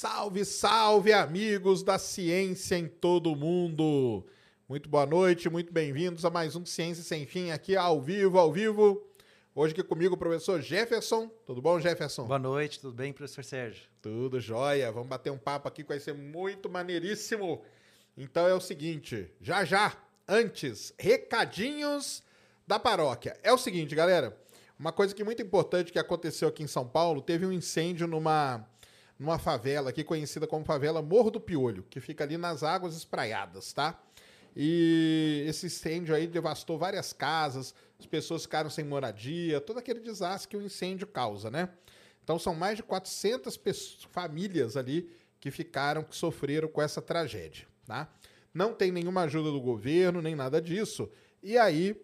Salve, salve, amigos da ciência em todo o mundo. Muito boa noite, muito bem-vindos a mais um Ciência Sem Fim aqui ao vivo, ao vivo. Hoje aqui comigo o professor Jefferson. Tudo bom, Jefferson? Boa noite, tudo bem, professor Sérgio? Tudo jóia. Vamos bater um papo aqui que vai ser muito maneiríssimo. Então é o seguinte, já já, antes, recadinhos da paróquia. É o seguinte, galera, uma coisa que é muito importante que aconteceu aqui em São Paulo, teve um incêndio numa numa favela aqui conhecida como favela Morro do Piolho, que fica ali nas águas espraiadas, tá? E esse incêndio aí devastou várias casas, as pessoas ficaram sem moradia, todo aquele desastre que o incêndio causa, né? Então são mais de 400 pessoas, famílias ali que ficaram, que sofreram com essa tragédia, tá? Não tem nenhuma ajuda do governo, nem nada disso. E aí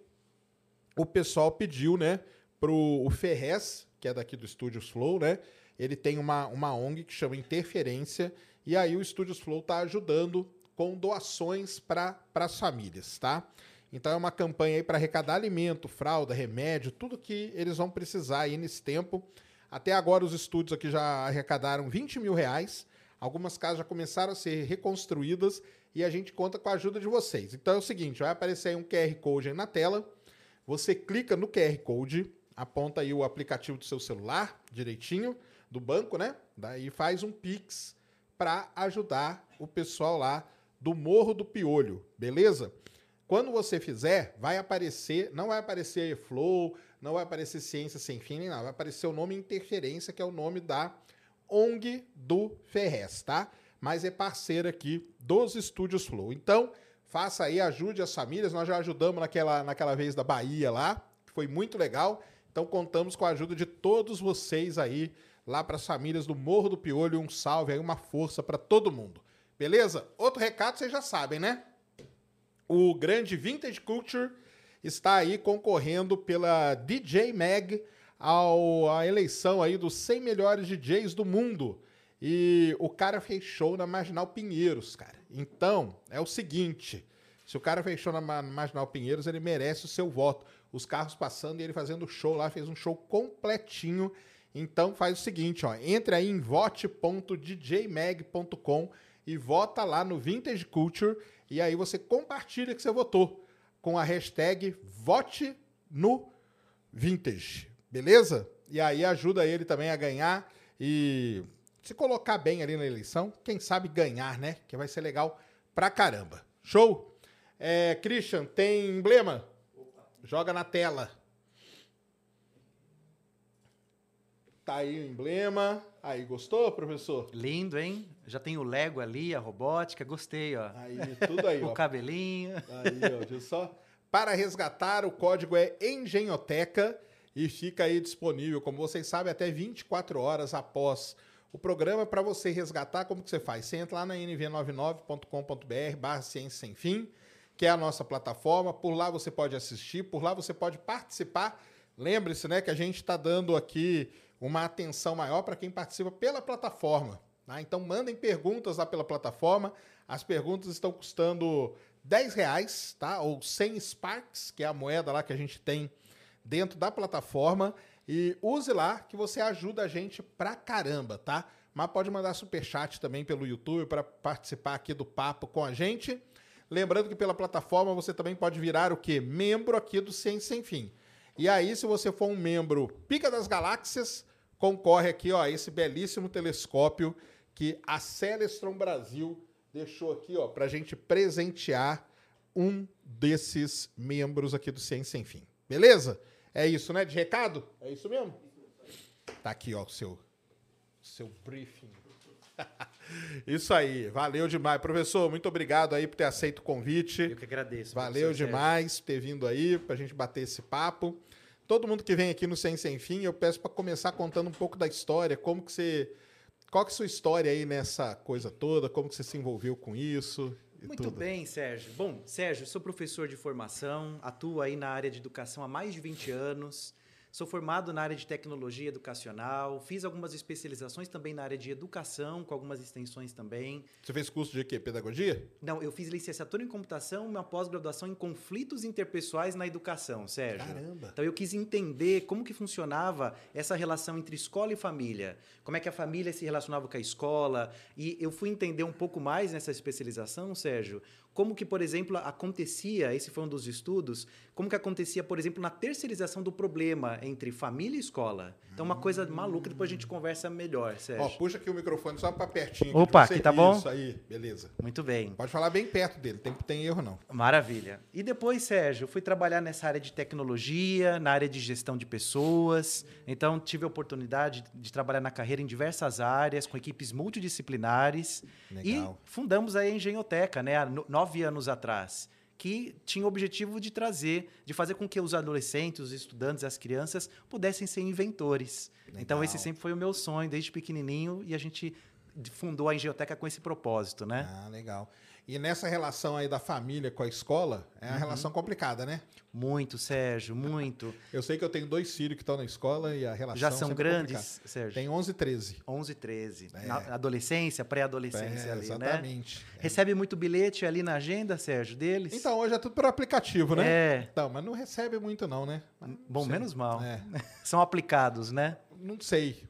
o pessoal pediu, né, pro o Ferrez, que é daqui do Estúdios Flow, né? Ele tem uma, uma ONG que chama Interferência, e aí o Studios Flow está ajudando com doações para as famílias, tá? Então é uma campanha aí para arrecadar alimento, fralda, remédio, tudo que eles vão precisar aí nesse tempo. Até agora os estúdios aqui já arrecadaram 20 mil reais. Algumas casas já começaram a ser reconstruídas e a gente conta com a ajuda de vocês. Então é o seguinte, vai aparecer aí um QR Code aí na tela. Você clica no QR Code, aponta aí o aplicativo do seu celular direitinho do banco, né? Daí faz um Pix para ajudar o pessoal lá do Morro do Piolho, beleza? Quando você fizer, vai aparecer, não vai aparecer Flow, não vai aparecer Ciência Sem Fim, nem nada, vai aparecer o nome Interferência, que é o nome da ONG do Ferrez, tá? Mas é parceira aqui dos estúdios Flow. Então, faça aí, ajude as famílias. Nós já ajudamos naquela, naquela vez da Bahia lá, foi muito legal. Então, contamos com a ajuda de todos vocês aí lá para as famílias do Morro do Piolho. Um salve aí, uma força para todo mundo. Beleza? Outro recado vocês já sabem, né? O grande Vintage Culture está aí concorrendo pela DJ Mag ao, à eleição aí dos 100 melhores DJs do mundo. E o cara fez show na Marginal Pinheiros, cara. Então, é o seguinte, se o cara fez show na Marginal Pinheiros, ele merece o seu voto. Os carros passando e ele fazendo show lá, fez um show completinho então faz o seguinte, ó, entre aí em vote.djmag.com e vota lá no Vintage Culture e aí você compartilha que você votou com a hashtag vote no vintage, beleza? E aí ajuda ele também a ganhar e se colocar bem ali na eleição, quem sabe ganhar, né? Que vai ser legal pra caramba. Show? É, Christian, tem emblema? Joga na tela. Tá aí o emblema. Aí, gostou, professor? Lindo, hein? Já tem o Lego ali, a robótica, gostei, ó. Aí, tudo aí, o ó. O cabelinho. Aí, ó, viu só? Para resgatar, o código é Engenhoteca e fica aí disponível, como vocês sabem, até 24 horas após o programa para você resgatar. Como que você faz? Você entra lá na nv99.com.br barra ciência sem fim, que é a nossa plataforma. Por lá você pode assistir, por lá você pode participar. Lembre-se, né, que a gente está dando aqui uma atenção maior para quem participa pela plataforma. Tá? Então mandem perguntas lá pela plataforma. As perguntas estão custando 10 reais, tá? Ou 100 Sparks, que é a moeda lá que a gente tem dentro da plataforma. E use lá que você ajuda a gente pra caramba, tá? Mas pode mandar super chat também pelo YouTube para participar aqui do papo com a gente. Lembrando que pela plataforma você também pode virar o quê? Membro aqui do Ciência Sem Fim. E aí, se você for um membro Pica das Galáxias, concorre aqui ó, esse belíssimo telescópio que a Celestron Brasil deixou aqui ó, para a gente presentear um desses membros aqui do Ciência Sem Fim. Beleza? É isso, né? De recado? É isso mesmo? Tá aqui, ó, o seu, seu briefing. Isso aí, valeu demais. Professor, muito obrigado aí por ter aceito o convite. Eu que agradeço. Valeu demais por ter vindo aí, para a gente bater esse papo. Todo mundo que vem aqui no Sem Sem Fim, eu peço para começar contando um pouco da história, como que você... Qual que é a sua história aí nessa coisa toda? Como que você se envolveu com isso? Muito tudo. bem, Sérgio. Bom, Sérgio, sou professor de formação, atuo aí na área de educação há mais de 20 anos Sou formado na área de tecnologia educacional, fiz algumas especializações também na área de educação, com algumas extensões também. Você fez curso de quê? Pedagogia? Não, eu fiz licenciatura em computação uma pós-graduação em conflitos interpessoais na educação, Sérgio. Caramba. Então eu quis entender como que funcionava essa relação entre escola e família. Como é que a família se relacionava com a escola. E eu fui entender um pouco mais nessa especialização, Sérgio, como que, por exemplo, acontecia, esse foi um dos estudos, como que acontecia, por exemplo, na terceirização do problema entre família e escola. Então, uma coisa maluca, depois a gente conversa melhor, Sérgio. Ó, puxa aqui o microfone só pra pertinho. Opa, aqui tá bom? Isso aí, beleza. Muito bem. Pode falar bem perto dele, tem, tem erro não. Maravilha. E depois, Sérgio, eu fui trabalhar nessa área de tecnologia, na área de gestão de pessoas. Então, tive a oportunidade de trabalhar na carreira em diversas áreas, com equipes multidisciplinares. Legal. E fundamos a Engenhoteca, né, nove anos atrás, que tinha o objetivo de trazer, de fazer com que os adolescentes, os estudantes, as crianças pudessem ser inventores. Então, Legal. esse sempre foi o meu sonho, desde pequenininho, e a gente fundou a Engenhoteca com esse propósito, né? Ah, legal. E nessa relação aí da família com a escola, é Uhum. uma relação complicada, né? Muito, Sérgio, muito. Eu sei que eu tenho dois filhos que estão na escola e a relação Já são é complicada. grandes, Sérgio? Tem 11 e 13. 11, 13. É. Na adolescência, pré-adolescência É, ali, né? exatamente. É. Recebe muito bilhete ali na agenda, Sérgio, deles? Então, hoje é tudo por aplicativo, né? É. Então, mas não recebe muito não, né? Bom, sei. menos mal. É. São aplicados, né? Não sei.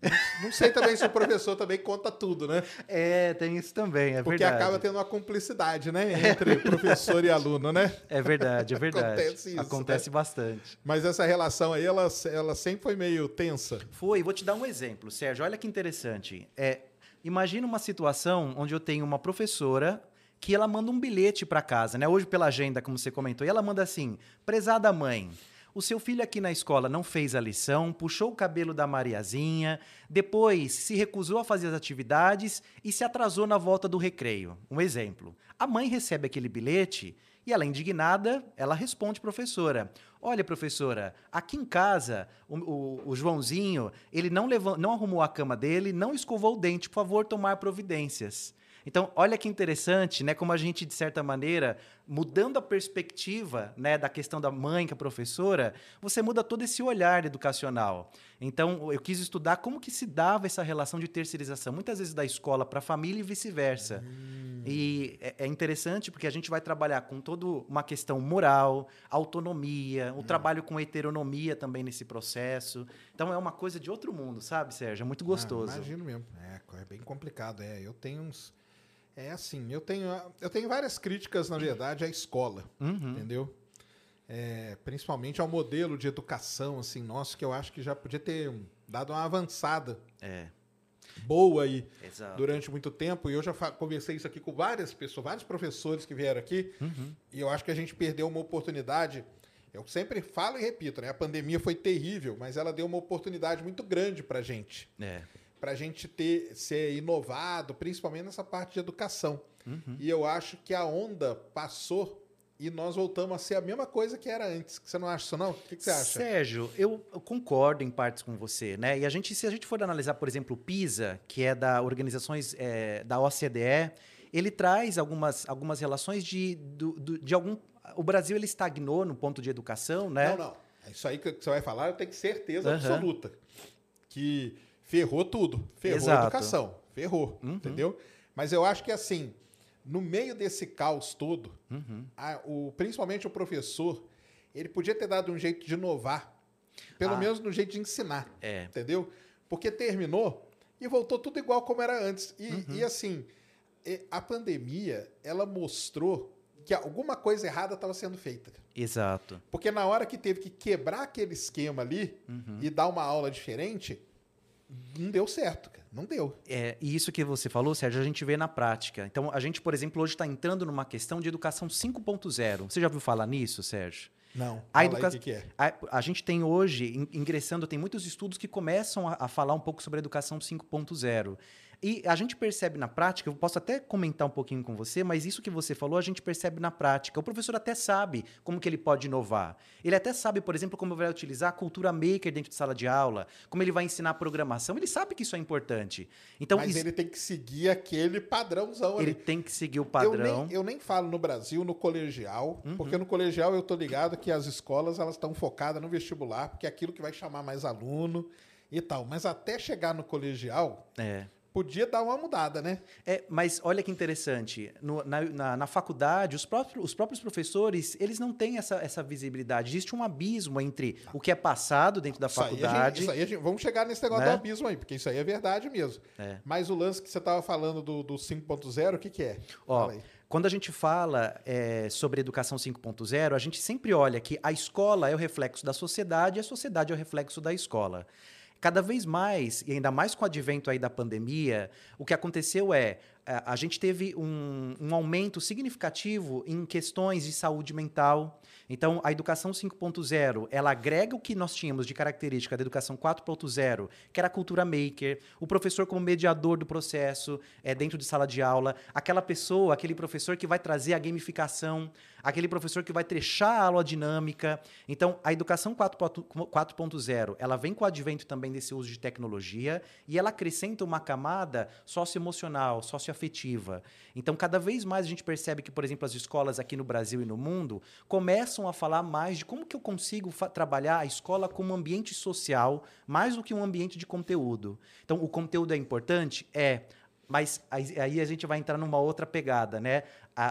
Não- sei também se o professor também conta tudo, né? É, tem isso também, é Porque verdade. acaba tendo uma cumplicidade, né? Entre professor e aluno, né? É verdade, é verdade. Acontece isso, Acontece né? bastante. Mas essa relação aí, ela, ela sempre foi meio tensa. Foi, vou te dar um exemplo, Sérgio. Olha que interessante. É, imagina uma situação onde eu tenho uma professora que ela manda um bilhete para casa, né? Hoje pela agenda, como você comentou, e ela manda assim: "Prezada mãe, o seu filho aqui na escola não fez a lição, puxou o cabelo da Mariazinha, depois se recusou a fazer as atividades e se atrasou na volta do recreio. Um exemplo. A mãe recebe aquele bilhete e ela, indignada, ela responde, professora: Olha, professora, aqui em casa, o, o- o Joãozinho, ele não, levan- não arrumou a cama dele, não escovou o dente, por favor, tomar providências. Então, olha que interessante, né? Como a gente, de certa maneira, mudando a perspectiva né, da questão da mãe, que é professora, você muda todo esse olhar educacional. Então, eu quis estudar como que se dava essa relação de terceirização, muitas vezes da escola para a família e vice-versa. E é é interessante porque a gente vai trabalhar com toda uma questão moral, autonomia, o trabalho com heteronomia também nesse processo. Então é uma coisa de outro mundo, sabe, Sérgio? É muito gostoso. Ah, imagino mesmo. É, é bem complicado. É, eu tenho uns. É assim, eu tenho, eu tenho várias críticas, na verdade, à escola, Uhum. entendeu? É, principalmente ao modelo de educação, assim, nosso, que eu acho que já podia ter dado uma avançada É, boa aí exato. durante muito tempo. E eu já conversei isso aqui com várias pessoas, vários professores que vieram aqui, Uhum. e eu acho que a gente perdeu uma oportunidade. Eu sempre falo e repito, né? A pandemia foi terrível, mas ela deu uma oportunidade muito grande pra gente É. para a gente ter ser inovado, principalmente nessa parte de educação. Uhum. E eu acho que a onda passou e nós voltamos a ser a mesma coisa que era antes. Você não acha isso não? O que, que você acha? Sérgio, eu concordo em partes com você, né? E a gente, se a gente for analisar, por exemplo, o PISA, que é da organizações é, da OCDE, ele traz algumas, algumas relações de, do- do- de algum. O Brasil ele estagnou no ponto de educação, né? Não, não. É Isso aí que você vai falar, eu tenho certeza Aham. absoluta. Que ferrou tudo. Ferrou Exato. a educação. Ferrou. Uhum. Entendeu? Mas eu acho que assim, no meio desse caos todo, Uhum. a- o, principalmente o professor, ele podia ter dado um jeito de inovar. Pelo Ah. menos no jeito de ensinar. É. Entendeu? Porque terminou e voltou tudo igual como era antes. E, Uhum. e, assim, a pandemia, ela mostrou que alguma coisa errada estava sendo feita. Exato. Porque na hora que teve que quebrar aquele esquema ali Uhum. e dar uma aula diferente, não deu certo, cara. Não deu. É, e isso que você falou, Sérgio, a gente vê na prática. Então, a gente, por exemplo, hoje está entrando numa questão de educação 5.0. Você já ouviu falar nisso, Sérgio? Não. A Fala aí educa- o que, que é. A, a gente tem hoje, in- ingressando, tem muitos estudos que começam a, a falar um pouco sobre a educação 5.0. E a gente percebe na prática, eu posso até comentar um pouquinho com você, mas isso que você falou, a gente percebe na prática. O professor até sabe como que ele pode inovar. Ele até sabe, por exemplo, como vai utilizar a cultura maker dentro de sala de aula, como ele vai ensinar programação, ele sabe que isso é importante. Então, Mas isso- ele tem que seguir aquele padrãozão ele ali. tem que seguir o Eu padrão. Uhum. nem, eu nem falo no Brasil, no colegial, porque no colegial eu tô ligado que as escolas elas estão focadas no vestibular, porque é aquilo que vai chamar mais aluno e tal. Mas até chegar no colegial, É. podia dar uma mudada, né? É, mas olha que interessante, no- na, na- na faculdade, os próprios, os próprios professores, eles não têm essa, essa visibilidade. Existe um abismo entre o que é passado dentro da Isso aí, a gente, faculdade. isso aí gente- vamos chegar nesse negócio Né? do abismo aí, porque isso aí é verdade mesmo. É. Mas o lance que você estava falando do, do 5.0, o que, que é? Ó, aí. Quando a gente fala é, sobre educação 5.0, a gente sempre olha que a escola é o reflexo da sociedade e a sociedade é o reflexo da escola. Cada vez mais, e ainda mais com o advento aí da pandemia, o que aconteceu é a, gente teve um, um aumento significativo em questões de saúde mental. Então, a educação 5.0, ela agrega o que nós tínhamos de característica da educação 4.0, que era a cultura maker, o professor como mediador do processo é, dentro de sala de aula, aquela pessoa, aquele professor que vai trazer a gamificação, aquele professor que vai trechar a aula dinâmica. Então, a educação 4.0, ela vem com o advento também desse uso de tecnologia e ela acrescenta uma camada socioemocional, socioafetiva. Então, cada vez mais a gente percebe que, por exemplo, as escolas aqui no Brasil e no mundo começam a falar mais de como que eu consigo trabalhar a escola como um ambiente social, mais do que um ambiente de conteúdo. Então, o conteúdo é importante? É. Mas aí a gente vai entrar numa outra pegada, né?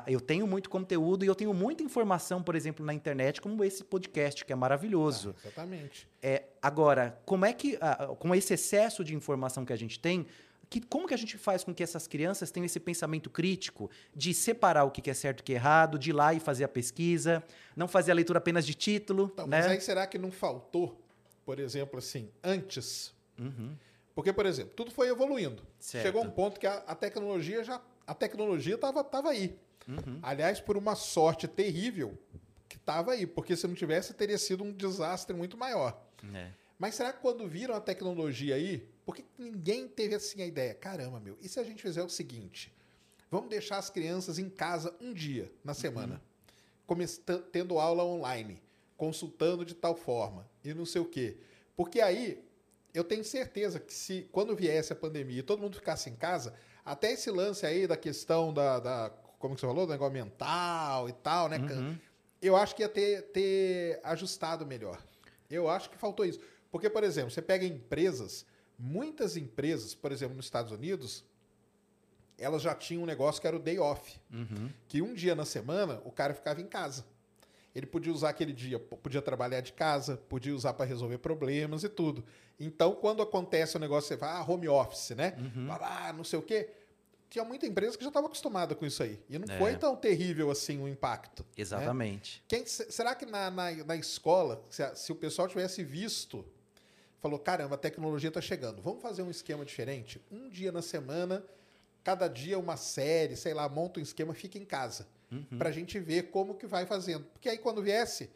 Eu tenho muito conteúdo e eu tenho muita informação, por exemplo, na internet, como esse podcast, que é maravilhoso. Ah, exatamente. É, agora, como é que, com esse excesso de informação que a gente tem, que, como que a gente faz com que essas crianças tenham esse pensamento crítico de separar o que que é certo e o que é errado, de ir lá e fazer a pesquisa, não fazer a leitura apenas de título, Então, né? Mas aí será que não faltou, por exemplo, assim, antes? Uhum. Porque, por exemplo, tudo foi evoluindo. Certo. Chegou um ponto que a, a tecnologia já. A tecnologia estava tava aí. Uhum. Aliás, por uma sorte terrível que estava aí, porque se não tivesse, teria sido um desastre muito maior. É. Mas será que quando viram a tecnologia aí, por que ninguém teve assim a ideia? Caramba, meu, e se a gente fizer o seguinte? Vamos deixar as crianças em casa um dia na semana, come- t- tendo aula online, consultando de tal forma e não sei o quê. Porque aí eu tenho certeza que se quando viesse a pandemia e todo mundo ficasse em casa, até esse lance aí da questão da, da como que você falou, do negócio mental e tal, né? Uhum. eu acho que ia ter, ter ajustado melhor. Eu acho que faltou isso. Porque, por exemplo, você pega empresas, muitas empresas, por exemplo, nos Estados Unidos, elas já tinham um negócio que era o day off. Uhum. Que um dia na semana o cara ficava em casa. Ele podia usar aquele dia, podia trabalhar de casa, podia usar para resolver problemas e tudo. Então, quando acontece o negócio, você fala, ah, home office, né? Uhum. Ah, não sei o quê. Tinha muita empresa que já estava acostumada com isso aí. E não É. foi tão terrível assim o impacto. Exatamente. Quem- se- será que na, na, na escola, se, a- se o pessoal tivesse visto, falou: caramba, a tecnologia está chegando, vamos fazer um esquema diferente? Um dia na semana, cada dia uma série, sei lá, monta um esquema, fica em casa. Uhum. Para a gente ver como que vai fazendo. Porque aí quando viesse,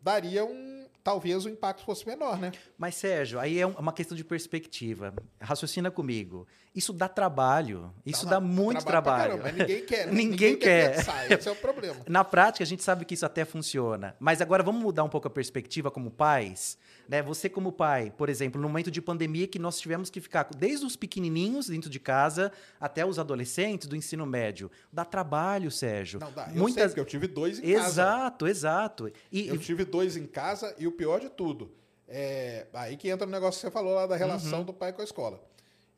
daria um. Talvez o impacto fosse menor, né? Mas, Sérgio, aí é um- uma questão de perspectiva. Raciocina comigo. Isso dá trabalho. Isso dá, muito pra trabalho. mas ninguém quer. né? Ninguém quer. pensar, esse é o problema. Na prática, a gente sabe que isso até funciona. Mas agora vamos mudar um pouco a perspectiva como pais. Né? Você, como pai, por exemplo, no momento de pandemia que nós tivemos que ficar desde os pequenininhos dentro de casa até os adolescentes do ensino médio. Dá trabalho, Sérgio. Não dá. Eu sei, Muitas... porque eu tive dois em casa. Exato, exato. E, Eu tive dois em casa e o pior de tudo, é aí que entra no negócio que você falou lá da relação Uhum. do pai com a escola.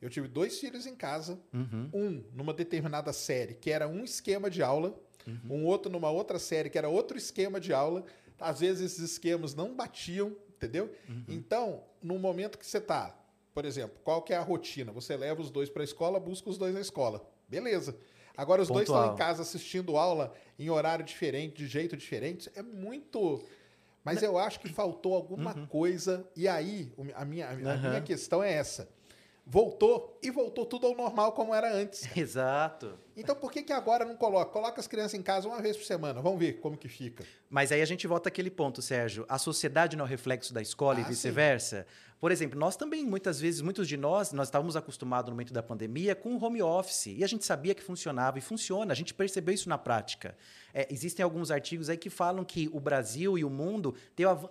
Eu tive dois filhos em casa, Uhum, um numa determinada série que era um esquema de aula, uhum. um outro numa outra série que era outro esquema de aula. Às vezes esses esquemas não batiam, entendeu? Uhum. Então, no momento que você tá, por exemplo, qual que é a rotina? Você leva os dois para a escola, busca os dois na escola. Beleza. Agora os dois estão Pontual. em casa assistindo aula em horário diferente, de jeito diferente. É muito. Mas eu acho que faltou alguma coisa. E aí, a minha, a Aham. minha questão é essa. Voltou e voltou tudo ao normal como era antes. Exato. Então por que, que agora não coloca? Coloca as crianças em casa uma vez por semana. Vamos ver como que fica. Mas aí a gente volta àquele ponto, Sérgio. A sociedade não é o reflexo da escola Ah, e vice-versa. Por exemplo, nós também, muitas vezes, muitos de nós, nós estávamos acostumados no momento da pandemia com o home office. E a gente sabia que funcionava e funciona. A gente percebeu isso na prática. É, existem alguns artigos aí que falam que o Brasil e o mundo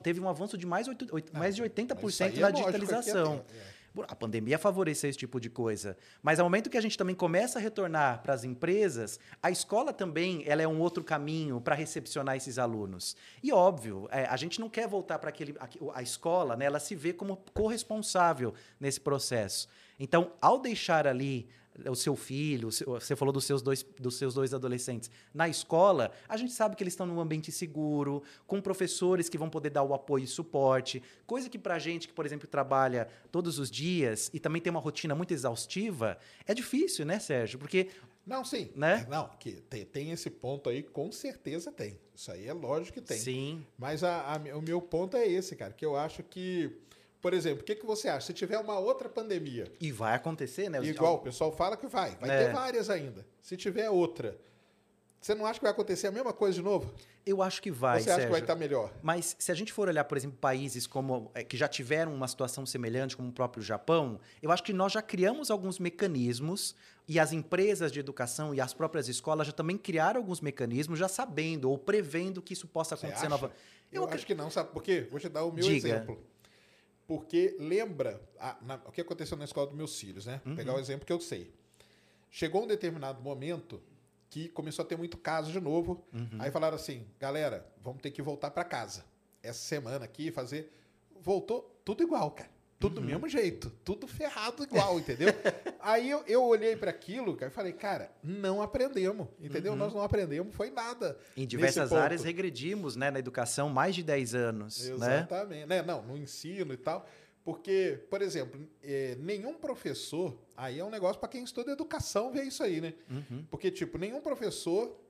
teve, um avanço de mais, oito- oito- mais de Mas isso 80% aí é na lógico que digitalização. é- A pandemia favoreceu esse tipo de coisa. Mas ao momento que a gente também começa a retornar para as empresas, a escola também ela é um outro caminho para recepcionar esses alunos. E óbvio, é, a gente não quer voltar para aquele. aqui- A escola, né, ela se vê como corresponsável nesse processo. Então, ao deixar ali o seu filho, você falou dos seus, dois, dos seus dois adolescentes, na escola, a gente sabe que eles estão num ambiente seguro, com professores que vão poder dar o apoio e suporte, coisa que pra gente que, por exemplo, trabalha todos os dias e também tem uma rotina muito exaustiva, é difícil, né, Sérgio? Porque Não, sim. Né? É, Não, que tem, tem esse ponto aí, com certeza tem. Isso aí é lógico que tem. sim, Mas a- a- o meu ponto é esse, cara, que eu acho que, por exemplo, o que, que você acha? Se tiver uma outra pandemia, e vai acontecer, né? Os- igual o pessoal fala que vai, vai É. ter várias ainda. Se tiver outra, você não acha que vai acontecer a mesma coisa de novo? Eu acho que vai, você acha que vai Sérgio. estar melhor? Mas se a gente for olhar, por exemplo, países como é, que já tiveram uma situação semelhante, como o próprio Japão, eu acho que nós já criamos alguns mecanismos e as empresas de educação e as próprias escolas já também criaram alguns mecanismos, já sabendo ou prevendo que isso possa acontecer acha? nova. Eu, acre- acho que não, sabe por quê? Vou te dar o meu Diga. exemplo. Porque lembra a- na- o que aconteceu na escola dos meus filhos, né? Vou Uhum. pegar o exemplo que eu sei. Chegou um determinado momento que começou a ter muito caso de novo. Uhum. Aí falaram assim, galera, vamos ter que voltar para casa. Essa semana aqui, fazer... Voltou tudo igual, cara. Tudo Uhum. do mesmo jeito. Tudo ferrado igual, entendeu? Aí eu, eu olhei para aquilo cara, e falei, cara, não aprendemos, entendeu? Nós não aprendemos, foi nada. Uhum. Em diversas áreas regredimos, né, na educação, mais de 10 anos, né? Exatamente. Né? Não, no ensino e tal. Porque, por exemplo, eh, nenhum professor. Aí é um negócio para quem estuda educação ver isso aí, né? Uhum. Porque, tipo, nenhum professor,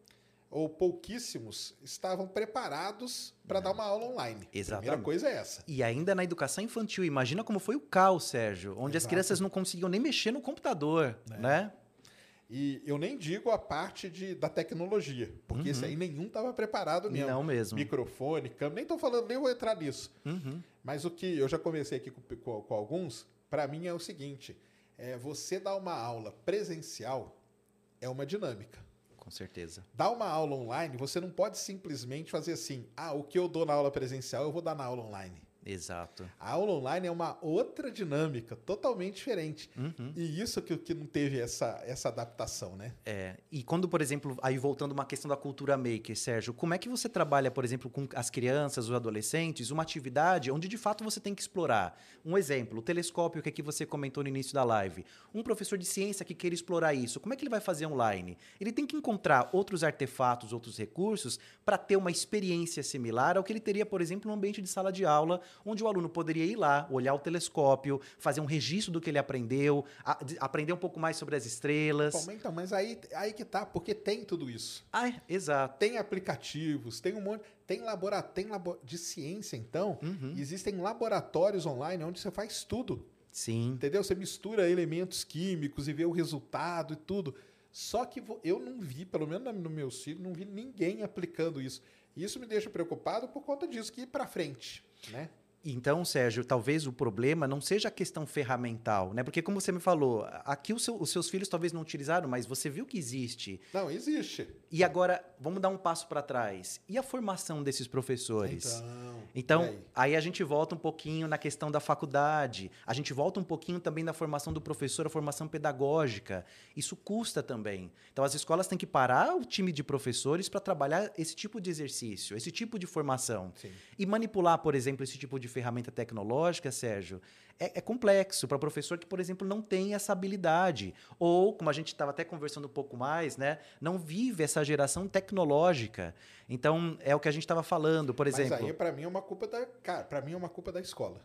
ou pouquíssimos, estavam preparados para dar uma aula online. A Exatamente. primeira coisa é essa. E ainda na educação infantil, imagina como foi o caos, Sérgio, onde as Exato. crianças não conseguiam nem mexer no computador, É. né? E eu nem digo a parte de, da tecnologia, porque esse aí nenhum estava preparado mesmo. Uhum. Não mesmo. Microfone, câmera, nem estou falando, nem vou entrar nisso. Uhum. Mas o que eu já conversei aqui com, com- com alguns, para mim é o seguinte: é, você dar uma aula presencial é uma dinâmica. Com certeza. Dar uma aula online, você não pode simplesmente fazer assim: ah, o que eu dou na aula presencial, eu vou dar na aula online. Exato. A aula online é uma outra dinâmica, totalmente diferente. Uhum. E isso que, que não teve essa, essa adaptação, né? É, e quando, por exemplo, aí voltando uma questão da cultura maker, Sérgio, como é que você trabalha, por exemplo, com as crianças, os adolescentes, uma atividade onde de fato você tem que explorar? Um exemplo, o telescópio que aqui você comentou no início da live. Um professor de ciência que queira explorar isso, como é que ele vai fazer online? Ele tem que encontrar outros artefatos, outros recursos para ter uma experiência similar ao que ele teria, por exemplo, no ambiente de sala de aula, onde o aluno poderia ir lá, olhar o telescópio, fazer um registro do que ele aprendeu, a- de- aprender um pouco mais sobre as estrelas. Bom, então, mas aí, aí que tá, porque tem tudo isso. Ah, é, exato. Tem aplicativos, tem um monte. Tem laboratório tem labo, de ciência, então. Uhum. Existem laboratórios online onde você faz tudo. Sim. Entendeu? Você mistura elementos químicos e vê o resultado e tudo. Só que eu não vi, pelo menos no meu ciclo, não vi ninguém aplicando isso. E isso me deixa preocupado por conta disso, que ir para frente, né? Então, Sérgio, talvez o problema não seja a questão ferramental, né? Porque, como você me falou, aqui seu- os seus filhos talvez não utilizaram, mas você viu que existe. Não, existe. E agora, vamos dar um passo para trás. E a formação desses professores? Então, Então, aí? aí a gente volta um pouquinho na questão da faculdade, a gente volta um pouquinho também da formação do professor, a formação pedagógica. Isso custa também. Então, as escolas têm que parar o time de professores para trabalhar esse tipo de exercício, esse tipo de formação. sim. E manipular, por exemplo, esse tipo de ferramenta tecnológica, Sérgio, é, é complexo para o professor que, por exemplo, não tem essa habilidade. Ou, como a gente estava até conversando um pouco mais, né, não vive essa geração tecnológica. Então, é o que a gente estava falando, por exemplo. Mas aí, para mim, é uma culpa da. Cara, para mim é uma culpa da escola.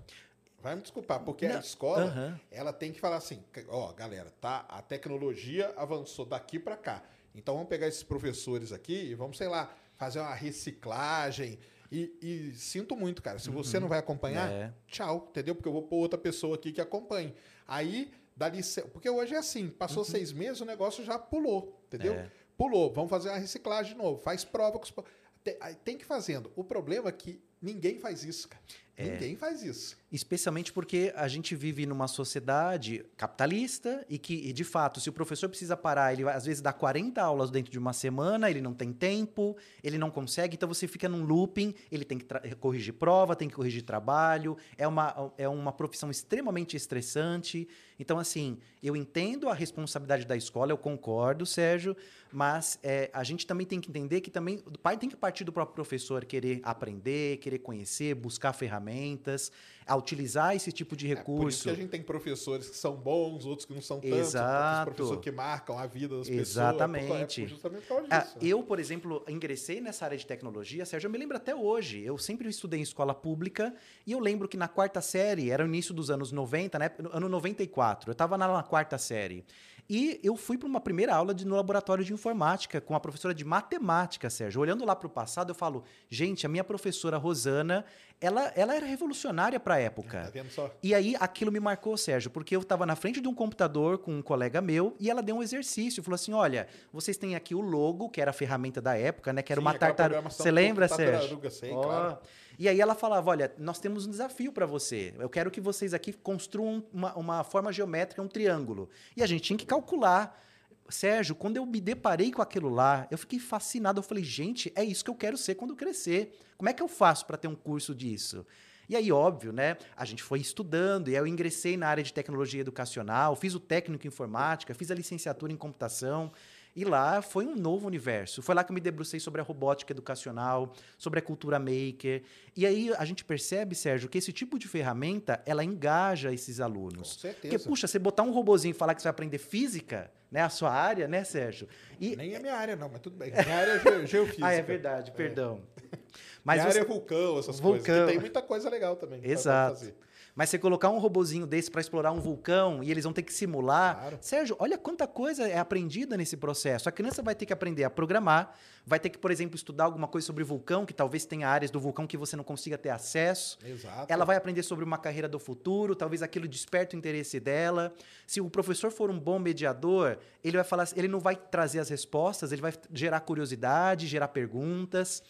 Vai me desculpar, porque a Não, escola, aham. ela tem que falar assim: ó, galera, tá? A tecnologia avançou daqui para cá. Então vamos pegar esses professores aqui e vamos, sei lá, fazer uma reciclagem. E, e sinto muito, cara. Se você não vai acompanhar, É. tchau, entendeu? Porque eu vou pôr outra pessoa aqui que acompanhe. Aí dali, se- porque hoje é assim, passou seis meses, o negócio já pulou, entendeu? Uhum. É. Pulou, vamos fazer uma reciclagem de novo, faz prova com os... tem que ir fazendo. O problema é que ninguém faz isso, cara. É. Ninguém faz isso. Especialmente porque a gente vive numa sociedade capitalista e que, e de fato, se o professor precisa parar, ele às vezes dá 40 aulas dentro de uma semana, ele não tem tempo, ele não consegue, então você fica num looping, ele tem que corrigir prova, tem que corrigir trabalho, é uma, é uma profissão extremamente estressante. Então, assim, eu entendo a responsabilidade da escola, eu concordo, Sérgio, mas é, a gente também tem que entender que também o pai tem que partir do próprio professor querer aprender, querer conhecer, buscar ferramentas, a utilizar esse tipo de É, por isso recurso. que a gente tem professores que são bons, outros que não são tanto. Exato. Professores que marcam a vida das Exatamente. pessoas. É justamente por Ah, disso. eu, por exemplo, ingressei nessa área de tecnologia, Sérgio, eu me lembro até hoje. Eu sempre estudei em escola pública e eu lembro que na quarta série, era o início dos anos 90, né? ano 94, eu estava na quarta série. E eu fui para uma primeira aula de, no laboratório de informática com a professora de matemática, Sérgio. Olhando lá para o passado, eu falo, gente, a minha professora Rosana, ela, ela era revolucionária para a época. Tá vendo só? E aí aquilo me marcou, Sérgio, porque eu estava na frente de um computador com um colega meu e ela deu um exercício, falou assim: "Olha, vocês têm aqui o logo, que era a ferramenta da época, né, que era Sim, uma tartaruga. Você lembra, Sérgio? tartaruga, sei, Ó. claro. E aí ela falava: "Olha, nós temos um desafio para você. Eu quero que vocês aqui construam uma, uma forma geométrica, um triângulo. E a gente tinha que calcular Sérgio, quando eu me deparei com aquilo lá, eu fiquei fascinado. Eu falei, gente, é isso que eu quero ser quando crescer. Como é que eu faço para ter um curso disso? E aí, óbvio, né? A gente foi estudando, e aí eu ingressei na área de tecnologia educacional, fiz o técnico em informática, fiz a licenciatura em computação. E lá foi um novo universo. Foi lá que eu me debrucei sobre a robótica educacional, sobre a cultura maker. E aí a gente percebe, Sérgio, que esse tipo de ferramenta, ela engaja esses Com alunos. certeza. Porque, puxa, você botar um robozinho e falar que você vai aprender física, né? A sua área, né, Sérgio? E, Nem é minha área, não, mas tudo bem. Minha área é ge- geofísica. ah, é verdade, perdão. Mas minha você, área é vulcão, essas Vulcão. coisas. Que tem muita coisa legal também. Exato. Mas você colocar um robozinho desse para explorar um vulcão e eles vão ter que simular. Claro. Sérgio, olha quanta coisa é aprendida nesse processo. A criança vai ter que aprender a programar, vai ter que, por exemplo, estudar alguma coisa sobre vulcão, que talvez tenha áreas do vulcão que você não consiga ter acesso. Exato. Ela vai aprender sobre uma carreira do futuro, talvez aquilo desperte o interesse dela. Se o professor for um bom mediador, ele vai falar, ele não vai trazer as respostas, ele vai gerar curiosidade, gerar perguntas.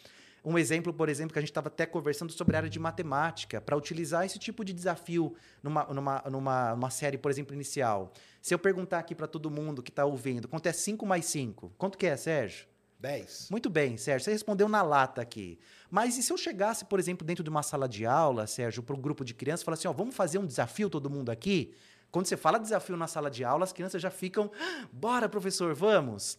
Um exemplo, por exemplo, que a gente estava até conversando sobre a área de matemática, para utilizar esse tipo de desafio numa, numa, numa, numa série, por exemplo, inicial. Se eu perguntar aqui para todo mundo que está ouvindo, quanto é 5 mais 5? Quanto que é, Sérgio? 10. Muito bem, Sérgio, você respondeu na lata aqui. Mas e se eu chegasse, por exemplo, dentro de uma sala de aula, Sérgio, para um grupo de crianças, e falar assim, ó, vamos fazer um desafio todo mundo aqui? Quando você fala desafio na sala de aula, as crianças já ficam, "Ah, bora, professor, vamos.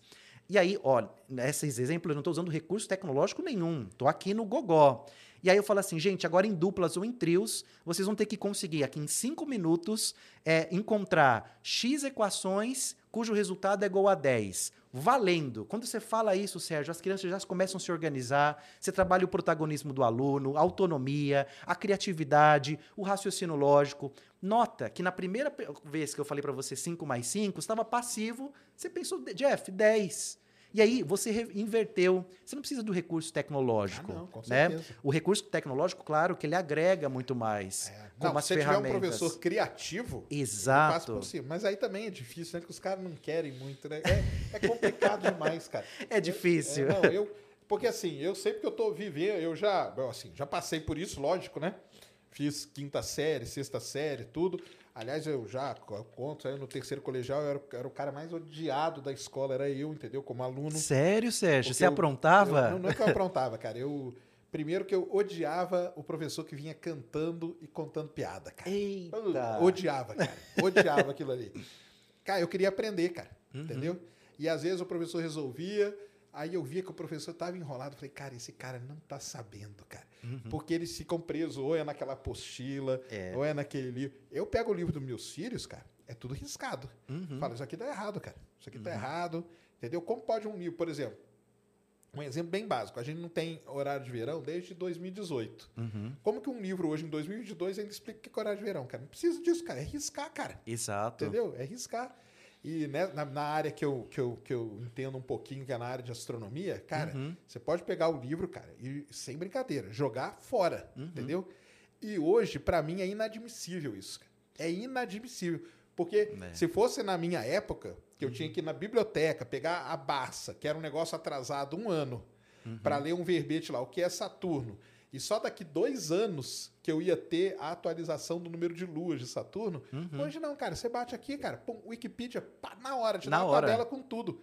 E aí, ó, nesses exemplos eu não estou usando recurso tecnológico nenhum, estou aqui no gogó. E aí eu falo assim, gente, agora em duplas ou em trios, vocês vão ter que conseguir aqui em cinco minutos é, encontrar X equações cujo resultado é igual a 10. Valendo. Quando você fala isso, Sérgio, as crianças já começam a se organizar, você trabalha o protagonismo do aluno, a autonomia, a criatividade, o raciocínio lógico. Nota que na primeira vez que eu falei para você 5 mais 5, estava passivo, você pensou, Jeff, 10. E aí você inverteu. Você não precisa do recurso tecnológico. Ah, não, com né? O recurso tecnológico, claro, que ele agrega muito mais. É. Com Não, umas se você tiver um ferramentas. professor criativo, Exato. por cima. Mas aí também é difícil, né? Que os caras não querem muito, né? É, é complicado demais, cara. É difícil. É, não, eu, porque assim, eu sei porque eu tô vivendo, eu já, assim, já passei por isso, lógico, né? Fiz quinta série, sexta série, tudo. Aliás, eu já co- conto, no terceiro colegial, eu era, o- era o cara mais odiado da escola, era eu, entendeu? Como aluno. Sério, Sérgio? Você eu- aprontava? Eu, não, não é que eu aprontava, cara. Eu, primeiro que eu odiava o professor que vinha cantando e contando piada, cara. Eu Eita! odiava, cara. Odiava aquilo ali. Cara, eu queria aprender, cara. Uhum. Entendeu? E às vezes o professor resolvia, aí eu via que o professor estava enrolado. Falei, cara, esse cara não tá sabendo, cara. Porque eles ficam presos, ou é naquela apostila, Uhum. É. ou é naquele livro. Eu pego o livro dos meus filhos, cara, é tudo riscado. Uhum. Falo, isso aqui tá errado, cara. Isso aqui tá errado. Entendeu? Como pode um livro, por exemplo, um exemplo bem básico. A gente não tem horário de verão desde 2018. Uhum. Como que um livro hoje, em 2022, ainda explica o que é horário de verão, cara? Não precisa disso, cara. É riscar, cara. Exato. Entendeu? É riscar. E né, na, na área que eu, que, eu, que eu entendo um pouquinho, que é na área de astronomia, cara, Uhum. você pode pegar o livro, cara, e sem brincadeira, jogar fora, Uhum. entendeu? E hoje, pra mim, é inadmissível isso. cara. É inadmissível. Porque É. se fosse na minha época, que eu tinha que ir na biblioteca, pegar a Barça, que era um negócio atrasado um ano, para ler um verbete lá, o que é Saturno. E só daqui dois anos que eu ia ter a atualização do número de luas de Saturno. Uhum. Hoje não, cara. Você bate aqui, cara, pum, Wikipedia, pá, na hora, te Na dá uma hora. tabela com tudo.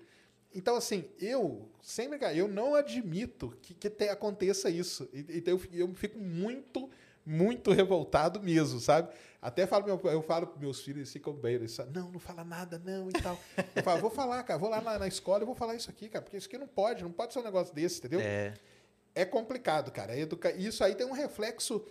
Então, assim, eu, sem brincar, eu não admito que, que te- aconteça isso. E- Então, eu, eu fico muito, muito revoltado mesmo, sabe? Até falo, eu falo para meus filhos, eles ficam bem, eles falam, não, não fala nada, não, e tal. Eu falo, vou falar, cara, vou lá na, na escola e vou falar isso aqui, cara, porque isso aqui não pode, não pode ser um negócio desse, entendeu? É. É complicado, cara. Educa... Isso aí tem um reflexo.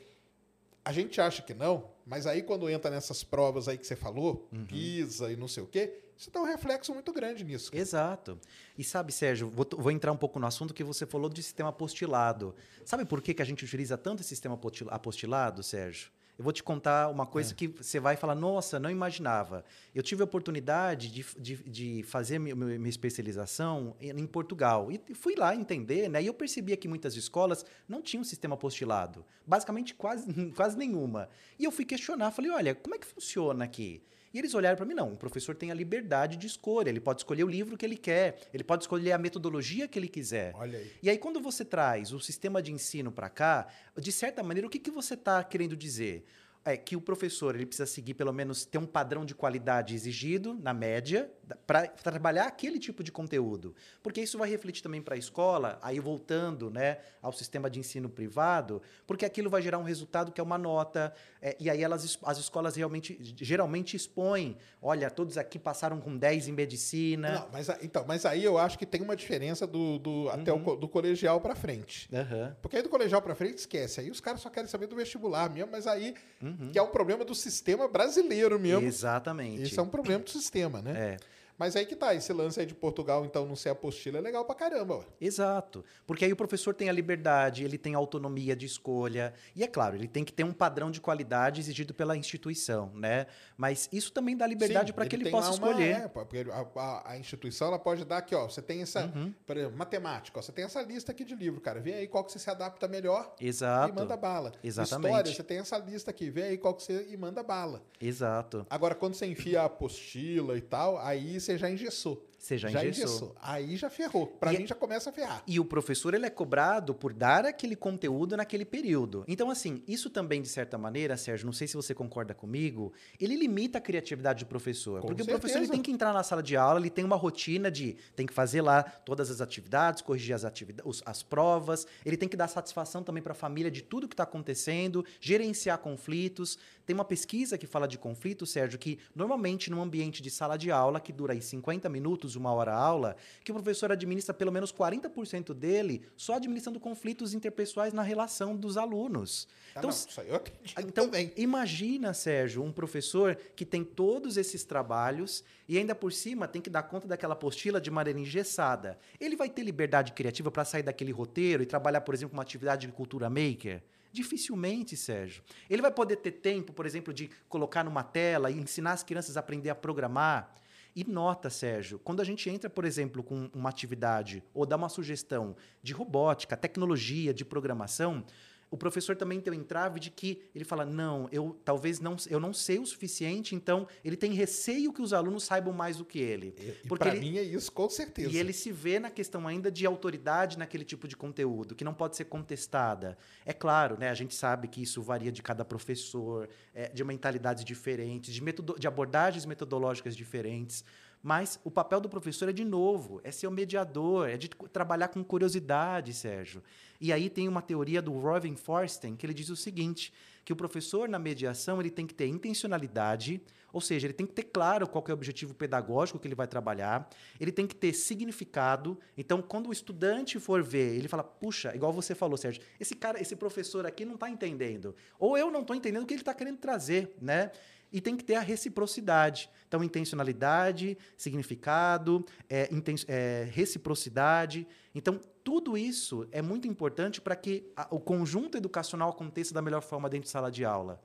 A gente acha que não, mas aí quando entra nessas provas aí que você falou, Uhum. PISA e não sei o quê, isso tem um reflexo muito grande nisso. cara. Exato. E sabe, Sérgio, vou, vou entrar um pouco no assunto que você falou de sistema apostilado. Sabe por que, que a gente utiliza tanto esse sistema apostila- apostilado, Sérgio? Eu vou te contar uma coisa que você vai falar, nossa, não imaginava. Eu tive a oportunidade de, de, de fazer mi- mi- minha especialização em em Portugal. E fui lá entender, né? E eu percebia que muitas escolas não tinham sistema apostilado. Basicamente, quase, quase nenhuma. E eu fui questionar, falei, olha, como é que funciona aqui? E eles olharam para mim, não, o professor tem a liberdade de escolha, ele pode escolher o livro que ele quer, ele pode escolher a metodologia que ele quiser. Olha aí. E aí, quando você traz o sistema de ensino para cá, de certa maneira, o que, que você está querendo dizer? É que o professor ele precisa seguir, pelo menos, ter um padrão de qualidade exigido, na média, para trabalhar aquele tipo de conteúdo. Porque isso vai refletir também para a escola, aí voltando né, ao sistema de ensino privado, porque aquilo vai gerar um resultado que é uma nota, é, e aí elas, as escolas realmente, geralmente expõem, olha, todos aqui passaram com 10 em medicina. Não, mas, então, mas aí eu acho que tem uma diferença do, do- até Uhum. o co- do colegial para frente. Aham. Porque aí do colegial para frente esquece. Aí os caras só querem saber do vestibular mesmo, mas aí Uhum. Que é um problema do sistema brasileiro mesmo. Exatamente. Isso é um problema do sistema, né? É. Mas aí que tá, esse lance aí de Portugal, então, não ser apostila é legal pra caramba, ué. Exato. Porque aí o professor tem a liberdade, ele tem autonomia de escolha. E é claro, ele tem que ter um padrão de qualidade exigido pela instituição, né? Mas isso também dá liberdade para que ele possa uma- escolher. é, porque a, a- a instituição ela pode dar aqui, ó. Você tem essa, Uhum. por exemplo, matemática, ó, você tem essa lista aqui de livro, cara. Vê aí qual que você se adapta melhor Exato. e manda bala. Exatamente. História, você tem essa lista aqui, vê aí qual que você e manda bala. Exato. Agora, quando você enfia a apostila e tal, aí você já engessou. Você já, engessou. Aí já ferrou. Pra E- mim já começa a ferrar. E o professor ele é cobrado por dar aquele conteúdo naquele período. Então, assim, isso também, de certa maneira, Sérgio, não sei se você concorda comigo, ele limita a criatividade do professor. Com porque o professor ele certeza. tem que entrar na sala de aula, ele tem uma rotina de tem que fazer lá todas as atividades, corrigir as, atividades, as provas, ele tem que dar satisfação também para a família de tudo que está acontecendo, gerenciar conflitos. Tem uma pesquisa que fala de conflito, Sérgio, que normalmente num ambiente de sala de aula, que dura aí 50 minutos, uma hora aula, que o professor administra pelo menos 40% dele só administrando conflitos interpessoais na relação dos alunos. Ah, Então, não, isso aí eu acredito então, também. imagina, Sérgio, um professor que tem todos esses trabalhos e ainda por cima tem que dar conta daquela apostila de maneira engessada. Ele vai ter liberdade criativa para sair daquele roteiro e trabalhar, por exemplo, uma atividade de cultura maker? Dificilmente, Sérgio. Ele vai poder ter tempo, por exemplo, de colocar numa tela e ensinar as crianças a aprender a programar. E nota, Sérgio, quando a gente entra, por exemplo, com uma atividade ou dá uma sugestão de robótica, tecnologia, de programação, o professor também tem o entrave de que ele fala: não, eu talvez não, eu não sei o suficiente, então ele tem receio que os alunos saibam mais do que ele. E, Porque ele- mim é isso, com certeza. E ele se vê na questão ainda de autoridade naquele tipo de conteúdo, que não pode ser contestada. É claro, né, a gente sabe que isso varia de cada professor, é, de mentalidades diferentes, de, metodo, de abordagens metodológicas diferentes. Mas o papel do professor é, de novo, é ser o mediador, é de trabalhar com curiosidade, Sérgio. E aí tem uma teoria do Robin Forsten que ele diz o seguinte, que o professor na mediação ele tem que ter intencionalidade, ou seja, ele tem que ter claro qual é o objetivo pedagógico que ele vai trabalhar, ele tem que ter significado. Então, quando o estudante for ver, ele fala: puxa, igual você falou, Sérgio, esse cara, esse professor aqui não está entendendo. Ou eu não estou entendendo o que ele está querendo trazer, né? E tem que ter a reciprocidade. Então, intencionalidade, significado, é, inten- é, reciprocidade. Então, tudo isso é muito importante para que a- o conjunto educacional aconteça da melhor forma dentro de sala de aula.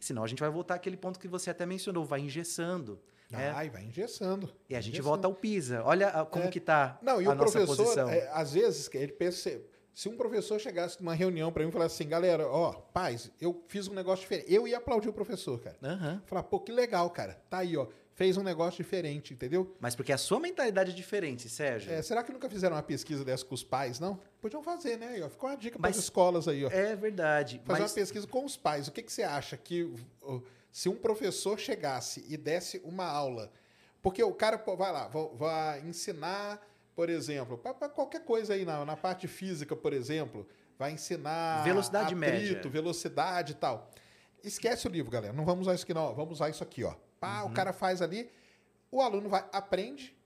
Senão, a gente vai voltar àquele ponto que você até mencionou, vai engessando. né? Ai, vai engessando. E a gente Engessando. volta ao PISA. Olha ah, como É. que está Não, e a o nossa professor, posição. é, às vezes, que ele pensa. Se um professor chegasse numa reunião para mim e falasse assim, galera, ó, paz, eu fiz um negócio diferente. Eu ia aplaudir o professor, cara. Aham. Falar, pô, que legal, cara. Tá aí, ó. Fez um negócio diferente, entendeu? Mas porque a sua mentalidade é diferente, Sérgio. É, será que nunca fizeram uma pesquisa dessa com os pais, não? Podiam fazer, né? Aí, ó, Ficou uma dica para as escolas aí, ó. É verdade. Fazer mas uma pesquisa com os pais. O que, que você acha que se um professor chegasse e desse uma aula, porque o cara pô, vai lá, vai ensinar, por exemplo, para qualquer coisa aí na, na parte física, por exemplo, vai ensinar Velocidade atrito, média. velocidade e tal. Esquece o livro, galera. Não vamos usar isso aqui, não. Vamos usar isso aqui, ó. Pá, Uhum. o cara faz ali, o aluno vai, aprende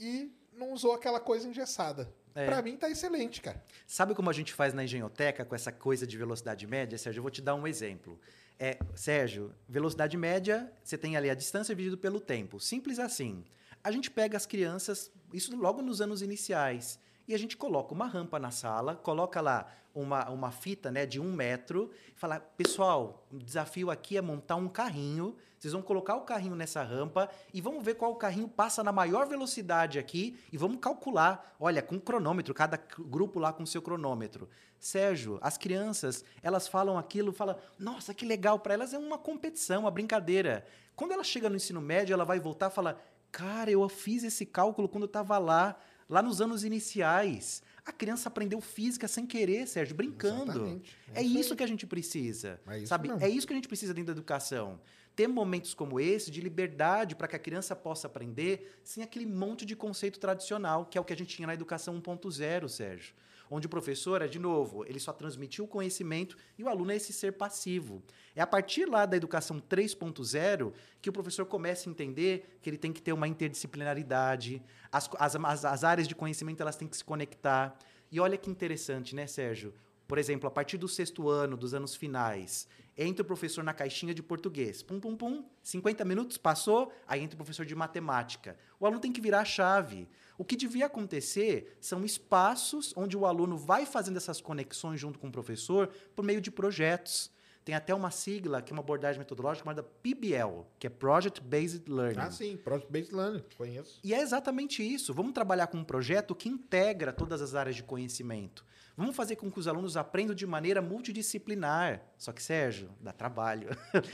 e não usou aquela coisa engessada. É. Pra mim tá excelente, cara. Sabe como a gente faz na engenhoteca com essa coisa de velocidade média, Sérgio? Eu vou te dar um exemplo. É, Sérgio, velocidade média, você tem ali a distância dividido pelo tempo. Simples assim. A gente pega as crianças, isso logo nos anos iniciais, e a gente coloca uma rampa na sala, coloca lá uma, uma fita né, de um metro, e fala, pessoal, o desafio aqui é montar um carrinho, vocês vão colocar o carrinho nessa rampa e vamos ver qual carrinho passa na maior velocidade aqui e vamos calcular, olha, com cronômetro, cada grupo lá com seu cronômetro. Sérgio, as crianças, elas falam aquilo, falam, nossa, que legal, para elas é uma competição, uma brincadeira. Quando ela chega no ensino médio, ela vai voltar e falar, cara, eu fiz esse cálculo quando eu estava lá, lá nos anos iniciais. A criança aprendeu física sem querer, Sérgio, brincando. É, É isso que a gente precisa. É isso sabe? mesmo. É isso que a gente precisa dentro da educação. Ter momentos como esse de liberdade para que a criança possa aprender sem aquele monte de conceito tradicional, que é o que a gente tinha na educação 1.0, Sérgio. Onde o professor, é, de novo, ele só transmitiu o conhecimento e o aluno é esse ser passivo. É a partir lá da educação 3.0 que o professor começa a entender que ele tem que ter uma interdisciplinaridade, as, as, as áreas de conhecimento elas têm que se conectar. E olha que interessante, né, Sérgio? Por exemplo, a partir do sexto ano, dos anos finais, entra o professor na caixinha de português. Pum, pum, pum. 50 minutos, passou, aí entra o professor de matemática. O aluno tem que virar a chave. O que devia acontecer são espaços onde o aluno vai fazendo essas conexões junto com o professor por meio de projetos. Tem até uma sigla, que é uma abordagem metodológica chamada PBL, que é Project Based Learning. Ah, sim, Project Based Learning, conheço. E é exatamente isso. Vamos trabalhar com um projeto que integra todas as áreas de conhecimento. Vamos fazer com que os alunos aprendam de maneira multidisciplinar. Só que, Sérgio, dá trabalho.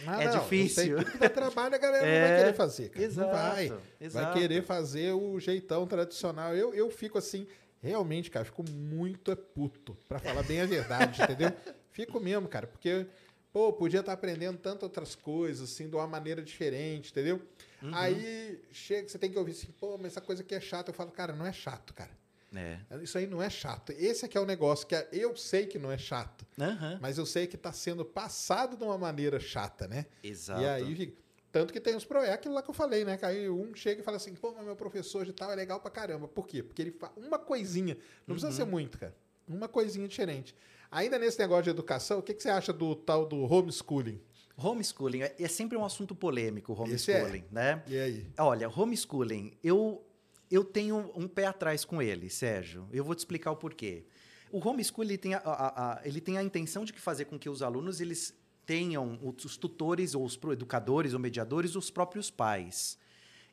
Ah, É não, difícil. Dá trabalho, a galera não É, vai querer fazer, cara. exato, não vai. exato. Vai querer fazer o jeitão tradicional. Eu, eu fico assim, realmente, cara, fico muito é puto, pra falar bem a verdade, entendeu? Fico mesmo, cara, porque, pô, podia estar aprendendo tantas outras coisas, assim, de uma maneira diferente, entendeu? Uhum. Aí chega, você tem que ouvir assim, pô, mas essa coisa aqui é chata. Eu falo, cara, não é chato, cara. É. Isso aí não é chato. Esse aqui é o negócio que é- eu sei que não é chato, Aham. mas eu sei que está sendo passado de uma maneira chata, né? Exato. E aí, tanto que tem os pro, é aquilo lá que eu falei, né? Que aí um chega e fala assim, pô, mas meu professor de tal é legal pra caramba. Por quê? Porque ele faz uma coisinha, não precisa ser muito, cara. Uma coisinha diferente. Ainda nesse negócio de educação, o que, que você acha do tal do homeschooling? Homeschooling é é sempre um assunto polêmico, é. homeschooling, né? E aí? Olha, homeschooling, eu, eu tenho um pé atrás com ele, Sérgio. Eu vou te explicar o porquê. O homeschooling ele tem a, a- a- ele tem a intenção de fazer com que os alunos eles tenham os tutores ou os educadores ou mediadores os próprios pais.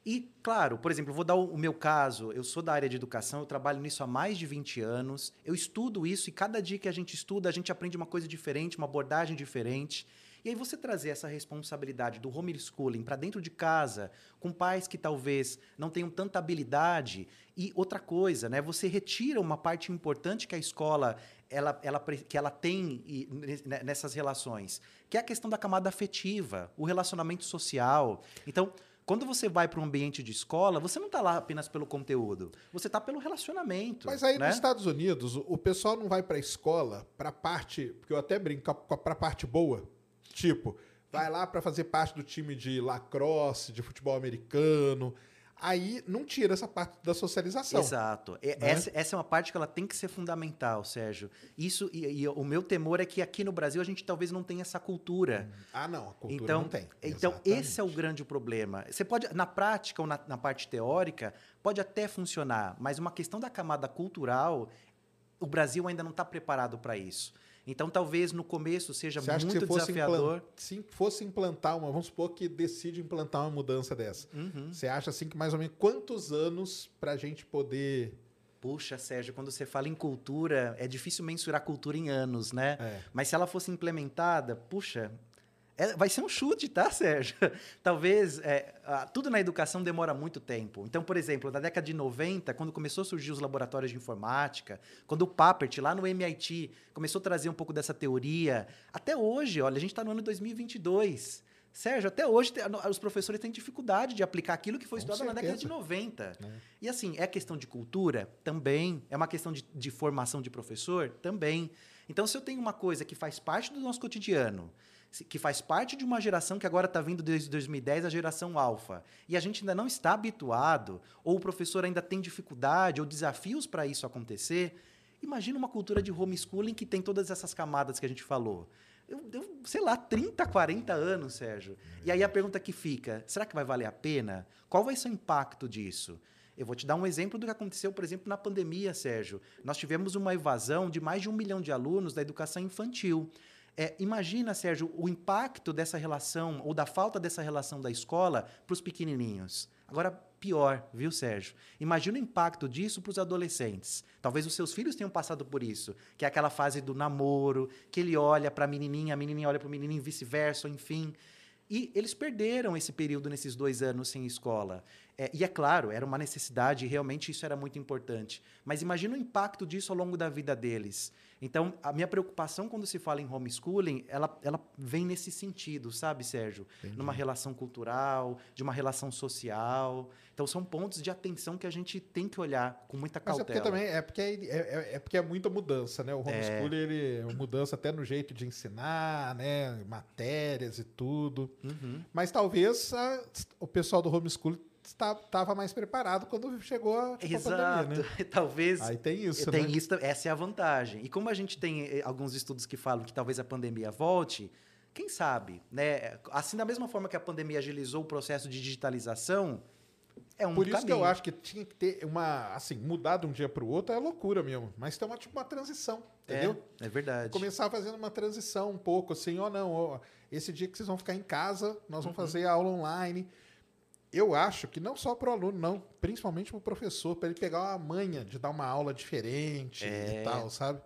E, claro, por exemplo, vou dar o meu caso. Eu sou da área de educação, eu trabalho nisso há mais de 20 anos. Eu estudo isso e cada dia que a gente estuda, a gente aprende uma coisa diferente, uma abordagem diferente. E aí você trazer essa responsabilidade do homeschooling para dentro de casa, com pais que talvez não tenham tanta habilidade. E outra coisa, né? Você retira uma parte importante que a escola ela, ela, que ela tem ne- nessas relações, que é a questão da camada afetiva, o relacionamento social. Então, quando você vai para um ambiente de escola, você não está lá apenas pelo conteúdo, você está pelo relacionamento. Mas aí né? nos Estados Unidos, o- pessoal não vai pra escola pra parte, porque eu até brinco, com a- parte boa. Tipo, vai lá pra fazer parte do time de lacrosse, de futebol americano. Aí não tira essa parte da socialização. Exato. Né? Essa, essa é uma parte que ela tem que ser fundamental, Sérgio. Isso e, e o meu temor é que aqui no Brasil a gente talvez não tenha essa cultura. Ah, não, a cultura Então, não tem. então Exatamente. esse é o grande problema. Você pode, na prática ou na, na parte teórica, pode até funcionar, mas uma questão da camada cultural, o Brasil ainda não está preparado para isso. Então, talvez no começo seja Você muito se desafiador. se fosse implantar uma, vamos supor que decide implantar uma mudança dessa. Uhum. Você acha assim que mais ou menos quantos anos pra gente poder Puxa, Sérgio, quando você fala em cultura, é difícil mensurar cultura em anos, né? É. Mas se ela fosse implementada, puxa, é- vai ser um chute, tá, Sérgio? Talvez é, ah, tudo na educação demora muito tempo. Então, por exemplo, na década de 90, quando começou a surgir os laboratórios de informática, quando o Papert, lá no MIT, começou a trazer um pouco dessa teoria, até hoje, olha, a gente está no ano 2022. Sérgio, até hoje os professores têm dificuldade de aplicar aquilo que foi Com estudado na década de certeza. 90. É. E assim, é questão de cultura? Também. É uma questão de, de formação de professor? Também. Então, se eu tenho uma coisa que faz parte do nosso cotidiano, que faz parte de uma geração que agora está vindo desde 2010, a geração alfa, e a gente ainda não está habituado, ou o professor ainda tem dificuldade ou desafios para isso acontecer, imagina uma cultura de homeschooling que tem todas essas camadas que a gente falou. Eu, eu, sei lá, 30, 40 anos, Sérgio. E aí a pergunta que fica: será que vai valer a pena? Qual vai ser o impacto disso? Eu vou te dar um exemplo do que aconteceu, por exemplo, na pandemia, Sérgio. Nós tivemos uma evasão de mais de um milhão de alunos da educação infantil. É, imagina, Sérgio, o impacto dessa relação ou da falta dessa relação da escola para os pequenininhos. Agora, pior, viu, Sérgio? Imagina o impacto disso para os adolescentes. Talvez os seus filhos tenham passado por isso, que é aquela fase do namoro, que ele olha para a menininha, a menininha olha para o menininho, vice-versa, enfim. E eles perderam esse período nesses dois anos sem escola. É, e é claro, era uma necessidade, realmente isso era muito importante. Mas imagina o impacto disso ao longo da vida deles. Então, a minha preocupação quando se fala em homeschooling, ela, ela vem nesse sentido, sabe, Sérgio? Entendi. Numa relação cultural, de uma relação social. Então, são pontos de atenção que a gente tem que olhar com muita Mas é cautela. porque também é porque é, é, é porque é muita mudança, né? O homeschooling ele é uma mudança até no jeito de ensinar, né? Matérias e tudo. Uhum. Mas talvez a- o pessoal do homeschooling estava mais preparado quando chegou a, tipo, a Exato. pandemia, né? Talvez Aí tem isso, tem né? isso, essa é a vantagem. E como a gente tem eh, alguns estudos que falam que talvez a pandemia volte, quem sabe, né? Assim da mesma forma que a pandemia agilizou o processo de digitalização, é um Por isso que eu caminho. acho que tinha que ter uma, assim, mudar de um dia para o outro é loucura mesmo. Mas tem uma, tipo, uma transição, entendeu? É, é verdade. Começar fazendo uma transição um pouco, assim, ó, não, ó, esse dia que vocês vão ficar em casa, nós Uhum. vamos fazer a aula online. Eu acho que não só para o aluno, não, principalmente para o professor, para ele pegar uma manha de dar uma aula diferente É. e tal, sabe?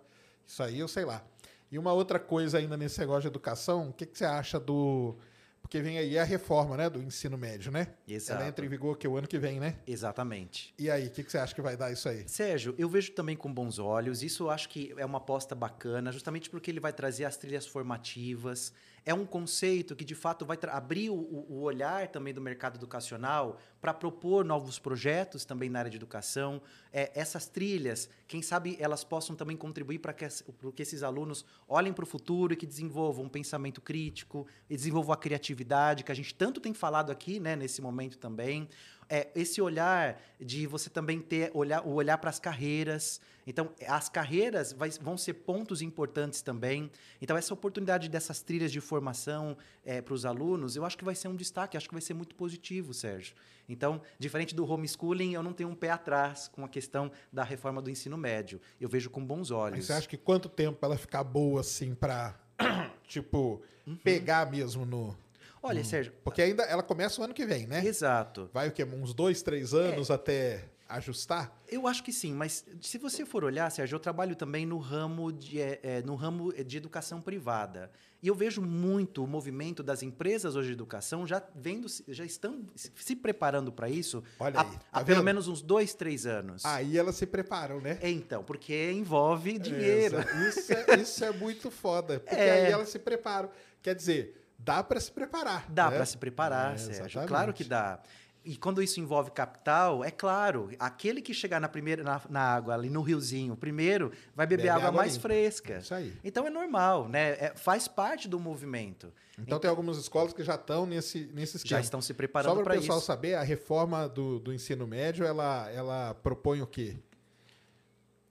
Isso aí eu sei lá. E uma outra coisa ainda nesse negócio de educação, o que, que você acha do. Porque vem aí a reforma, né, do ensino médio, né? Exato. Ela entra em vigor que o ano que vem, né? Exatamente. E aí, o que, que você acha que vai dar isso aí? Sérgio, eu vejo também com bons olhos. Isso eu acho que é uma aposta bacana, justamente porque ele vai trazer as trilhas formativas. É um conceito que, de fato, vai abrir o, o olhar também do mercado educacional para propor novos projetos também na área de educação. É, essas trilhas, quem sabe elas possam também contribuir para que, que esses alunos olhem para o futuro e que desenvolvam um pensamento crítico, e desenvolvam a criatividade, que a gente tanto tem falado aqui né, nesse momento também é, esse olhar de você também ter olhar, o olhar para as carreiras. Então, as carreiras vai- vão ser pontos importantes também. Então, essa oportunidade dessas trilhas de formação para os alunos, eu acho que vai ser um destaque, acho que vai ser muito positivo, Sérgio. Então, diferente do homeschooling, eu não tenho um pé atrás com a questão da reforma do ensino médio. Eu vejo com bons olhos. Mas você acha que quanto tempo ela ficar boa, assim, pra, tipo, Uhum. pegar mesmo no... Olha, Sérgio, Porque ainda ela começa o ano que vem, né? exato. Vai o quê? Uns dois, três anos até ajustar? Eu acho que sim, mas se você for olhar, Sérgio, eu trabalho também no ramo de, é, é, no ramo de educação privada. E eu vejo muito o movimento das empresas hoje de educação já vendo, já estão se preparando para isso Olha há, aí, tá há pelo menos uns dois, três anos. Aí elas se preparam, né? É, Então, porque envolve dinheiro. Isso é, isso é muito foda. Porque É. aí elas se preparam. Quer dizer, dá pra se preparar. Dá né? para se preparar, É, Sérgio. exatamente. Claro que dá. E quando isso envolve capital, é claro, aquele que chegar na primeira na, na água ali no riozinho primeiro vai beber Bebe água, água mais limpa. fresca. Isso aí. Então é normal, né? É- faz parte do movimento. Então tem algumas escolas que já estão nesse, nesse esquema. Já estão se Só preparando para para o isso. pessoal saber, a reforma do, do ensino médio, ela, ela propõe o quê?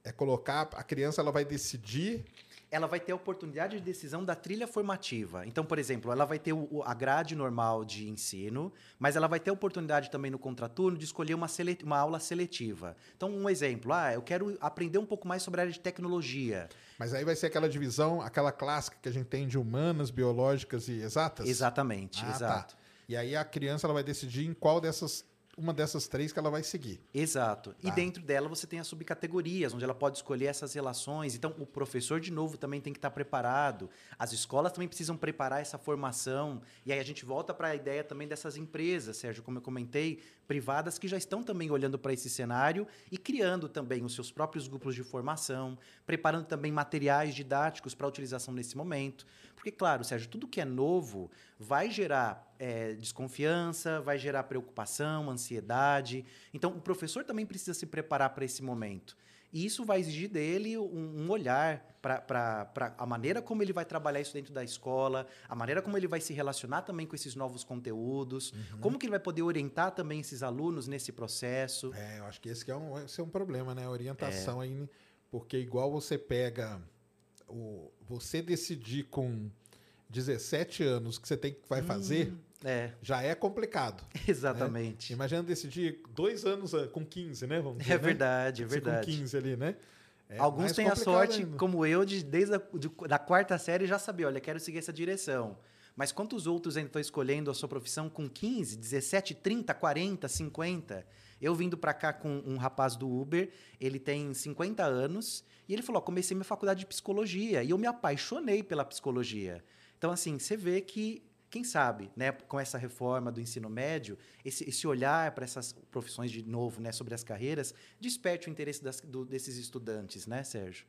É colocar, a criança ela vai decidir Ela vai ter a oportunidade de decisão da trilha formativa. Então, por exemplo, ela vai ter o- a grade normal de ensino, mas ela vai ter a oportunidade também no contraturno de escolher uma, sele- uma aula seletiva. Então, um exemplo, ah, eu quero aprender um pouco mais sobre a área de tecnologia. Mas aí vai ser aquela divisão, aquela clássica que a gente tem de humanas, biológicas e exatas? Exatamente, Ah, exato. tá. E aí a criança ela vai decidir em qual dessas uma dessas três que ela vai seguir. Exato. E Tá. dentro dela você tem as subcategorias, onde ela pode escolher essas relações. Então, o professor, de novo, também tem que estar preparado. As escolas também precisam preparar essa formação. E aí a gente volta para a ideia também dessas empresas, Sérgio, como eu comentei, privadas que já estão também olhando para esse cenário e criando também os seus próprios grupos de formação, preparando também materiais didáticos para utilização nesse momento. Porque, claro, Sérgio, tudo que é novo vai gerar eh, desconfiança, vai gerar preocupação, ansiedade. Então, o professor também precisa se preparar para esse momento. E isso vai exigir dele um, um olhar para a maneira como ele vai trabalhar isso dentro da escola, a maneira como ele vai se relacionar também com esses novos conteúdos, como que ele vai poder orientar também esses alunos nesse processo. É, eu acho que esse é um, esse é um problema, né? A orientação aí, porque igual você pega o, você decidir com 17 anos que você tem que vai fazer, É, já é complicado. exatamente. Imagina decidir dois anos ah, com 15, né? Vamos dizer, É né? verdade, é Você verdade. Com 15 ali, né? É Alguns têm a sorte, ainda. como eu, de desde a de, da quarta série já saber, olha, quero seguir essa direção. Mas quantos outros ainda estão escolhendo a sua profissão com 15, 17, 30, 40, 50? Eu vindo para cá com um rapaz do Uber, ele tem 50 anos, e ele falou: ó, comecei minha faculdade de psicologia, e eu me apaixonei pela psicologia. Então, assim, você vê que, quem sabe, né, com essa reforma do ensino médio, esse, esse olhar para essas profissões de novo, né, sobre as carreiras, desperte o interesse das- do- desses estudantes, né, Sérgio?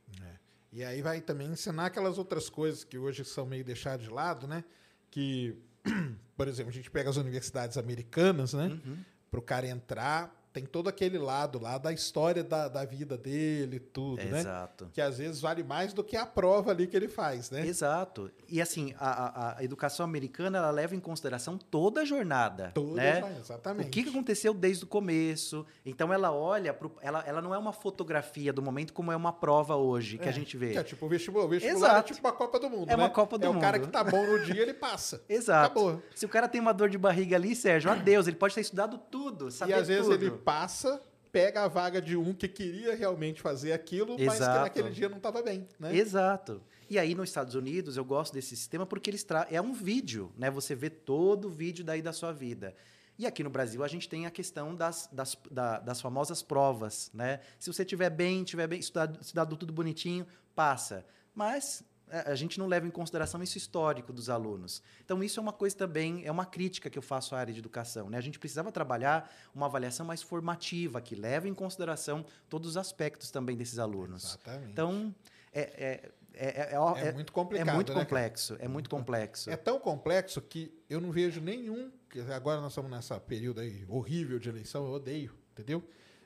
E aí vai também ensinar aquelas outras coisas que hoje são meio deixadas de lado, né? Que, por exemplo, a gente pega as universidades americanas, né? Uhum. Para o cara entrar, tem todo aquele lado lá da história da, da vida dele, tudo, né? Exato. Que às vezes vale mais do que a prova ali que ele faz, né? Exato. E assim, a, a- a educação americana ela leva em consideração toda a jornada. Todas, né? exatamente. O que aconteceu desde o começo? Então ela olha pro, ela, ela não é uma fotografia do momento como é uma prova hoje que É, a gente vê. Que é tipo o vestibular. O vestibular Exato. é tipo a Copa do Mundo, É uma né? Copa do É o cara Mundo. que tá bom no dia, ele passa. Exato. Acabou. Se o cara tem uma dor de barriga ali, Sérgio, adeus, ele pode ter estudado tudo, saber e às vezes tudo. ele passa, pega a vaga de um que queria realmente fazer aquilo, mas que Exato. naquele dia não estava bem, né? Exato. E aí nos Estados Unidos eu gosto desse sistema porque eles tra... é um vídeo, né? Você vê todo o vídeo daí da sua vida. E aqui no Brasil a gente tem a questão das, das, da- das famosas provas, né? Se você tiver bem, tiver bem estudado, estudado tudo bonitinho, passa. Mas a gente não leva em consideração isso histórico dos alunos. Então isso é uma coisa também, é uma crítica que eu faço à área de educação, né? A gente precisava trabalhar uma avaliação mais formativa que leve em consideração todos os aspectos também desses alunos. Exatamente. Então, é, é, é, é, é, é- muito é complicado, muito né, cara? complexo, é muito complexo. É tão complexo que eu não vejo nenhum. que Agora nós estamos nessa período aí horrível de eleição, eu odeio, entendeu?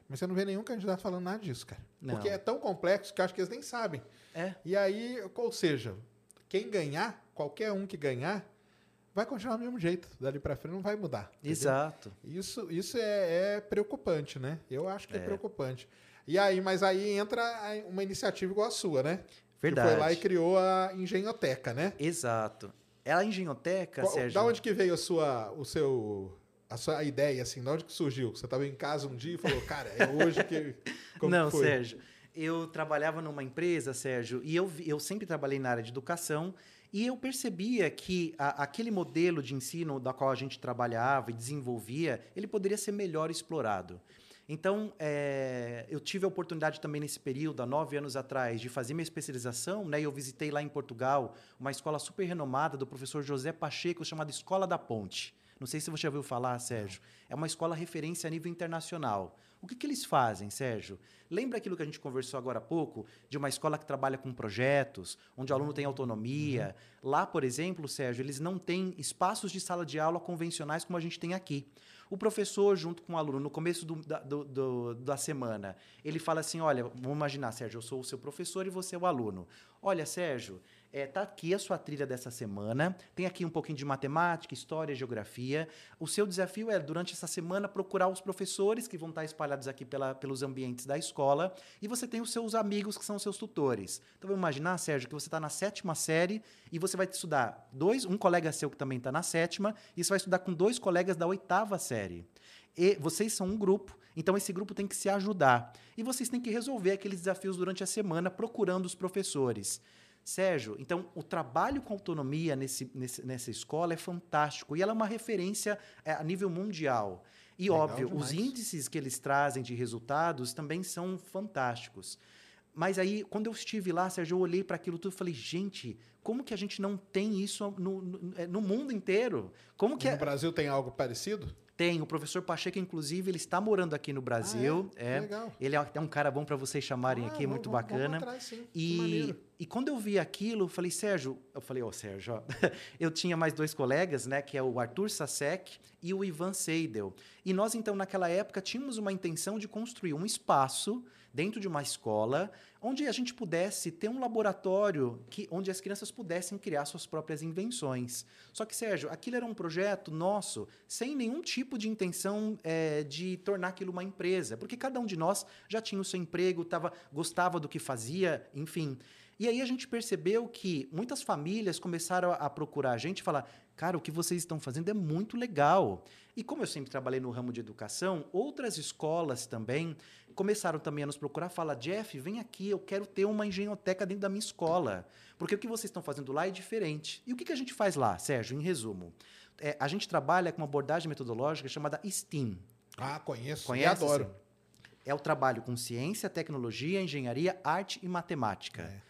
Mas você não vê nenhum candidato falando nada disso, cara. Não. Porque é tão complexo que eu acho que eles nem sabem. É, E aí, ou seja, quem ganhar, qualquer um que ganhar, vai continuar do mesmo jeito. Dali pra frente não vai mudar. entendeu? exato. Isso, isso é, é preocupante, né? Eu acho que é. É. preocupante. E aí, mas aí entra uma iniciativa igual a sua, né? Verdade. Que foi lá e criou a Engenhoteca, né? Exato. É a engenhoteca, Qual- Sérgio. da onde que veio a sua, o seu, a sua ideia, assim? Da onde que surgiu? Você estava em casa um dia e falou, cara, é hoje que... Como Não, que? Sérgio. Eu trabalhava numa empresa, Sérgio, e eu, eu sempre trabalhei na área de educação, e eu percebia que a- aquele modelo de ensino da qual a gente trabalhava e desenvolvia, ele poderia ser melhor explorado. Então, eh, eu tive a oportunidade também nesse período, há nove anos atrás, de fazer minha especialização, né? E eu visitei lá em Portugal uma escola super renomada do professor José Pacheco, chamada Escola da Ponte. Não sei se você já ouviu falar, Sérgio. É uma escola referência a nível internacional. O que, que eles fazem, Sérgio? Lembra aquilo que a gente conversou agora há pouco, de uma escola que trabalha com projetos, onde o aluno tem autonomia? Lá, por exemplo, Sérgio, eles não têm espaços de sala de aula convencionais como a gente tem aqui. O professor, junto com o aluno, no começo do- da, do- do- da semana, ele fala assim: Olha, vamos imaginar, Sérgio, eu sou o seu professor e você é o aluno. Olha, Sérgio, é, tá aqui a sua trilha dessa semana. Tem aqui um pouquinho de matemática, história, geografia. O seu desafio é, durante essa semana, procurar os professores que vão estar espalhados aqui pela- pelos ambientes da escola. E você tem os seus amigos, que são os seus tutores. Então, vamos imaginar, Sérgio, que você está na sétima série e você vai estudar dois, um colega seu que também está na sétima, e você vai estudar com dois colegas da oitava série. E vocês são um grupo, então esse grupo tem que se ajudar. E vocês têm que resolver aqueles desafios durante a semana procurando os professores. Sérgio, então o trabalho com autonomia nesse, nesse- nessa escola é fantástico e ela é uma referência é, a nível mundial. E Legal óbvio, demais. os índices que eles trazem de resultados também são fantásticos. Mas aí, quando eu estive lá, Sérgio, eu olhei para aquilo tudo e falei, gente, como que a gente não tem isso no, no, é, no mundo inteiro? Como que No é? Brasil tem algo parecido? Tem, o professor Pacheco, inclusive, ele está morando aqui no Brasil. Ah, é? é. Legal. Ele é é um cara bom para vocês chamarem Ah, aqui, muito vamos- vamos bacana. atrás, sim. E, e quando eu vi aquilo, eu falei, Sérgio, eu falei, ô Sérgio, ó, eu tinha mais dois colegas, né, que é o Arthur Sasek e o Ivan Seidel. E nós, então, naquela época, tínhamos uma intenção de construir um espaço dentro de uma escola onde a gente pudesse ter um laboratório que, onde as crianças pudessem criar suas próprias invenções. Só que, Sérgio, aquilo era um projeto nosso sem nenhum tipo de intenção eh, de tornar aquilo uma empresa, porque cada um de nós já tinha o seu emprego, tava, gostava do que fazia, enfim. E aí a gente percebeu que muitas famílias começaram a procurar a gente e falar: cara, o que vocês estão fazendo é muito legal. E como eu sempre trabalhei no ramo de educação, outras escolas também começaram também a nos procurar, falar, Jeff, vem aqui, eu quero ter uma engenhoteca dentro da minha escola. Porque o que vocês estão fazendo lá é diferente. E o que, que a gente faz lá, Sérgio, em resumo? É, a gente trabalha com uma abordagem metodológica chamada STEAM. Ah, conheço. Conhece? E adoro. É o trabalho com ciência, tecnologia, engenharia, arte e matemática. É.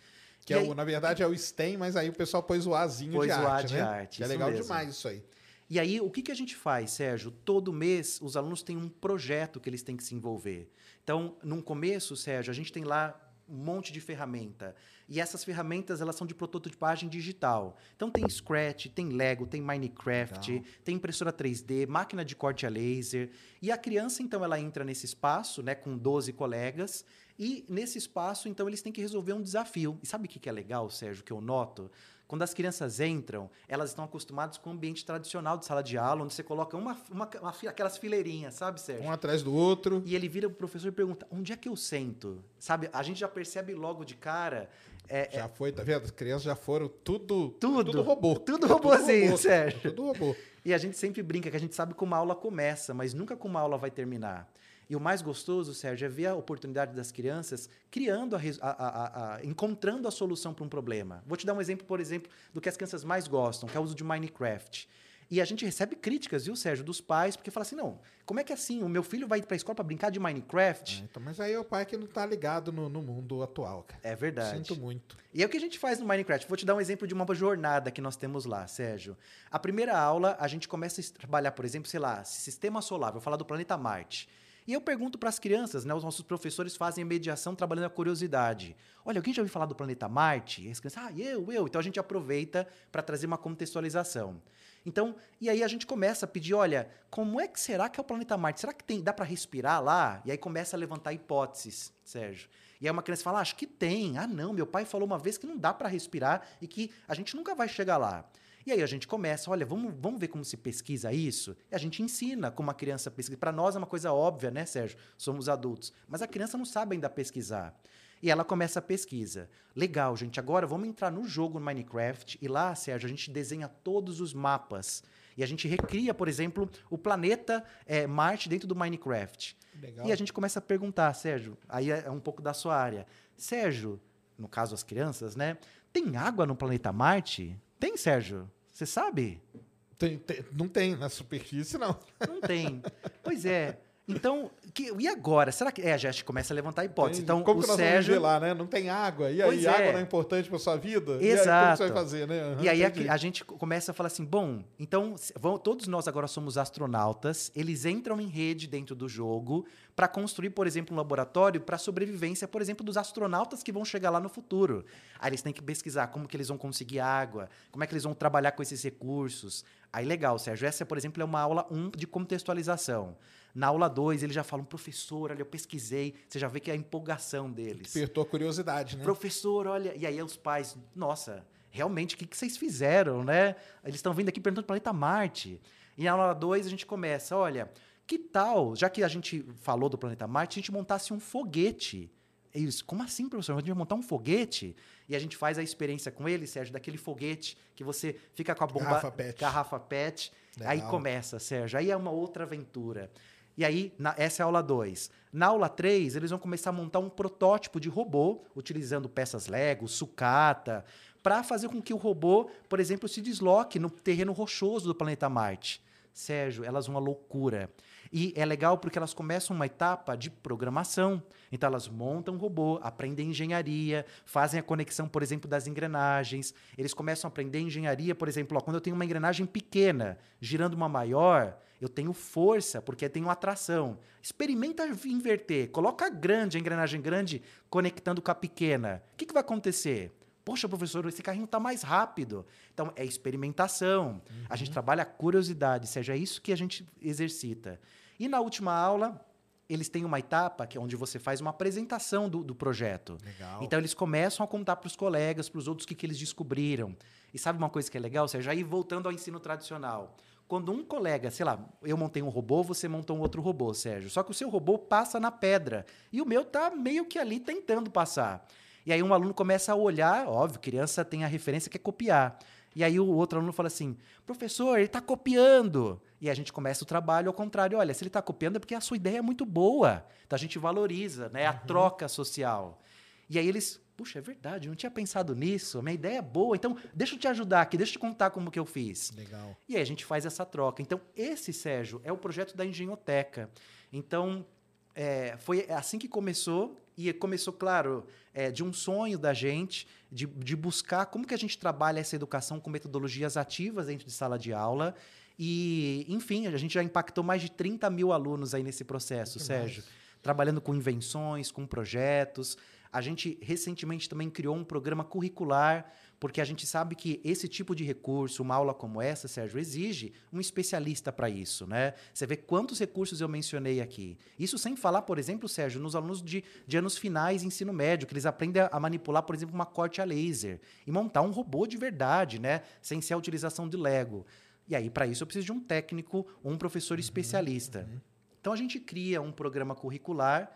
Que é o, na verdade é o STEM, mas aí o pessoal pôs o Azinho Pôs de o A arte, de né? arte, Que é legal mesmo. demais isso aí. E aí, o que, que a gente faz, Sérgio? Todo mês, os alunos têm um projeto que eles têm que se envolver. Então, num começo, Sérgio, a gente tem lá um monte de ferramenta. E essas ferramentas, elas são de prototipagem digital. Então, tem Scratch, tem Lego, tem Minecraft, Legal. tem impressora 3D, máquina de corte a laser. E a criança, então, ela entra nesse espaço, né, com 12 colegas. E nesse espaço, então, eles têm que resolver um desafio. E sabe o que que é legal, Sérgio, que eu noto? Quando as crianças entram, elas estão acostumadas com o ambiente tradicional de sala de aula, onde você coloca uma, uma, uma aquelas fileirinhas, sabe, Sérgio? Um atrás do outro. E ele vira pro professor e pergunta: onde é que eu sento? Sabe? A gente já percebe logo de cara. é, é, Já foi, tá vendo? As crianças já foram tudo. Tudo. Tudo robô. Tudo robozinho, robô. Sérgio. Tudo robô. E a gente sempre brinca que a gente sabe como a aula começa, mas nunca como a aula vai terminar. E o mais gostoso, Sérgio, é ver a oportunidade das crianças criando, a, a- a- encontrando a solução para um problema. Vou te dar um exemplo, por exemplo, do que as crianças mais gostam, que é o uso de Minecraft. E a gente recebe críticas, viu, Sérgio, dos pais, porque fala assim: não, como é que é assim? O meu filho vai para a escola para brincar de Minecraft? É, então, mas aí é o pai que não tá ligado no, no mundo atual, cara. É verdade. Sinto muito. E é o que a gente faz no Minecraft. Vou te dar um exemplo de uma jornada que nós temos lá, Sérgio. A primeira aula, a gente começa a trabalhar, por exemplo, sei lá, sistema solar. Vou falar do planeta Marte. E eu pergunto para as crianças, né? Os nossos professores fazem a mediação trabalhando a curiosidade. Olha, alguém já ouviu falar do planeta Marte? E as crianças, ah, eu, eu. Então a gente aproveita para trazer uma contextualização. Então, e aí a gente começa a pedir, olha, como é que será que é o planeta Marte? Será que tem, dá para respirar lá? E aí começa a levantar hipóteses, Sérgio. E aí uma criança fala, ah, acho que tem. Ah, não, meu pai falou uma vez que não dá para respirar e que a gente nunca vai chegar lá. E aí a gente começa, olha, vamos, vamos ver como se pesquisa isso? E a gente ensina como a criança pesquisa. Para nós é uma coisa óbvia, né, Sérgio? Somos adultos. Mas a criança não sabe ainda pesquisar. E ela começa a pesquisa. Legal, gente. Agora vamos entrar no jogo no Minecraft. E lá, Sérgio, a gente desenha todos os mapas. E a gente recria, por exemplo, o planeta eh, Marte dentro do Minecraft. Legal. E a gente começa a perguntar, Sérgio, aí é um pouco da sua área. Sérgio, no caso as crianças, né? Tem água no planeta Marte? Tem, Sérgio? Você sabe? Tem- tem- não tem na superfície, não. Não tem. pois é. Então, que- e agora? Será que. É, a gente começa a levantar a hipótese. Tem- Então, como o que nós Sérgio. vamos lá, né? Não tem água. E aí, é. água não é importante pra sua vida? E aí, como Exato. você vai fazer, né? Aham, E aí a, entendi. a gente começa a falar assim, bom, então vão- todos nós agora somos astronautas, eles entram em rede dentro do jogo para construir, por exemplo, um laboratório para sobrevivência, por exemplo, dos astronautas que vão chegar lá no futuro. Aí eles têm que pesquisar como que eles vão conseguir água, como é que eles vão trabalhar com esses recursos. Aí legal, Sérgio, essa, por exemplo, é uma aula 1 de contextualização. Na aula 2, eles já falam, professor, olha, eu pesquisei. Você já vê que é a empolgação deles. Despertou a curiosidade, né? Professor, olha. E aí os pais, nossa, realmente, o que, que vocês fizeram, né? Eles estão vindo aqui perguntando do planeta Marte. E na aula 2 a gente começa, olha, que tal, já que a gente falou do planeta Marte, a gente montasse um foguete. Eles, como assim, professor? A gente vai montar um foguete? E a gente faz a experiência com ele, Sérgio, daquele foguete que você fica com a bomba. Garrafa PET. Garrafa PET. Aí Legal. começa, Sérgio. Aí é uma outra aventura. E aí, na- essa é a aula 2. Na aula 3, eles vão começar a montar um protótipo de robô, utilizando peças Lego, sucata, para fazer com que o robô, por exemplo, se desloque no terreno rochoso do planeta Marte. Sérgio, elas uma loucura. E é legal porque elas começam uma etapa de programação. Então elas montam robô, aprendem engenharia, fazem a conexão, por exemplo, das engrenagens. Eles começam a aprender engenharia, por exemplo, ó, quando eu tenho uma engrenagem pequena girando uma maior, eu tenho força, porque tenho atração. Experimenta inverter, coloca a grande, a engrenagem grande, conectando com a pequena. O que, que vai acontecer? Poxa, professor, esse carrinho está mais rápido. Então, é experimentação. Uhum. A gente trabalha a curiosidade, seja é isso que a gente exercita. E na última aula, eles têm uma etapa que é onde você faz uma apresentação do, do projeto. Legal. Então, eles começam a contar para os colegas, para os outros, o que, que eles descobriram. E sabe uma coisa que é legal, Sérgio? Aí, voltando ao ensino tradicional. Quando um colega, sei lá, eu montei um robô, você montou um outro robô, Sérgio. Só que o seu robô passa na pedra. E o meu tá meio que ali tentando passar. E aí um aluno começa a olhar, óbvio, criança tem a referência que é copiar. E aí o outro aluno fala assim: professor, ele está copiando. E a gente começa o trabalho ao contrário. Olha, se ele está copiando é porque a sua ideia é muito boa. Então a gente valoriza né, a uhum. troca social. E aí eles, puxa, é verdade, eu não tinha pensado nisso, a minha ideia é boa, então deixa eu te ajudar aqui, deixa eu te contar como que eu fiz. Legal. E aí a gente faz essa troca. Então, esse, Sérgio, é o projeto da Engenhoteca. Então, é, foi assim que começou e começou, claro, é, de um sonho da gente de, de buscar como que a gente trabalha essa educação com metodologias ativas dentro de sala de aula. E, enfim, a gente já impactou mais de 30 mil alunos aí nesse processo, Sérgio. Trabalhando com invenções, com projetos. A gente recentemente também criou um programa curricular porque a gente sabe que esse tipo de recurso, uma aula como essa, Sérgio, exige um especialista para isso, né? Você vê quantos recursos eu mencionei aqui. Isso sem falar, por exemplo, Sérgio, nos alunos de, de anos finais ensino médio, que eles aprendem a manipular, por exemplo, uma corte a laser e montar um robô de verdade, né? Sem ser a utilização de Lego. E aí, para isso, eu preciso de um técnico um professor uhum, especialista. Uhum. Então, a gente cria um programa curricular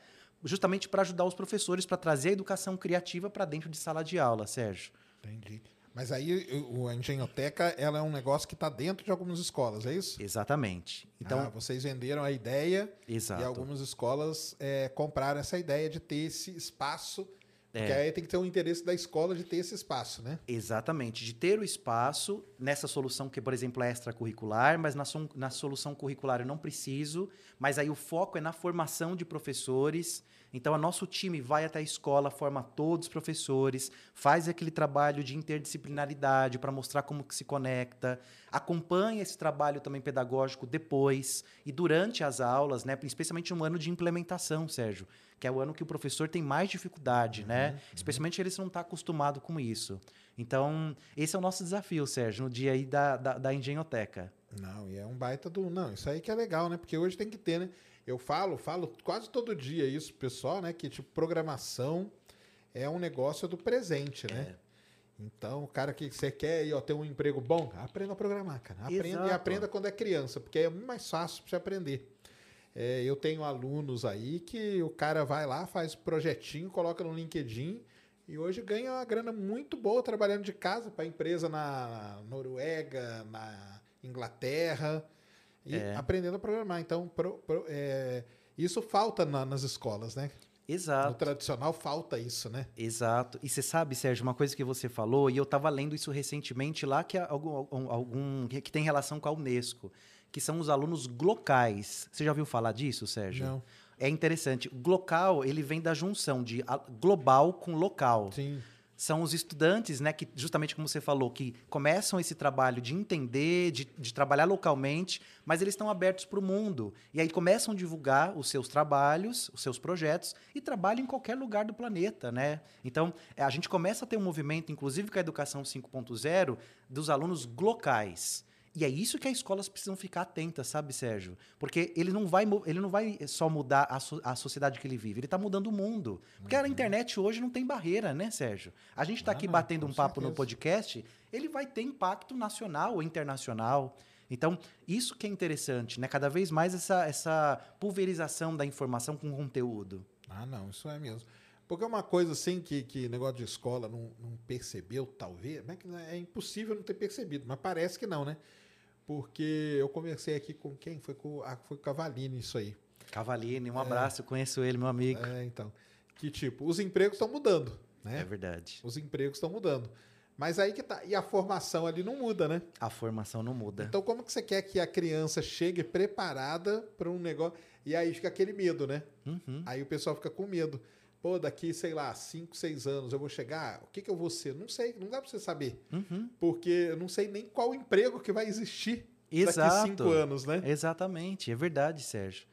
justamente para ajudar os professores para trazer a educação criativa para dentro de sala de aula, Sérgio. Entendi. Mas aí a engenhoteca ela é um negócio que está dentro de algumas escolas, é isso? Exatamente. Então ah, vocês venderam a ideia Exato. e algumas escolas é, compraram essa ideia de ter esse espaço. Porque é. aí tem que ter um interesse da escola de ter esse espaço, né? Exatamente, de ter o espaço nessa solução que, por exemplo, é extracurricular, mas na, na solução curricular eu não preciso, mas aí o foco é na formação de professores, então, o nosso time vai até a escola, forma todos os professores, faz aquele trabalho de interdisciplinaridade para mostrar como que se conecta, acompanha esse trabalho também pedagógico depois e durante as aulas, né, especialmente no ano de implementação, Sérgio, que é o ano que o professor tem mais dificuldade, né? uhum, né? Uhum. Especialmente ele não está acostumado com isso. Então, esse é o nosso desafio, Sérgio, no dia aí da, da, da engenhoteca. Não, e é um baita do. Não, isso aí que é legal, né? Porque hoje tem que ter, né? Eu falo, falo quase todo dia isso, pessoal, né? Que tipo, programação é um negócio do presente, né? É. Então, o cara que você quer ir, ó, ter um emprego bom, aprenda a programar, cara. Aprenda Exato. e aprenda quando é criança, porque é muito mais fácil para você aprender. É, eu tenho alunos aí que o cara vai lá, faz projetinho, coloca no LinkedIn e hoje ganha uma grana muito boa trabalhando de casa para empresa na Noruega, na Inglaterra e é. aprendendo a programar. Então, pro, pro, é, isso falta na, nas escolas, né? Exato. No tradicional falta isso, né? Exato. E você sabe, Sérgio, uma coisa que você falou, e eu estava lendo isso recentemente lá, que é algum, algum, que tem relação com a Unesco, que são os alunos glocais. Você já ouviu falar disso, Sérgio? Não. É interessante. Glocal, ele vem da junção de global com local. Sim são os estudantes, né, que justamente como você falou, que começam esse trabalho de entender, de, de trabalhar localmente, mas eles estão abertos para o mundo. E aí começam a divulgar os seus trabalhos, os seus projetos, e trabalham em qualquer lugar do planeta, né? Então, é, a gente começa a ter um movimento, inclusive com a Educação 5.0, dos alunos locais. E é isso que as escolas precisam ficar atentas, sabe, Sérgio? Porque ele não vai, ele não vai só mudar a, so, a sociedade que ele vive, ele está mudando o mundo. Porque uhum. a internet hoje não tem barreira, né, Sérgio? A gente está ah, aqui não, batendo um papo certeza. no podcast, ele vai ter impacto nacional ou internacional. Então, isso que é interessante, né? Cada vez mais essa, essa pulverização da informação com conteúdo. Ah, não, isso é mesmo. Porque é uma coisa assim que, que negócio de escola não, não percebeu, talvez. É, é impossível não ter percebido, mas parece que não, né? Porque eu conversei aqui com quem? Foi com, ah, foi com o Cavalini, isso aí. Cavalini, um abraço, é, eu conheço ele, meu amigo. É, então. Que tipo, os empregos estão mudando, né? É verdade. Os empregos estão mudando. Mas aí que tá. E a formação ali não muda, né? A formação não muda. Então, como que você quer que a criança chegue preparada para um negócio? E aí fica aquele medo, né? Uhum. Aí o pessoal fica com medo. Pô, daqui, sei lá, 5, 6 anos eu vou chegar, o que, que eu vou ser? Não sei, não dá para você saber. Uhum. Porque eu não sei nem qual emprego que vai existir daqui Exato. 5 anos, né? Exatamente, é verdade, Sérgio.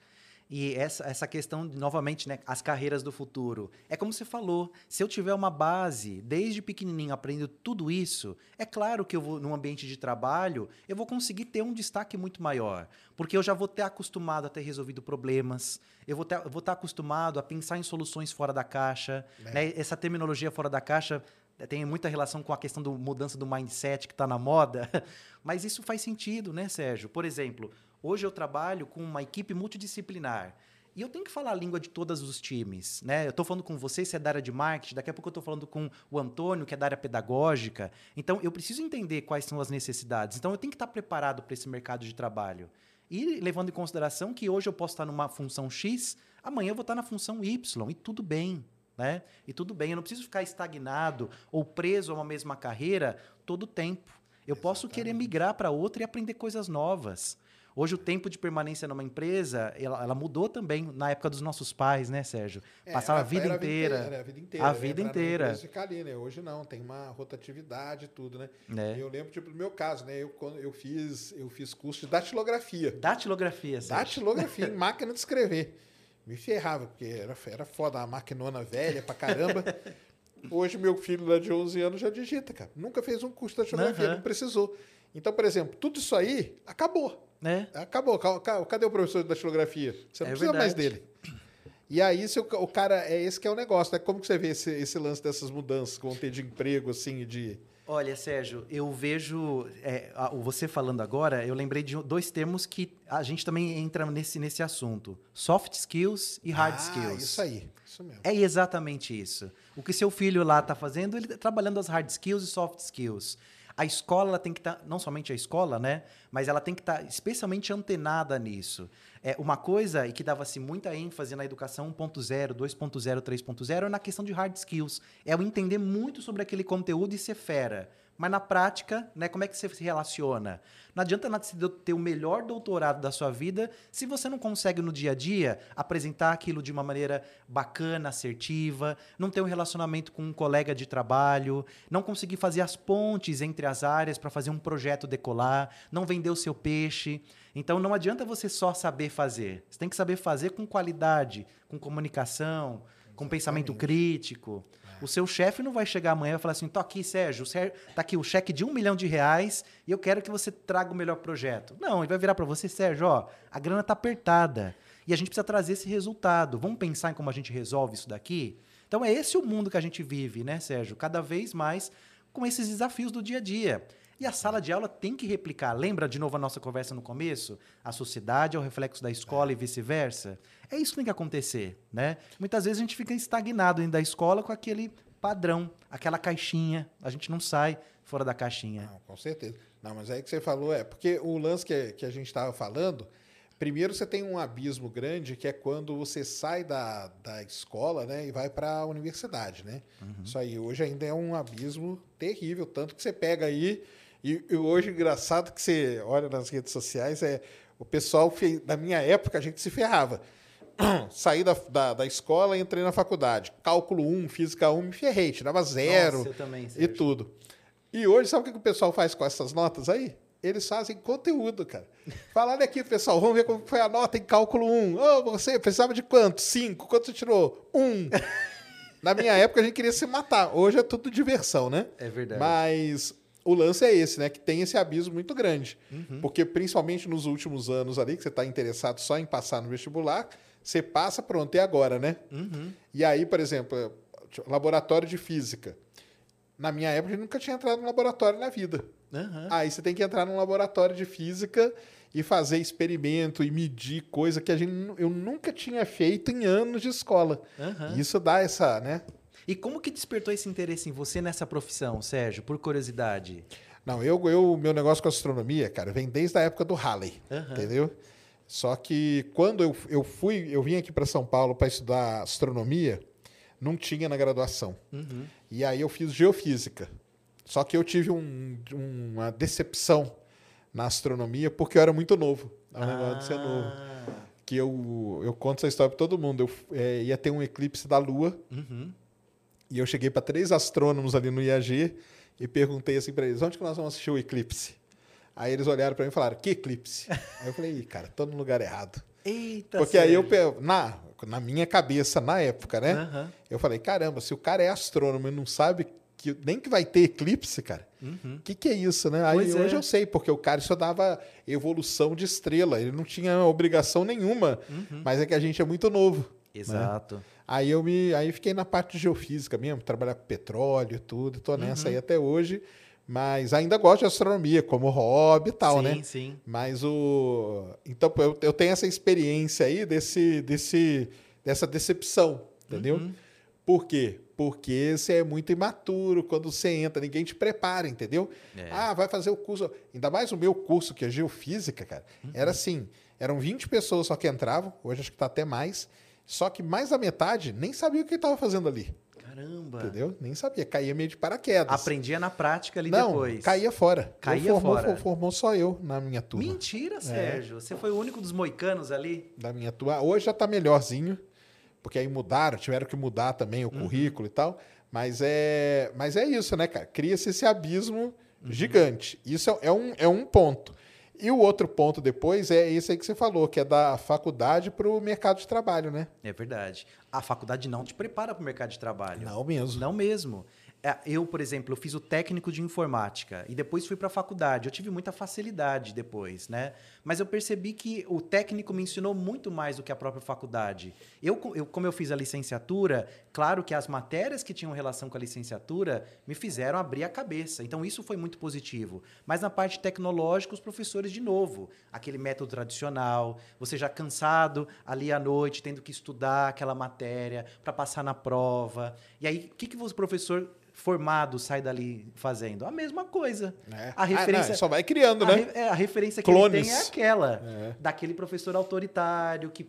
E essa, essa questão, novamente, né, as carreiras do futuro. É como você falou, se eu tiver uma base, desde pequenininho, aprendendo tudo isso, é claro que eu vou, num ambiente de trabalho, eu vou conseguir ter um destaque muito maior. Porque eu já vou ter acostumado a ter resolvido problemas, eu vou, ter, eu vou estar acostumado a pensar em soluções fora da caixa. É. Né? Essa terminologia fora da caixa eh, tem muita relação com a questão da mudança do mindset que está na moda, mas isso faz sentido, né, Sérgio? Por exemplo, hoje eu trabalho com uma equipe multidisciplinar. E eu tenho que falar a língua de todos os times, né? Eu estou falando com você, você é da área de marketing, daqui a pouco eu estou falando com o Antônio, que é da área pedagógica. Então, eu preciso entender quais são as necessidades. Então, eu tenho que estar preparado para esse mercado de trabalho. E levando em consideração que hoje eu posso estar numa função X, amanhã eu vou estar na função Y, e tudo bem. Né? E tudo bem, eu não preciso ficar estagnado ou preso a uma mesma carreira todo o tempo. Eu posso querer migrar para outra e aprender coisas novas. Hoje o tempo de permanência numa empresa, ela, ela mudou também na época dos nossos pais, né, Sérgio? É, Passava a vida inteira. Era a vida inteira. A vida inteira. ficar ali, né? Hoje não, tem uma rotatividade e tudo, né? né? Eu lembro, tipo, do meu caso, né? Eu, quando eu fiz, eu fiz curso de datilografia. Datilografia, Sérgio. Datilografia, em máquina de escrever. Me ferrava, porque era, era foda, uma maquinona velha pra caramba. Hoje, meu filho lá de 11 anos já digita, cara. Nunca fez um curso de datilografia, Aham. não precisou. Então, por exemplo, tudo isso aí acabou. Né? Acabou. Ca- ca- Cadê o professor de datilografia? Você não É precisa mais verdade. dele. E aí, se o, o cara. É esse que é o negócio, né? Como que você vê esse, esse lance dessas mudanças que vão ter de emprego, assim, de. Olha, Sérgio, eu vejo. é, você falando agora, eu lembrei de dois termos que a gente também entra nesse, nesse assunto: soft skills e hard ah, skills. Isso aí. Isso mesmo. É exatamente isso. O que seu filho lá está fazendo, ele tá trabalhando as hard skills e soft skills. A escola tem que estar, não somente a escola, né? Mas ela tem que estar especialmente antenada nisso. É uma coisa e que dava-se muita ênfase na educação 1.0, 2.0, 3.0 é na questão de hard skills. É o entender muito sobre aquele conteúdo e ser fera. Mas na prática, né, como é que você se relaciona? Não adianta nada você ter o melhor doutorado da sua vida se você não consegue no dia a dia apresentar aquilo de uma maneira bacana, assertiva, não ter um relacionamento com um colega de trabalho, não conseguir fazer as pontes entre as áreas para fazer um projeto decolar, não vender o seu peixe. Então não adianta você só saber fazer. Você tem que saber fazer com qualidade, com comunicação, com pensamento crítico. O seu chefe não vai chegar amanhã e falar assim: tô aqui, Sérgio, tá aqui o cheque de um milhão de reais e eu quero que você traga o melhor projeto. Não, ele vai virar para você, Sérgio, ó, a grana tá apertada e a gente precisa trazer esse resultado. Vamos pensar em como a gente resolve isso daqui? Então é esse o mundo que a gente vive, né, Sérgio? Cada vez mais com esses desafios do dia a dia. E a sala de aula tem que replicar. Lembra de novo a nossa conversa no começo? A sociedade é o reflexo da escola e vice-versa. É isso que tem que acontecer, né? Muitas vezes a gente fica estagnado dentro da escola com aquele padrão, aquela caixinha. A gente não sai fora da caixinha. Não, com certeza. Não, mas aí que você falou é. Porque o lance que, que a gente estava falando. Primeiro, você tem um abismo grande que é quando você sai da, da escola né, e vai para a universidade. Né? Isso aí hoje ainda é um abismo terrível. Tanto que você pega aí. E, e hoje, engraçado que você olha nas redes sociais, é o pessoal, da minha época, a gente se ferrava. Saí da, da, da escola e entrei na faculdade. Cálculo 1, física 1, me ferrei, tirava zero Nossa, eu também, e tudo. E hoje, sabe o que o pessoal faz com essas notas aí? Eles fazem conteúdo, cara. Fala, olha aqui, pessoal, vamos ver como foi a nota em cálculo 1. Ô, você precisava de quanto? 5. Quanto você tirou? 1. Na minha época, a gente queria se matar. Hoje é tudo diversão, né? É verdade. Mas o lance é esse, né? Que tem esse abismo muito grande. Uhum. Porque, principalmente nos últimos anos ali, que você está interessado só em passar no vestibular, você passa, pronto, e agora, né? Uhum. E aí, por exemplo, laboratório de física. Na minha época, eu nunca tinha entrado num laboratório na vida. Aham. Aí você tem que entrar num laboratório de física e fazer experimento e medir coisa que a gente, eu nunca tinha feito em anos de escola. E Isso dá essa, né? E como que despertou esse interesse em você nessa profissão, Sérgio? Por curiosidade. Não, eu, eu meu negócio com astronomia, cara, vem desde a época do Halley, Aham. entendeu? Só que quando eu, eu fui, eu vim aqui para São Paulo para estudar astronomia, não tinha na graduação. Uhum. E aí eu fiz geofísica. Só que eu tive um- uma decepção na astronomia porque eu era muito novo. É um negócio de ser novo. Ah, Que eu, eu conto essa história pra todo mundo. Eu é, ia ter um eclipse da Lua uhum. e eu cheguei para três astrônomos ali no IAG e perguntei assim para eles: onde que nós vamos assistir o eclipse? Aí eles olharam para mim e falaram: que eclipse? aí eu falei: cara, tô no lugar errado. Eita, Porque aí eu, na, na minha cabeça, na época, né? Aham. Eu falei: caramba, se o cara é astrônomo e não sabe que nem que vai ter eclipse, cara. Uhum. O que, que é isso, né? Aí é. hoje eu sei, porque o cara estudava evolução de estrela, ele não tinha obrigação nenhuma, Uhum. mas é que a gente é muito novo. Exato. Aí eu me, aí fiquei na parte de geofísica mesmo, trabalhar com petróleo e tudo, tô nessa Uhum. aí até hoje, mas ainda gosto de astronomia, como hobby e tal, sim, né? sim. Mas o então eu, eu tenho essa experiência aí desse, desse dessa decepção, entendeu? Uhum. Por quê? Porque você é muito imaturo quando você entra, ninguém te prepara, entendeu? É. Ah, vai fazer o curso. Ainda mais o meu curso, que é geofísica, cara. Uhum. Era assim: eram 20 pessoas só que entravam, hoje acho que tá até mais. Só que mais da metade nem sabia o que estava fazendo ali, Caramba. entendeu? Nem sabia, caía meio de paraquedas. Aprendia na prática ali Não, depois. caía fora. Eu Caía formou, fora. Formou só eu na minha turma. Mentira, Sérgio. Você foi o único dos moicanos ali? Da minha turma. Hoje já tá melhorzinho, porque aí mudaram, tiveram que mudar também o currículo e tal. Mas é, mas é isso, né, cara? Cria-se esse abismo gigante. Isso é, é um, é um ponto. E o outro ponto depois é esse aí que você falou, que é da faculdade para o mercado de trabalho, né? É verdade. A faculdade não te prepara para o mercado de trabalho. Não mesmo. Não mesmo. É, Eu, por exemplo, eu fiz o técnico de informática e depois fui para a faculdade. Eu tive muita facilidade depois, né? Mas eu percebi que o técnico me ensinou muito mais do que a própria faculdade. Eu, eu, como eu fiz a licenciatura, claro que as matérias que tinham relação com a licenciatura me fizeram abrir a cabeça. Então isso foi muito positivo. Mas na parte tecnológica, os professores de novo, aquele método tradicional, você já cansado ali à noite, tendo que estudar aquela matéria para passar na prova. E aí, o que, que o professor formado sai dali fazendo? A mesma coisa. É. A Ah, referência, não, só vai criando, a, né? é, a referência que Clones. ele tem é aquela, É. daquele professor autoritário que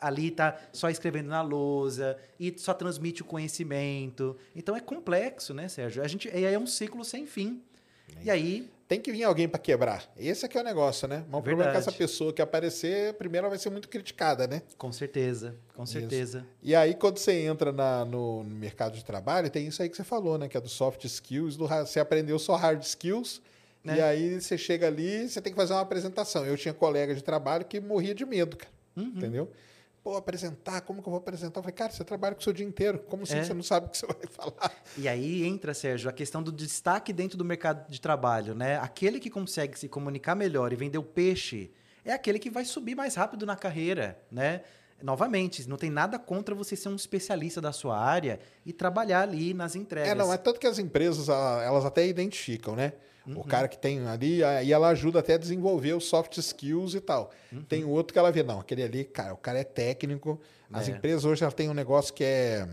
ali tá só escrevendo na lousa e só transmite o conhecimento. Então é complexo, né, Sérgio? A gente e aí é um ciclo sem fim. E aí, Tem que vir alguém para quebrar. Esse aqui é o negócio, né? Mas o problema é que essa pessoa que aparecer, primeiro ela vai ser muito criticada, né? com certeza, com Isso. certeza. E aí, quando você entra na- no, mercado de trabalho, tem isso aí que você falou, né? Que é do soft skills, do, você aprendeu só hard skills, Né? e aí você chega ali, você tem que fazer uma apresentação. Eu tinha colega de trabalho que morria de medo, cara. Uhum. Entendeu? Pô, apresentar, como que eu vou apresentar? Eu falei, cara, você trabalha com o seu dia inteiro, como assim É. você não sabe o que você vai falar? E aí entra, Sérgio, a questão do destaque dentro do mercado de trabalho, né? Aquele que consegue se comunicar melhor e vender o peixe é aquele que vai subir mais rápido na carreira, né? Novamente, não tem nada contra você ser um especialista da sua área e trabalhar ali nas entregas. É, não, é tanto que as empresas, elas até identificam, né? Uhum. O cara que tem ali, aí ela ajuda até a desenvolver os soft skills e tal. Uhum. Tem outro que ela vê, não, aquele ali, cara, o cara é técnico. As É. empresas hoje têm um negócio que é,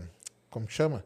como que chama?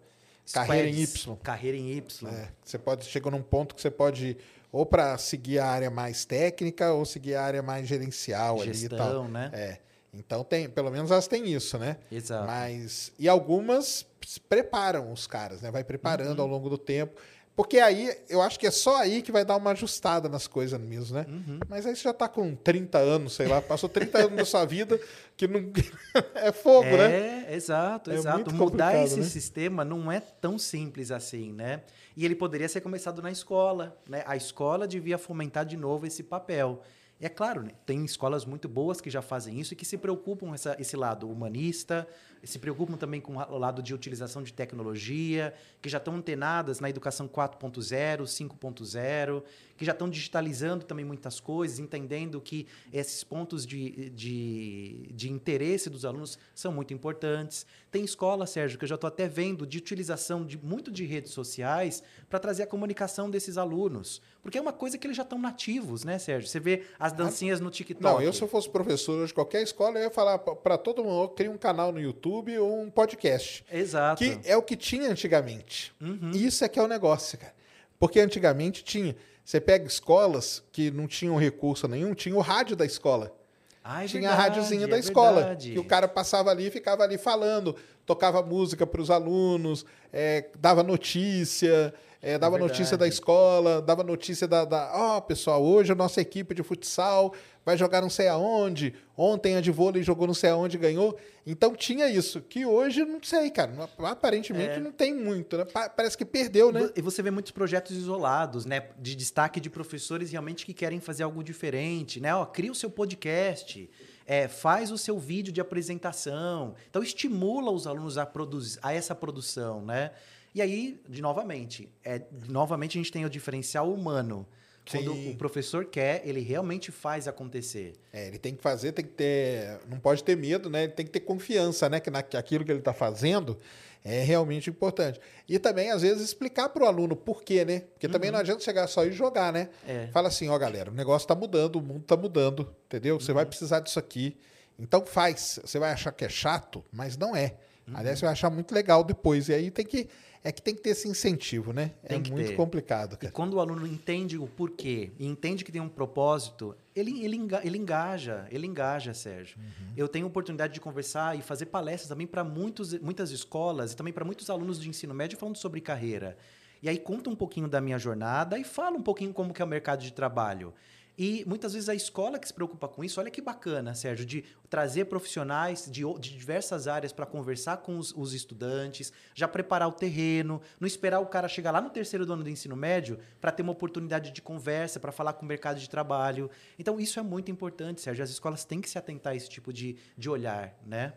Carreira em Y. Carreira em Y. É, você pode, chega num ponto que você pode ou para seguir a área mais técnica ou seguir a área mais gerencial ali e tal. Gestão, né? É. Então tem, pelo menos elas têm isso, né? Exato. Mas e algumas preparam os caras, né? Vai preparando Uhum. ao longo do tempo. Porque aí, eu acho que é só aí que vai dar uma ajustada nas coisas mesmo, né? Uhum. Mas aí você já tá com 30 anos, sei lá, passou 30 anos da sua vida que não é fogo, né? É, exato, É exato. Mudar esse né? sistema não é tão simples assim, né? E ele poderia ser começado na escola, né? A escola devia fomentar de novo esse papel. E é claro, né? tem escolas muito boas que já fazem isso e que se preocupam com esse lado humanista, se preocupam também com o lado de utilização de tecnologia, que já estão antenadas na educação 4.0, 5.0, que já estão digitalizando também muitas coisas, entendendo que esses pontos de, de, de interesse dos alunos são muito importantes. Tem escola, Sérgio, que eu já estou até vendo de utilização de muito de redes sociais para trazer a comunicação desses alunos. Porque é uma coisa que eles já estão nativos, né, Sérgio? Você vê as dancinhas no TikTok. Não, eu se eu fosse professor de qualquer escola, eu ia falar para todo mundo, eu cria um canal no YouTube ou um podcast. Exato. Que é o que tinha antigamente. Uhum. Isso é que é o negócio, cara. Porque antigamente tinha. Você pega escolas que não tinham recurso nenhum, tinha o rádio da escola. Ah, é tinha a verdade, rádiozinha é da escola. verdade. Que o cara passava ali e ficava ali falando, tocava música para os alunos, é, dava notícia, é, dava É notícia da escola, dava notícia da. da Ó, pessoal, hoje a nossa equipe de futsal vai jogar não sei aonde. Ontem a de vôlei jogou não sei aonde e ganhou. Então tinha isso, que hoje não sei, cara. Aparentemente É. não tem muito, né? Pa- Parece que perdeu, né? E você vê muitos projetos isolados, né? De destaque de professores realmente que querem fazer algo diferente, né? Ó, cria o seu podcast, é, faz o seu vídeo de apresentação. Então, estimula os alunos a, produzir, a essa produção, né? E aí, de novamente, é, novamente a gente tem o diferencial humano. Quando Sim. o professor quer, ele realmente faz acontecer. É, ele tem que fazer, tem que ter. Não pode ter medo, né? Ele tem que ter confiança, né? Que, na, que aquilo que ele está fazendo é realmente importante. E também, às vezes, explicar para o aluno por quê, né? Porque também não adianta chegar só e jogar, né? É. Fala assim, ó, galera, o negócio está mudando, o mundo está mudando, entendeu? Você vai precisar disso aqui. Então faz. Você vai achar que é chato, mas não é. Aliás, você vai achar muito legal depois. E aí tem que. É que tem que ter esse incentivo, né? Tem é muito ter. complicado, E cara. quando o aluno entende o porquê e entende que tem um propósito, ele, ele, ele engaja, ele engaja, Sérgio. Eu tenho oportunidade de conversar e fazer palestras também para muitas escolas e também para muitos alunos de ensino médio falando sobre carreira. E aí conta um pouquinho da minha jornada e fala um pouquinho como que é o mercado de trabalho. E muitas vezes a escola que se preocupa com isso, olha que bacana, Sérgio, de trazer profissionais de, de diversas áreas para conversar com os, os estudantes, já preparar o terreno, não esperar o cara chegar lá no terceiro ano do ensino médio para ter uma oportunidade de conversa, para falar com o mercado de trabalho. Então, isso é muito importante, Sérgio. As escolas têm que se atentar a esse tipo de, de olhar, né?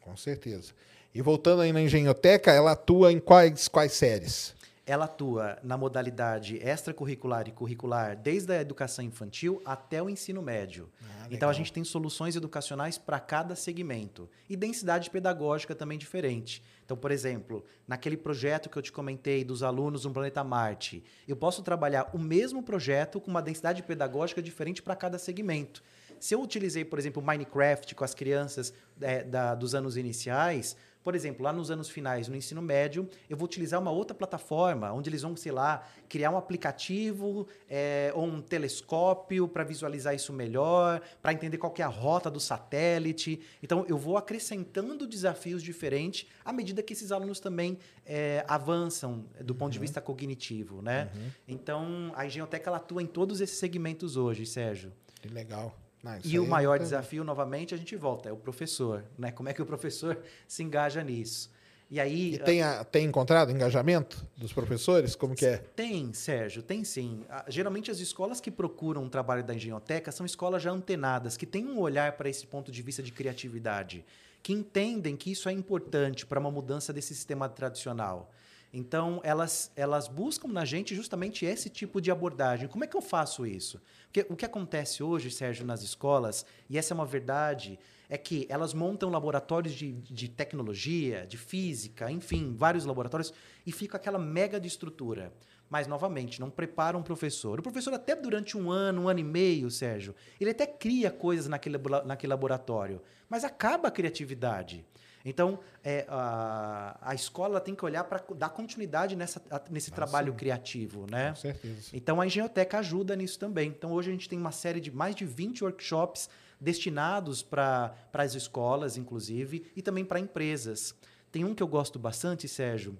Com certeza. E voltando aí na engenhoteca, ela atua em quais, quais séries? Ela atua na modalidade extracurricular e curricular, desde a educação infantil até o ensino médio. Ah, então, a gente tem soluções educacionais para cada segmento. E densidade pedagógica também diferente. Então, por exemplo, naquele projeto que eu te comentei dos alunos no planeta Marte, eu posso trabalhar o mesmo projeto com uma densidade pedagógica diferente para cada segmento. Se eu utilizei, por exemplo, Minecraft com as crianças é, da- dos anos iniciais, por exemplo, lá nos anos finais, no ensino médio, eu vou utilizar uma outra plataforma, onde eles vão, sei lá, criar um aplicativo é, ou um telescópio para visualizar isso melhor, para entender qual que é a rota do satélite. Então, eu vou acrescentando desafios diferentes à medida que esses alunos também é, avançam do ponto de vista cognitivo, né? Então, a engenhoteca ela atua em todos esses segmentos hoje, Sérgio. Que legal. Ah, E o aí maior é- desafio, novamente, a gente volta, é o professor, né? Como é que o professor se engaja nisso? E aí E tem, a- tem encontrado engajamento dos professores? Como que é? Tem, Sérgio, tem sim. Ah, Geralmente as escolas que procuram um trabalho da engenhoteca são escolas já antenadas, que têm um olhar para esse ponto de vista de criatividade, que entendem que isso é importante para uma mudança desse sistema tradicional. Então, elas, elas buscam na gente justamente esse tipo de abordagem. Como é que eu faço isso? Porque o que acontece hoje, Sérgio, nas escolas, e essa é uma verdade, é que elas montam laboratórios de, de tecnologia, de física, enfim, vários laboratórios, e fica aquela mega de estrutura. Mas, novamente, não prepara um professor. O professor, até durante um ano, um ano e meio, Sérgio, ele até cria coisas naquele, naquele laboratório, mas acaba a criatividade. Então, é, a, a escola tem que olhar para dar continuidade nessa, nesse trabalho criativo, né? Com certeza. Então a engenhoteca ajuda nisso também. Então hoje a gente tem uma série de mais de 20 workshops destinados para as escolas, inclusive, e também para empresas. Tem um que eu gosto bastante, Sérgio,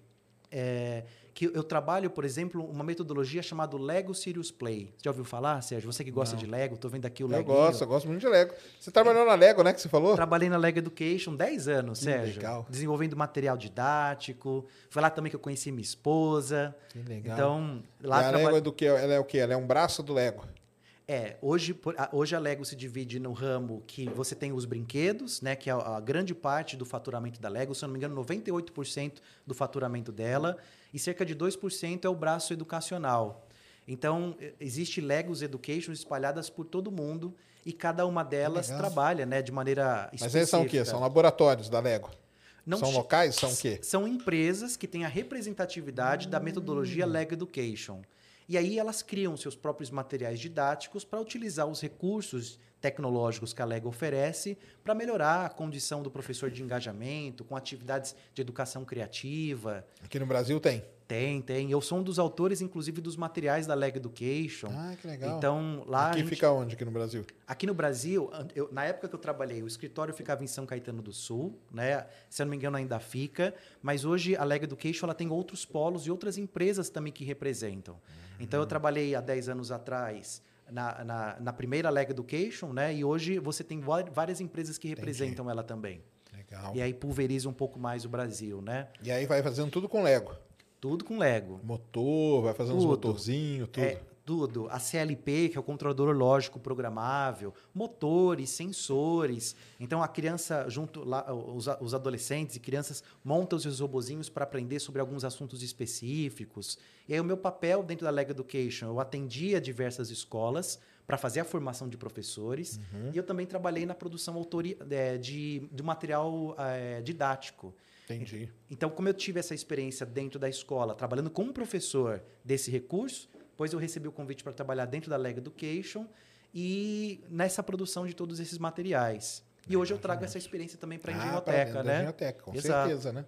é, que eu trabalho, por exemplo, uma metodologia chamada Lego Serious Play. Você já ouviu falar, Sérgio? Você que gosta de Lego, estou vendo aqui o Eu Lego. gosto, eu gosto muito de Lego. Você trabalhou na Lego, né? Que você falou? Trabalhei na Lego Education 10 anos, Que Sérgio. legal. Desenvolvendo material didático. Foi lá também que eu conheci minha esposa. Que legal. Então, E lá a Lego é do quê? Ela é o quê? Ela é um braço do Lego. É, hoje, hoje a Lego se divide no ramo que você tem os brinquedos, né, que é a, grande parte do faturamento da Lego, se eu não me engano, 98% do faturamento dela, e cerca de 2% é o braço educacional. Então, existe Legos Education espalhadas por todo mundo e cada uma delas legal. trabalha, né, de maneira específica. Mas eles são o quê? São laboratórios da Lego? Não são locais? São o quê? São empresas que têm a representatividade da Hum. metodologia Lego Education. E aí elas criam seus próprios materiais didáticos para utilizar os recursos tecnológicos que a Lego oferece para melhorar a condição do professor de engajamento, com atividades de educação criativa. Aqui no Brasil tem. Tem, tem. Eu sou um dos autores, inclusive, dos materiais da Leg Education. Ah, que legal. Então, lá. Aqui gente- fica onde aqui no Brasil? Aqui no Brasil, eu- na época que eu trabalhei, o escritório ficava em São Caetano do Sul, né? Se eu não me engano, ainda fica. Mas hoje a Leg Education ela tem outros polos e outras empresas também que representam. Então eu trabalhei há 10 anos atrás na, na, na primeira Leg Education, né? E hoje você tem várias empresas que representam ela também. Legal. E aí pulveriza um pouco mais o Brasil, né? E aí vai fazendo tudo com Lego. Tudo com Lego. Motor, vai fazendo uns Tudo. motorzinhos, tudo. É, tudo. A CLP, que é o controlador lógico programável, motores, sensores. Então a criança, junto lá, os, os adolescentes e crianças montam os seus robozinhos para aprender sobre alguns assuntos específicos. E aí o meu papel dentro da Leg Education, eu atendia diversas escolas para fazer a formação de professores e eu também trabalhei na produção autori- é, de, de material é, didático. Entendi. Então, como eu tive essa experiência dentro da escola, trabalhando como professor desse recurso, depois eu recebi o convite para trabalhar dentro da Leg Education e nessa produção de todos esses materiais. E hoje eu trago essa experiência também para a Ah, Engenhoteca, da né? Engenhoteca, com Exato. certeza, né?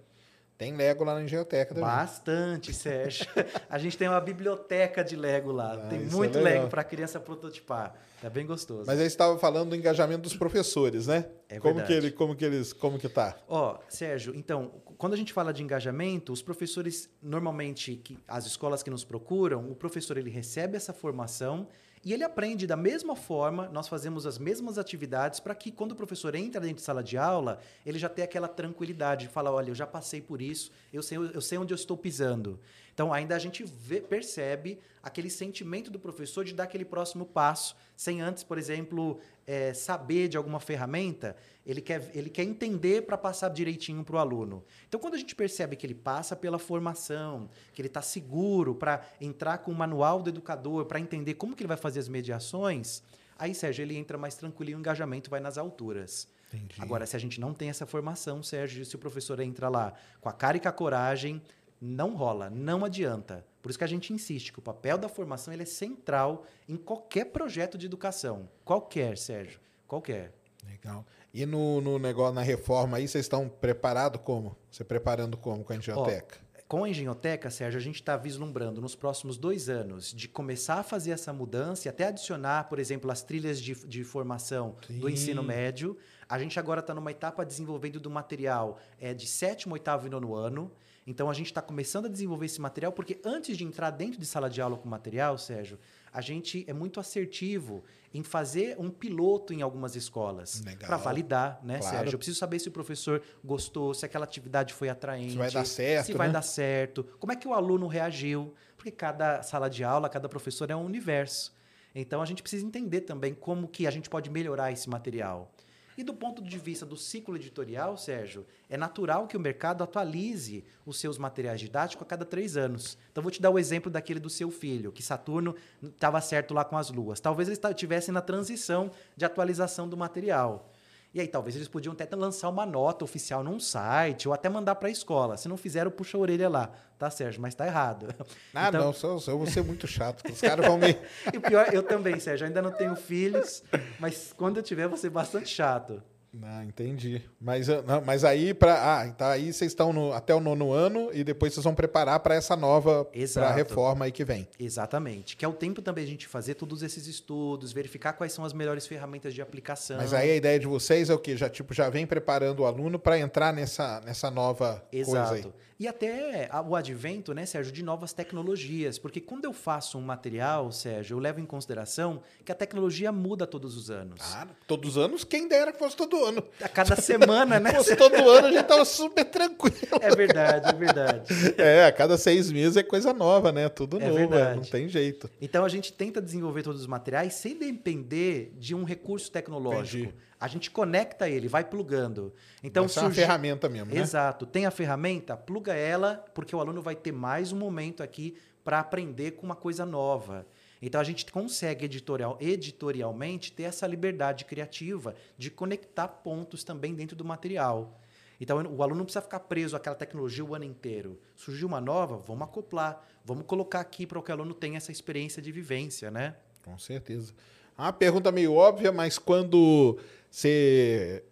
Tem Lego lá na Engenhoteca também. Bastante, Sérgio. a gente tem uma biblioteca de Lego lá. Ah, tem é muito legal. Lego para a criança prototipar. Tá bem gostoso. Mas aí você estava falando do engajamento dos professores, né? É como verdade. que ele, como que eles, como que tá? Ó, Sérgio, então, quando a gente fala de engajamento, os professores, normalmente, que, as escolas que nos procuram, o professor ele recebe essa formação e ele aprende da mesma forma, nós fazemos as mesmas atividades para que quando o professor entra dentro de sala de aula, ele já tenha aquela tranquilidade de falar, olha, eu já passei por isso, eu sei, eu sei onde eu estou pisando. Então, ainda a gente vê- percebe aquele sentimento do professor de dar aquele próximo passo, sem antes, por exemplo, eh, saber de alguma ferramenta, ele quer, ele quer entender para passar direitinho para o aluno. Então, quando a gente percebe que ele passa pela formação, que ele está seguro para entrar com o manual do educador, para entender como que ele vai fazer as mediações, aí, Sérgio, ele entra mais tranquilo e o engajamento vai nas alturas. Entendi. Agora, se a gente não tem essa formação, Sérgio, se o professor entra lá com a cara e com a coragem, não rola, não adianta. Por isso que a gente insiste que o papel da formação ele é central em qualquer projeto de educação. Qualquer, Sérgio. Qualquer. Legal. E no, no negócio, na reforma aí, vocês estão preparados como? Você preparando como com a Engenhoteca? Com a Engenhoteca, Sérgio, a gente está vislumbrando nos próximos dois anos de começar a fazer essa mudança e até adicionar, por exemplo, as trilhas de, de formação do Sim. ensino médio. A gente agora está numa etapa desenvolvendo do material é, de sétimo, oitavo e nono ano. Então a gente está começando a desenvolver esse material, porque antes de entrar dentro de sala de aula com material, Sérgio, a gente é muito assertivo em fazer um piloto em algumas escolas para validar, né, Claro. Sérgio? Eu preciso saber se o professor gostou, se aquela atividade foi atraente, Se vai dar certo, se vai né? dar certo, como é que o aluno reagiu, porque cada sala de aula, cada professor é um universo. Então a gente precisa entender também como que a gente pode melhorar esse material. E do ponto de vista do ciclo editorial, Sérgio, é natural que o mercado atualize os seus materiais didáticos a cada três anos. Então, vou te dar o exemplo daquele do seu filho, que Saturno estava certo lá com as luas. Talvez eles estivessem na transição de atualização do material. E aí, talvez eles podiam até lançar uma nota oficial num site ou até mandar para a escola. Se não fizeram, puxa a orelha lá. Tá, Sérgio? Mas tá errado. Ah, Então- não, só, só eu vou ser muito chato. Os caras vão me. E o pior, eu também, Sérgio. Ainda não tenho filhos, mas quando eu tiver, vou ser bastante chato. Ah, entendi. Mas, eu- não, mas aí, para. Ah, então aí vocês estão no- até o nono ano e depois vocês vão preparar para essa nova Exato. reforma aí que vem. Exatamente. Que é o tempo também a gente fazer todos esses estudos, verificar quais são as melhores ferramentas de aplicação. Mas aí a ideia de vocês é o quê? Já, tipo, já vem preparando o aluno para entrar nessa, nessa nova coisa aí. E até a- o advento, né, Sérgio, de novas tecnologias. Porque quando eu faço um material, Sérgio, eu levo em consideração que a tecnologia muda todos os anos. Ah, todos os anos, quem dera que fosse todo ano. A cada semana, né? Se fosse todo ano, a gente tava super tranquilo. É verdade, é verdade. É, a cada seis meses é coisa nova, né? Tudo É novo, é, verdade. não tem jeito. Então a gente tenta desenvolver todos os materiais sem depender de um recurso tecnológico. Entendi. A gente conecta ele, vai plugando. Então Essa é uma ferramenta mesmo, né? Exato. Tem a ferramenta, pluga ela, porque o aluno vai ter mais um momento aqui para aprender com uma coisa nova. Então a gente consegue editorial, editorialmente ter essa liberdade criativa de conectar pontos também dentro do material. Então o aluno não precisa ficar preso àquela tecnologia o ano inteiro. Surgiu uma nova, vamos acoplar, vamos colocar aqui para que o aluno tenha essa experiência de vivência, né? Com certeza. Uma pergunta meio óbvia, mas quando você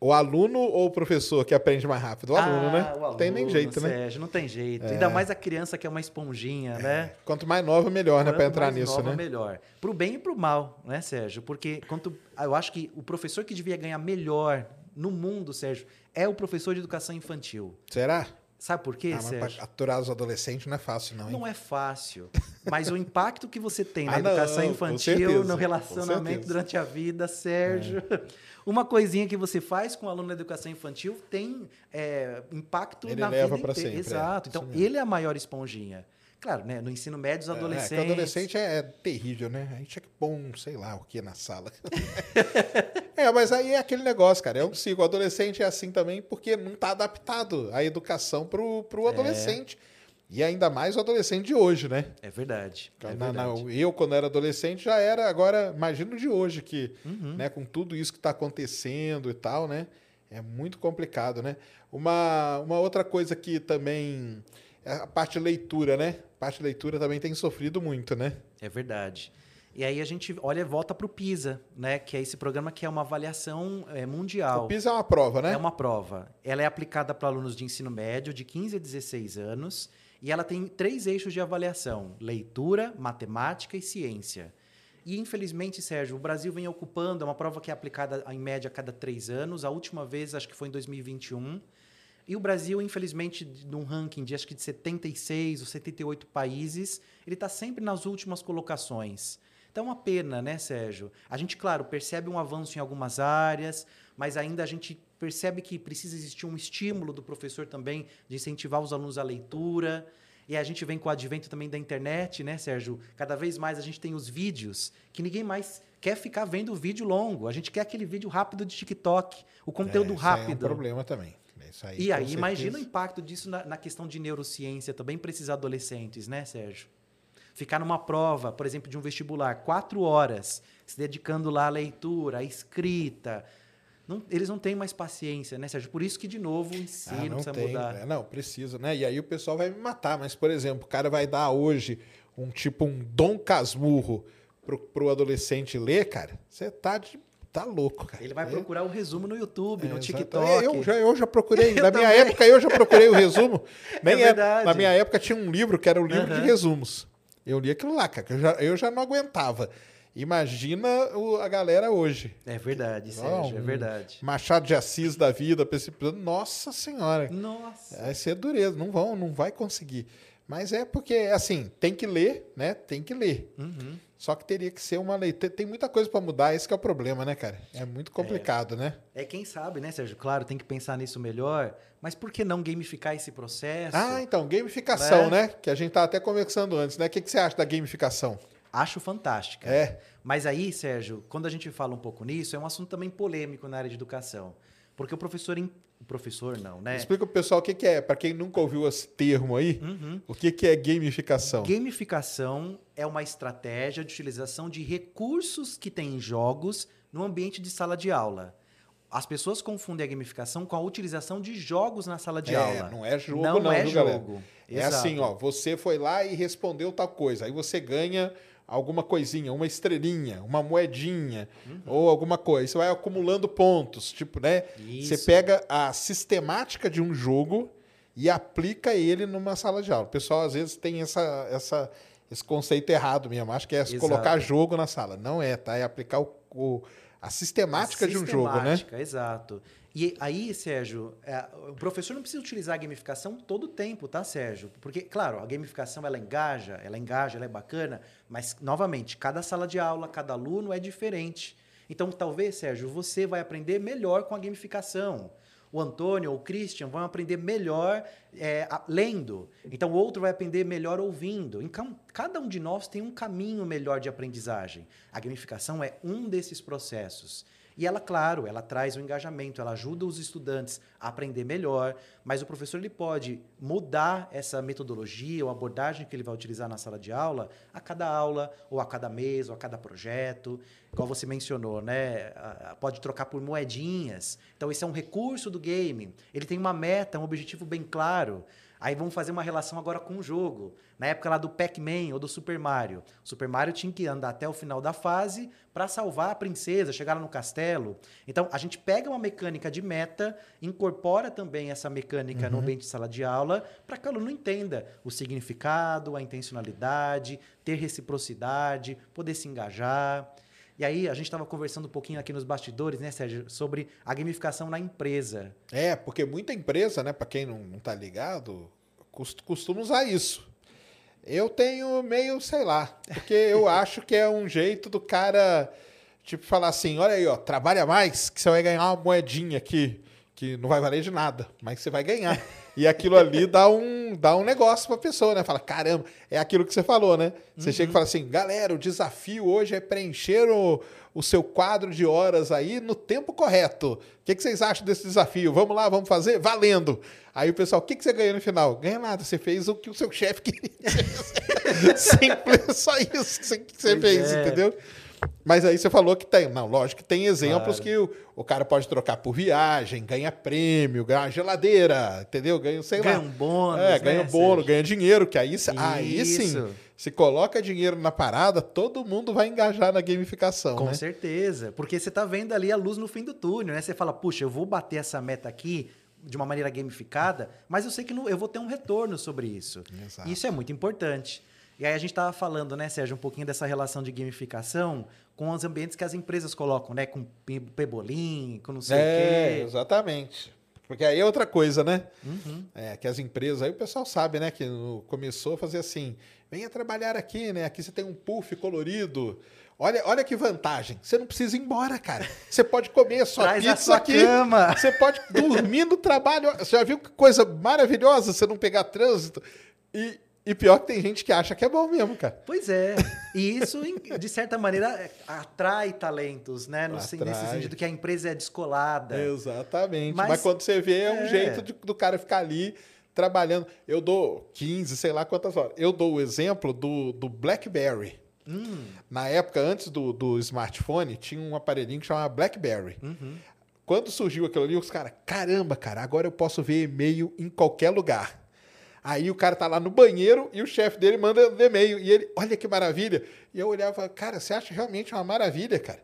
O aluno ou o professor que aprende mais rápido? O aluno, Ah, né? o Não aluno, tem nem jeito, né? Sérgio, não tem jeito. Ainda mais a criança que é uma esponjinha, né? Quanto mais nova, melhor, né? Quanto entrar mais nisso, nova, né? melhor. Pro bem e pro mal, né, Sérgio? Porque quanto, eu acho que o professor que devia ganhar melhor no mundo, Sérgio, é o professor de educação infantil. Será? Sabe por quê, Ah, Sérgio? aturar os adolescentes não é fácil, não, hein? Não é fácil. Mas o impacto que você tem na Ah, não, educação com infantil, no relacionamento. É. durante a vida, Sérgio. Uma coisinha que você faz com o aluno da educação infantil tem é, impacto Ele na leva vida inteira. sempre, é. Exato. Isso Então, ele é a maior esponjinha. Claro, né? No ensino médio, os É, que adolescentes. adolescente é, é terrível, né? A gente tinha que um, sei lá, o que na sala. é, mas aí é aquele negócio, cara. Eu sigo. O adolescente é assim também porque não tá adaptado a educação pro, pro É. adolescente. E ainda mais o adolescente de hoje, né? É verdade. É Na- na- verdade. eu, quando era adolescente, já era. Agora, imagino de hoje, que Uhum. né, com tudo isso que está acontecendo e tal, né? É muito complicado, né? Uma, uma outra coisa que também. É A parte leitura, né? A parte leitura também tem sofrido muito, né? É verdade. E aí a gente olha e volta para o PISA, né? Que é esse programa que é uma avaliação é, mundial. O PISA é uma prova, né? É uma prova. Ela é aplicada para alunos de ensino médio de 15 a 16 anos e ela tem três eixos de avaliação: leitura, matemática e ciência. E infelizmente, Sérgio, o Brasil vem ocupando, é uma prova que é aplicada em média a cada três anos. A última vez, acho que foi em 2021. E o Brasil, infelizmente, num ranking de acho que de 76 ou 78 países, ele está sempre nas últimas colocações. Então, é uma pena, né, Sérgio? A gente, claro, percebe um avanço em algumas áreas, mas ainda a gente percebe que precisa existir um estímulo do professor também de incentivar os alunos à leitura. E a gente vem com o advento também da internet, né, Sérgio? Cada vez mais a gente tem os vídeos que ninguém mais quer ficar vendo o vídeo longo. A gente quer aquele vídeo rápido de TikTok, o conteúdo É, rápido. É um problema também. Isso aí, E aí, imagina o impacto disso na, na questão de neurociência também para esses adolescentes, né, Sérgio? Ficar numa prova, por exemplo, de um vestibular, quatro horas, se dedicando lá à leitura, à escrita. Não- eles não têm mais paciência, né, Sérgio? Por isso que, de novo, o Ah, ensino não precisa tem. mudar. é, Não, precisa, né? E aí o pessoal vai me matar. Mas, por exemplo, o cara vai dar hoje um tipo um Dom Casmurro pro, pro adolescente ler, cara. Você tá, de- tá louco, cara. Ele vai É, procurar o resumo no YouTube, é, no. TikTok. Eu já, eu já procurei. Eu na minha também. época, eu já procurei o resumo. Nem É é- verdade. Na minha época tinha um livro que era o livro de Aham. resumos. Eu li aquilo lá, cara. que Eu já, eu já não aguentava. Imagina o- a galera hoje. É verdade, Sérgio, é um- verdade. Machado de Assis da vida. Nossa Senhora. Nossa. Vai ser dureza, não vão, não vai conseguir. Mas é porque, assim, tem que ler, né? Tem que ler. Uhum. Só que teria que ser uma lei. Tem muita coisa para mudar, esse que é o problema, né, cara? É muito complicado, né? É quem sabe, né, Sérgio? Claro, tem que pensar nisso melhor. Mas por que não gamificar esse processo? Ah, então, gamificação, Né? né? Que a gente tava até conversando antes, né? O que, que você acha da gamificação? Acho fantástica. É. Mas aí, Sérgio, quando a gente fala um pouco nisso, é um assunto também polêmico na área de educação. Porque o professor. Professor não, né? Explica pro pessoal o que, que é, para quem nunca ouviu esse termo aí, Uhum. o que, que é gamificação? Gamificação é uma estratégia de utilização de recursos que tem em jogos no ambiente de sala de aula. As pessoas confundem a gamificação com a utilização de jogos na sala de É, aula. não é jogo, não, não, é viu, galera? jogo. É Exato. assim, ó, você foi lá e respondeu tal coisa, aí você ganha alguma coisinha, uma estrelinha, uma moedinha Uhum. ou alguma coisa. Você vai acumulando pontos, tipo, né? Você Isso. pega a sistemática de um jogo e aplica ele numa sala de aula. O pessoal às vezes tem essa, essa, esse conceito errado mesmo. Acho que é Exato. colocar jogo na sala. Não é, tá? É aplicar o, o- a sistemática de um jogo, né? Sistemática, Exato. E aí, Sérgio, é, o professor não precisa utilizar a gamificação todo o tempo, tá, Sérgio? Porque, claro, a gamificação ela engaja, ela engaja, ela é bacana, mas, novamente, cada sala de aula, cada aluno é diferente. Então, talvez, Sérgio, você vai aprender melhor com a gamificação. O Antônio ou o Christian vão aprender melhor é, lendo. Então, o outro vai aprender melhor ouvindo. Então, cada um de nós tem um caminho melhor de aprendizagem. A gamificação é um desses processos. E ela, claro, ela traz o engajamento, ela ajuda os estudantes a aprender melhor, mas o professor ele pode mudar essa metodologia ou abordagem que ele vai utilizar na sala de aula a cada aula, ou a cada mês, ou a cada projeto. igual você mencionou, né? Pode trocar por moedinhas. Então, esse é um recurso do game. Ele tem uma meta, um objetivo bem claro. Aí vamos fazer uma relação agora com o jogo. Na época lá do Pac-Man ou do Super Mario. O Super Mario tinha que andar até o final da fase para salvar a princesa, chegar lá no castelo. Então, a gente pega uma mecânica de meta, incorpora também essa mecânica no ambiente de sala de aula, para que o aluno entenda o significado, a intencionalidade, ter reciprocidade, poder se engajar. E aí, a gente estava conversando um pouquinho aqui nos bastidores, né, Sérgio, sobre a gamificação na empresa. É, porque muita empresa, né, para quem não, não tá ligado, costuma usar isso. Eu tenho meio, sei lá, porque eu acho que é um jeito do cara, tipo, falar assim, olha aí, ó, trabalha mais que você vai ganhar uma moedinha aqui, que não vai valer de nada, mas você vai ganhar. E aquilo ali dá um, dá um negócio pra pessoa, né? Fala, caramba, é aquilo que você falou, né? Você chega e fala assim, galera, o desafio hoje é preencher o, o seu quadro de horas aí no tempo correto. O que, que vocês acham desse desafio? Vamos lá, vamos fazer? Valendo! Aí o pessoal, o que, que você ganhou no final? Ganha nada, você fez o que o seu chefe queria. Simples, só isso que você, que você Pois fez, é. entendeu? Mas aí você falou que tem. Não, lógico que tem exemplos Claro. que o, o cara pode trocar por viagem, ganha prêmio, ganha geladeira, entendeu? Ganha, sei Ganha lá. um bônus, É, né, ganha um bônus, ganha dinheiro, que aí, aí sim, se coloca dinheiro na parada, todo mundo vai engajar na gamificação, Com né? certeza. Porque você tá vendo ali a luz no fim do túnel, né? Você fala, puxa, eu vou bater essa meta aqui de uma maneira gamificada, mas eu sei que não- eu vou ter um retorno sobre isso. Exato. Isso é muito importante. E aí a gente estava falando, né, Sérgio, um pouquinho dessa relação de gamificação com os ambientes que as empresas colocam, né? Com pe- pebolim, com não sei É, o quê. exatamente. Porque aí é outra coisa, né? Uhum. É, que as empresas, aí o pessoal sabe, né? Que no- começou a fazer assim, venha trabalhar aqui, né? Aqui você tem um puff colorido. Olha, olha que vantagem. Você não precisa ir embora, cara. Você pode comer a sua Traz a pizza sua aqui. cama. Você pode dormir no trabalho. Você já viu que coisa maravilhosa você não pegar trânsito? E, e pior que tem gente que acha que é bom mesmo, cara. Pois é. E isso, de certa maneira, é, atrai talentos, né? No, sen- Nesse Atrai. sentido que a empresa é descolada. Exatamente. Mas, Mas- quando você vê, é um é. jeito de- do cara ficar ali trabalhando. Eu dou 15, sei lá quantas horas. Eu dou o exemplo do, do BlackBerry. Hum, Na época, antes do, do smartphone, tinha um aparelhinho que chamava BlackBerry. uhum. Quando surgiu aquilo ali, os caras, caramba, cara, agora eu posso ver e-mail em qualquer lugar. Aí o cara tá lá no banheiro e o chefe dele manda um e-mail. E ele, olha que maravilha. E eu olhava e falava, cara, você acha realmente uma maravilha, cara?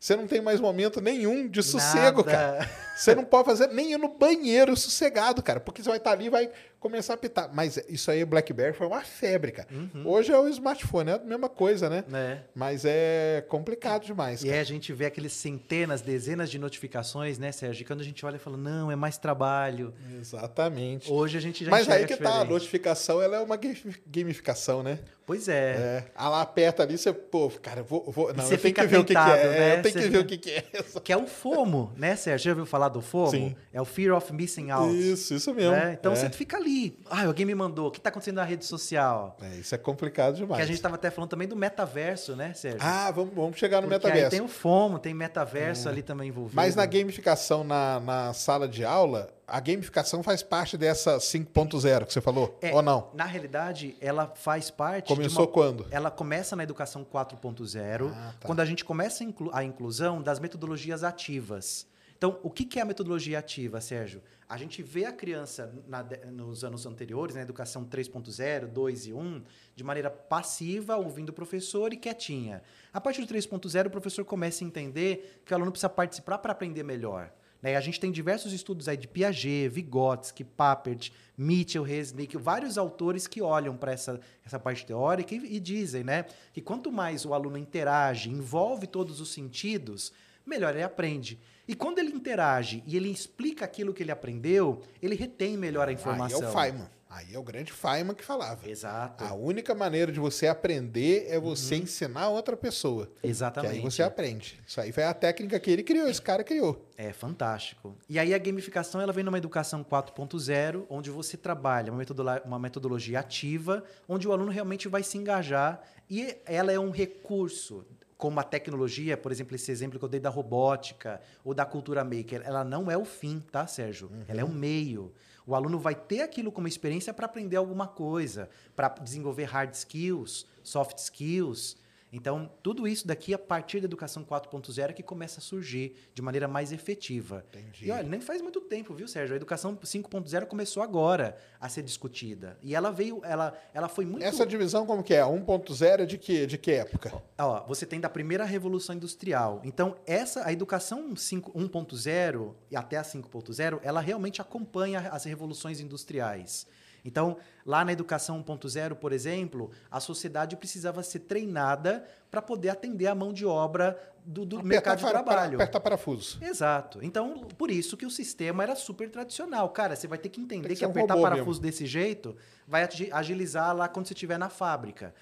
Você não tem mais momento nenhum de sossego, Nada. cara. Você não pode fazer nem ir no banheiro sossegado, cara, porque você vai estar ali e vai começar a pitar. Mas isso aí, BlackBerry foi uma febre, cara. Uhum. Hoje é o smartphone, é a mesma coisa, né? né? Mas é complicado demais. E cara. aí a gente vê aqueles centenas, dezenas de notificações, né, Sérgio? Quando a gente olha e fala, não, é mais trabalho. Exatamente. Hoje a gente já Mas aí que tá, a diferente. notificação ela é uma gami- gamificação, né? Pois é. É. Ah, lá aperta ali, você, pô, cara, vou, vou não, você eu tenho que ver o que, que tentado, é. né? Eu tenho Você que ver o que, que é. Que é o FOMO, né, Sérgio? Já ouviu falar do FOMO? Sim. É o Fear of Missing Out. Isso, isso mesmo. né? Então é. você fica ali. Ah, alguém me mandou. O que está acontecendo na rede social? É, isso é complicado demais. Que a gente estava até falando também do metaverso, né, Sérgio? Ah, vamos, vamos chegar no Porque metaverso. tem o FOMO, tem metaverso ali também envolvido. Mas na gamificação na, na sala de aula, a gamificação faz parte dessa 5.0 que você falou? É, Ou não? Na realidade, ela faz parte. Começou uma... quando? Ela começa na educação 4.0, Ah, tá. quando a gente começa a, inclu- a inclusão das metodologias ativas. Então, o que é a metodologia ativa, Sérgio? A gente vê a criança na nos anos anteriores, na educação 3.0, 2 e 1, de maneira passiva, ouvindo o professor e quietinha. A partir do 3.0, o professor começa a entender que o aluno precisa participar para aprender melhor. Né? A gente tem diversos estudos aí de Piaget, Vygotsky, Papert, Mitchell, Resnick, vários autores que olham para essa, essa parte teórica e, e dizem né, que quanto mais o aluno interage, envolve todos os sentidos, melhor ele aprende. E quando ele interage e ele explica aquilo que ele aprendeu, ele retém melhor a informação. Aí é o Feynman. Aí é o grande Feynman que falava. Exato. A única maneira de você aprender é você ensinar a outra pessoa. Que Exatamente. aí você aprende. Isso aí foi a técnica que ele criou, esse cara criou. É fantástico. E aí a gamificação ela vem numa educação 4.0, onde você trabalha uma, metodolo- uma metodologia ativa, onde o aluno realmente vai se engajar e ela é um recurso. Como a tecnologia, por exemplo, esse exemplo que eu dei da robótica ou da cultura maker, ela não é o fim, tá, Sérgio? Ela é um meio. O aluno vai ter aquilo como experiência para aprender alguma coisa, para desenvolver hard skills, soft skills. Então, tudo isso daqui, a partir da educação 4.0, é que começa a surgir de maneira mais efetiva. Entendi. E olha, nem faz muito tempo, viu, Sérgio? A educação 5.0 começou agora a ser discutida. E ela veio, ela, ela foi muito. Essa divisão como que é? 1.0 é de que, de que época? Ó, você tem da primeira revolução industrial. Então, essa a educação 5 1.0 e até a 5.0, ela realmente acompanha as revoluções industriais. Então, lá na educação 1.0, por exemplo, a sociedade precisava ser treinada para poder atender a mão de obra do, do mercado de para- trabalho. Apertar parafuso. Exato. Então, por isso que o sistema era super tradicional. Cara, você vai ter que entender Tem que que, um apertar parafuso desse jeito vai agi- agilizar lá quando você estiver na fábrica.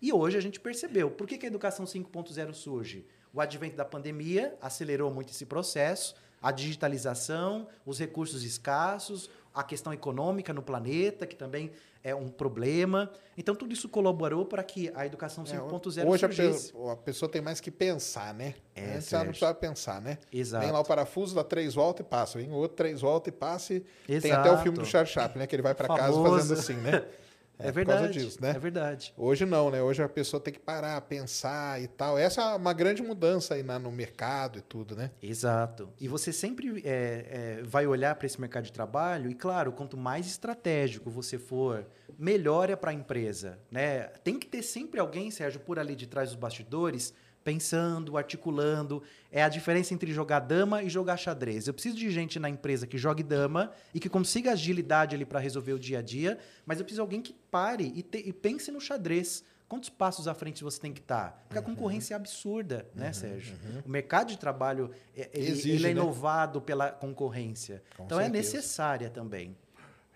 E hoje a gente percebeu. Por que, que a educação 5.0 surge? O advento da pandemia acelerou muito esse processo, a digitalização, os recursos escassos, a questão econômica no planeta, que também é um problema. Então, tudo isso colaborou para que a educação 5.0 É, Hoje a, surgisse. pe- a pessoa tem mais que pensar, né? É, Antes ela não precisava pensar, né? Exato. Vem lá o parafuso, dá três voltas e passa. Vem outro, três voltas e passa. E tem Exato. até o filme do Charles Chaplin, né? Que ele vai para casa fazendo assim, né? É, por causa verdade. disso, né? É verdade. Hoje não, né? Hoje a pessoa tem que parar, pensar e tal. Essa é uma grande mudança aí na- no mercado e tudo, né? Exato. E você sempre é, é, vai olhar para esse mercado de trabalho e, claro, quanto mais estratégico você for, melhor é para a empresa. Né? Tem que ter sempre alguém, Sérgio, por ali de trás dos bastidores, pensando, articulando. É a diferença entre jogar dama e jogar xadrez. Eu preciso de gente na empresa que jogue dama e que consiga agilidade ali para resolver o dia a dia, mas eu preciso de alguém que pare e, te- e pense no xadrez. Quantos passos à frente você tem que estar? Porque a concorrência é absurda, né, Sérgio? O mercado de trabalho é, ele, Exige, ele é né? inovado pela concorrência. Com então é certeza. necessária também.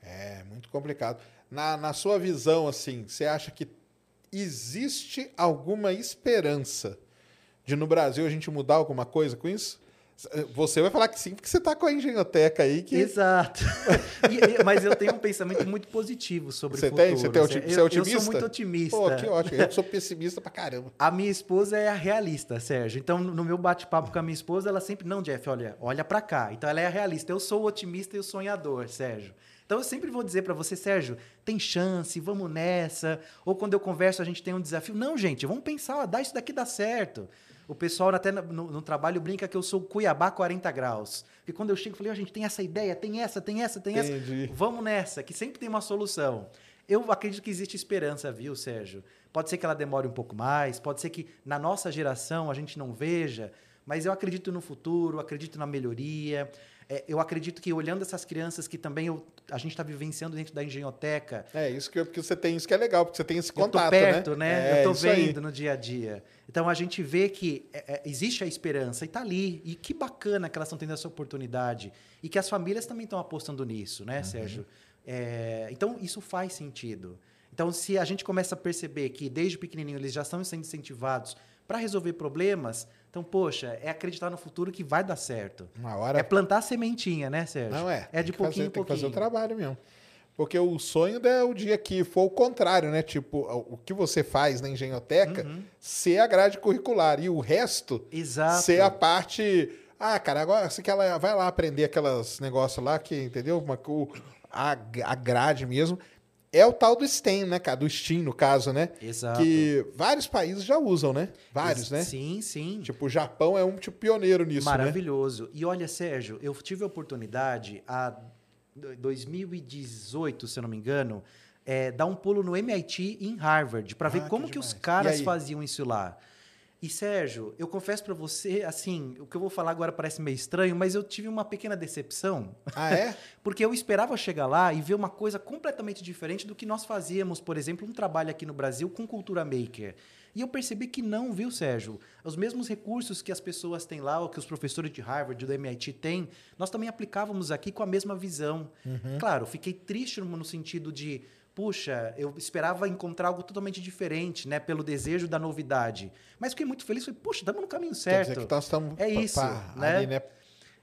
É, muito complicado. Na, na sua visão, assim, você acha que existe alguma esperança de no Brasil a gente mudar alguma coisa com isso? Você vai falar que sim, porque você está com a engenhoteca aí que. Exato. E- mas eu tenho um pensamento muito positivo sobre Você o futuro. tem? Você tem oti- Sérgio. você é otimista? Eu sou muito otimista. Pô, que ótimo. Eu sou pessimista pra caramba. A minha esposa é a realista, Sérgio. Então, no meu bate-papo com a minha esposa, ela sempre, não, Jeff, olha, olha pra cá. Então, ela é a realista. Eu sou o otimista e o sonhador, Sérgio. Então, eu sempre vou dizer pra você, Sérgio, tem chance, vamos nessa. Ou quando eu converso, a gente tem um desafio. Não, gente, vamos pensar, dá isso daqui dá certo. O pessoal até no, no- trabalho brinca que eu sou Cuiabá 40 graus. Porque quando eu chego, eu falei, ó, gente, tem essa ideia, tem essa, tem essa, tem essa. Entendi. Vamos nessa, que sempre tem uma solução. Eu acredito que existe esperança, viu, Sérgio? Pode ser que ela demore um pouco mais, pode ser que na nossa geração a gente não veja, mas eu acredito no futuro, acredito na melhoria. É, eu acredito que olhando essas crianças que também eu- a gente está vivenciando dentro da engenhoteca, É, isso que, porque você tem isso que é legal, porque você tem esse eu tô contato, perto, né? né? É, eu tô isso aí. vendo no dia a dia. Então a gente vê que é, é, existe a esperança e tá ali. E que bacana que elas estão tendo essa oportunidade. E que as famílias também estão apostando nisso, Uhum. né, Sérgio? É, então isso faz sentido. Então, se a gente começa a perceber que desde pequenininho eles já estão sendo incentivados para resolver problemas, então, poxa, é acreditar no futuro que vai dar certo. Uma hora É plantar sementinha, né, Sérgio? Não é. É de pouquinho fazer, em Tem que fazer pouquinho. o trabalho mesmo. Porque o sonho é o dia que for o contrário, né? Tipo, o que você faz na engenhoteca Uhum. ser a grade curricular e o resto Exato. ser a parte. Ah, cara, agora você quer lá, vai lá aprender aquelas negócios lá que, entendeu? Uma, o, a, a grade mesmo. É o tal do STEM, né, cara? Do STEAM, no caso, né? Exato. Que vários países já usam, né? Vários, né? Sim, sim. Tipo, o Japão é um tipo pioneiro nisso, né? Maravilhoso. E olha, Sérgio, eu tive a oportunidade, a 2018, se eu não me engano, é, dar um pulo no MIT em Harvard, para ver Ah, como que que, os caras faziam isso lá. E, Sérgio, eu confesso para você, assim, o que eu vou falar agora parece meio estranho, mas eu tive uma pequena decepção. Ah, é? Porque eu esperava chegar lá e ver uma coisa completamente diferente do que nós fazíamos, por exemplo, um trabalho aqui no Brasil com cultura maker. E eu percebi que não, viu, Sérgio? Os mesmos recursos que as pessoas têm lá, ou que os professores de Harvard, do MIT têm, nós também aplicávamos aqui com a mesma visão. Claro, fiquei triste no sentido de, puxa, eu esperava encontrar algo totalmente diferente, né, pelo desejo da novidade. Mas fiquei muito feliz, falei, puxa, estamos no caminho Quer certo. dizer que nós estamos É isso, pa- né? ali, né?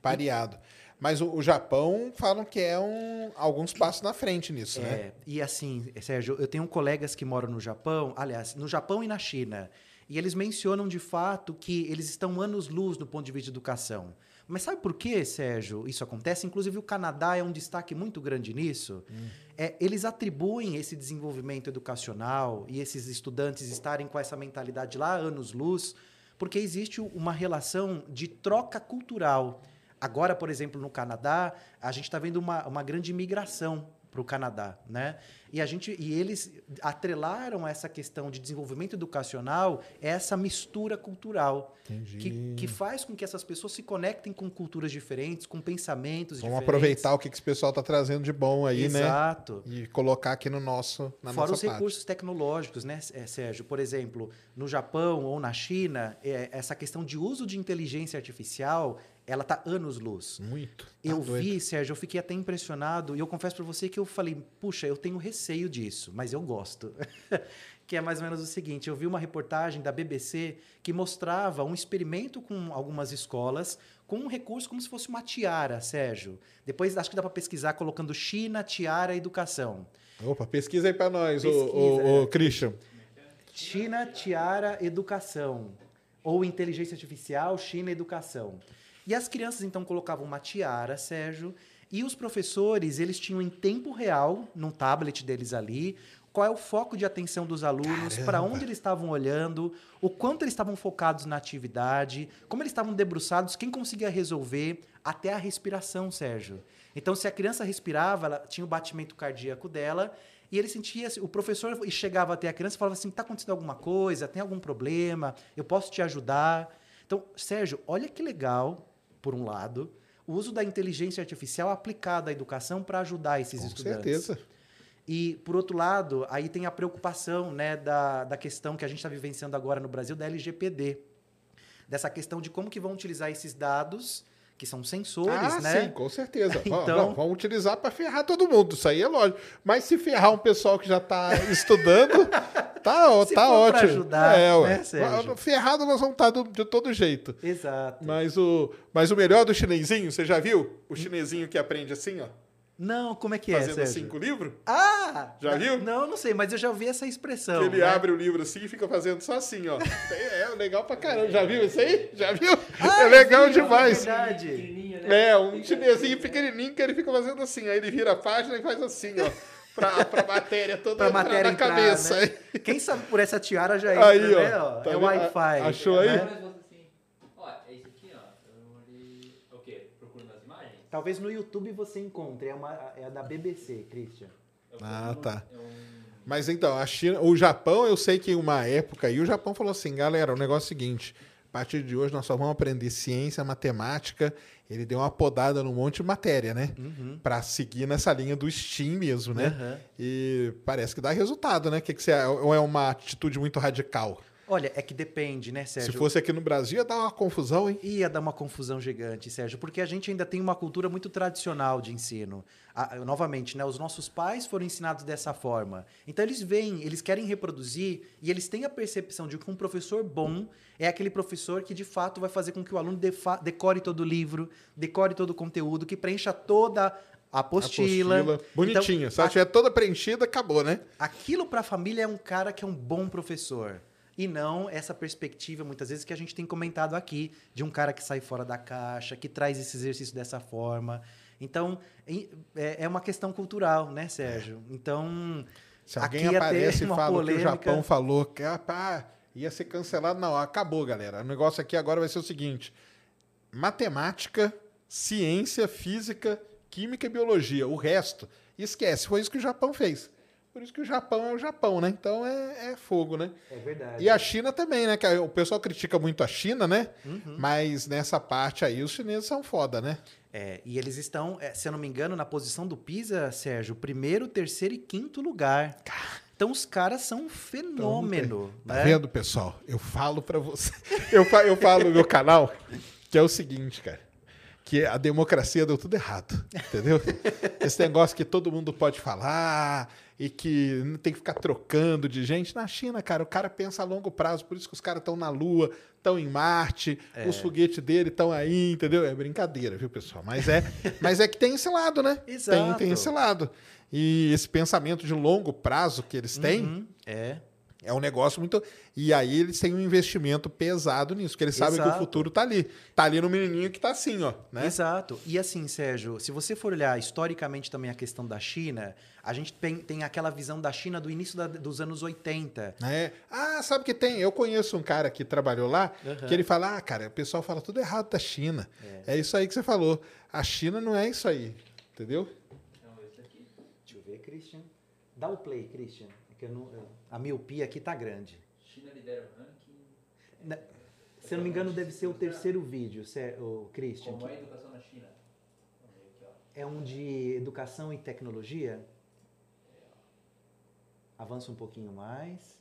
Pareado. Mas o, o Japão falam que é um, alguns passos na frente nisso, né? É, e assim, Sérgio, eu tenho colegas que moram no Japão, aliás, no Japão e na China, e eles mencionam de fato que eles estão anos-luz no ponto de vista de educação. Mas sabe por que, Sérgio, isso acontece? Inclusive, o Canadá é um destaque muito grande nisso. É, eles atribuem esse desenvolvimento educacional e esses estudantes estarem com essa mentalidade lá anos-luz, porque existe uma relação de troca cultural. Agora, por exemplo, no Canadá, a gente está vendo uma, uma grande migração para o Canadá, né? E a gente e eles atrelaram essa questão de desenvolvimento educacional essa mistura cultural que, que faz com que essas pessoas se conectem com culturas diferentes, com pensamentos Vamos diferentes. aproveitar o que esse pessoal está trazendo de bom aí, Exato. né? Exato. E colocar aqui no nosso na Fora nossa os parte. recursos tecnológicos, né, eh, Sérgio? Por exemplo, no Japão ou na China, é, essa questão de uso de inteligência artificial, ela tá anos luz. Muito. Tá Eu doido. vi, Sérgio, eu fiquei até impressionado e eu confesso para você que eu falei, puxa, eu tenho receio disso, mas eu gosto. que é mais ou menos o seguinte: eu vi uma reportagem da BBC que mostrava um experimento com algumas escolas com um recurso como se fosse uma tiara, Sérgio. Depois acho que dá para pesquisar colocando China, tiara, educação. Opa, pesquisa aí para nós, Pesquisa, o, o, é. o Christian. China, Tiara, Educação. Ou Inteligência Artificial, China, Educação. E as crianças, então, colocavam uma tiara, Sérgio, e os professores, eles tinham em tempo real, num tablet deles ali, qual é o foco de atenção dos alunos, para onde eles estavam olhando, o quanto eles estavam focados na atividade, como eles estavam debruçados, quem conseguia resolver, até a respiração, Sérgio. Então, se a criança respirava, ela tinha o batimento cardíaco dela, e ele sentia, o professor chegava até a criança e falava assim: está acontecendo alguma coisa? Tem algum problema? Eu posso te ajudar? Então, Sérgio, olha que legal, por um lado, o uso da inteligência artificial aplicada à educação para ajudar esses Com estudantes. certeza. E, por outro lado, aí tem a preocupação né, da, da questão que a gente está vivenciando agora no Brasil da LGPD. Dessa questão de como que vão utilizar esses dados, que são sensores, ah, né? sim, com certeza. Então- não, vão utilizar para ferrar todo mundo, isso aí é lógico. Mas se ferrar um pessoal que já está estudando, tá, ó- Se tá for pra ótimo. ajudar, é, ué. né, Sérgio? Ferrado nós vamos estar do- de todo jeito. Exato. Mas o, mas o melhor do chinesinho, você já viu? O chinesinho que aprende assim, ó, Não, como é que fazendo é, assim Sérgio? com o livro. Ah! Já na- viu? Não, não sei, mas eu já ouvi essa expressão. Que ele né? abre o livro assim e fica fazendo só assim, ó. É, é legal pra caramba. Já viu isso aí? Já viu? Ah, é legal sim, demais. É verdade. Né? É, um chinesinho pequenininho que ele fica fazendo assim. Aí ele vira a página e faz assim, ó. Pra, pra matéria toda Pra matéria na entrar, cabeça. né? Quem sabe por essa tiara já entra, Aí, ó. né? ó? Tá é vendo? Wi-Fi. Achou aí? né? O imagens? Talvez no YouTube você encontre. É, uma, é a da BBC, Christian. Ah, tá. é Mas então, a China, o Japão, eu sei que em uma época aí o Japão falou assim, galera, o negócio é o seguinte, a partir de hoje nós só vamos aprender ciência, matemática. Ele deu uma podada num monte de matéria, né? Uhum. Pra seguir nessa linha do STEAM mesmo, né? Aham. E parece que dá resultado, né? Que que você, ou é uma atitude muito radical? Olha, é que depende, né, Sérgio? Se fosse aqui no Brasil, ia dar uma confusão, hein? Ia dar uma confusão gigante, Sérgio, porque a gente ainda tem uma cultura muito tradicional de ensino. Ah, novamente, né, os nossos pais foram ensinados dessa forma. Então eles veem, eles querem reproduzir e eles têm a percepção de que um professor bom é aquele professor que de fato vai fazer com que o aluno decore todo o livro, decore todo o conteúdo, que preencha toda a apostila. Bonitinha. Então, Se ela a- estiver toda preenchida, acabou, né? Aquilo para a família é um cara que é um bom professor. E não essa perspectiva, muitas vezes, que a gente tem comentado aqui, de um cara que sai fora da caixa, que traz esse exercício dessa forma. Então, é é uma questão cultural, né, Sérgio? Então, Se Aqui alguém ter aparece e fala que o polêmica. Japão falou que ah, ia ser cancelado, não, acabou, galera. O negócio aqui agora vai ser o seguinte: matemática, ciência, física, química e biologia. O resto, esquece. Foi isso que o Japão fez. Por isso que o Japão é o Japão, né? Então é, é fogo, né? é verdade. E a China também, né? Que o pessoal critica muito a China, né? Uhum. Mas nessa parte aí os chineses são foda, né? É, e eles estão, é, se eu não me engano, na posição do PISA, Sérgio, primeiro, terceiro e quinto lugar. Então, os caras são um fenômeno. Tá né? vendo, pessoal? Eu falo pra você. Eu, fa- eu falo no meu canal que é o seguinte, cara. Que a democracia deu tudo errado, entendeu? Esse negócio que todo mundo pode falar e que não tem que ficar trocando de gente. Na China, cara, o cara pensa a longo prazo, por isso que os caras estão na Lua, estão em Marte, É. os foguetes dele estão aí, entendeu? É brincadeira, viu, pessoal? Mas é, mas é que tem esse lado, né? Tem, Exato. tem esse lado. E esse pensamento de longo prazo que eles têm, Uhum, é. É um negócio muito. E aí eles têm um investimento pesado nisso, porque eles sabem que o Exato. futuro tá ali. Tá ali no menininho que tá assim, ó. Né? Exato. E assim, Sérgio, se você for olhar historicamente também a questão da China, a gente tem, tem aquela visão da China do início da- dos anos 80. É. Ah, sabe que tem? Eu conheço um cara que trabalhou lá, Aham. que ele fala: ah, cara, o pessoal fala tudo errado da China. É. isso aí que você falou. A China não é isso aí. Entendeu? Então, esse aqui. Deixa eu ver, Christian. Dá o play, Christian. É que eu não- eu- a miopia aqui tá grande. China lidera o ranking. Na- Se eu não me engano, deve ser o terceiro vídeo, o Christian. Como é a educação na China? É um de educação e tecnologia. Avança um pouquinho mais.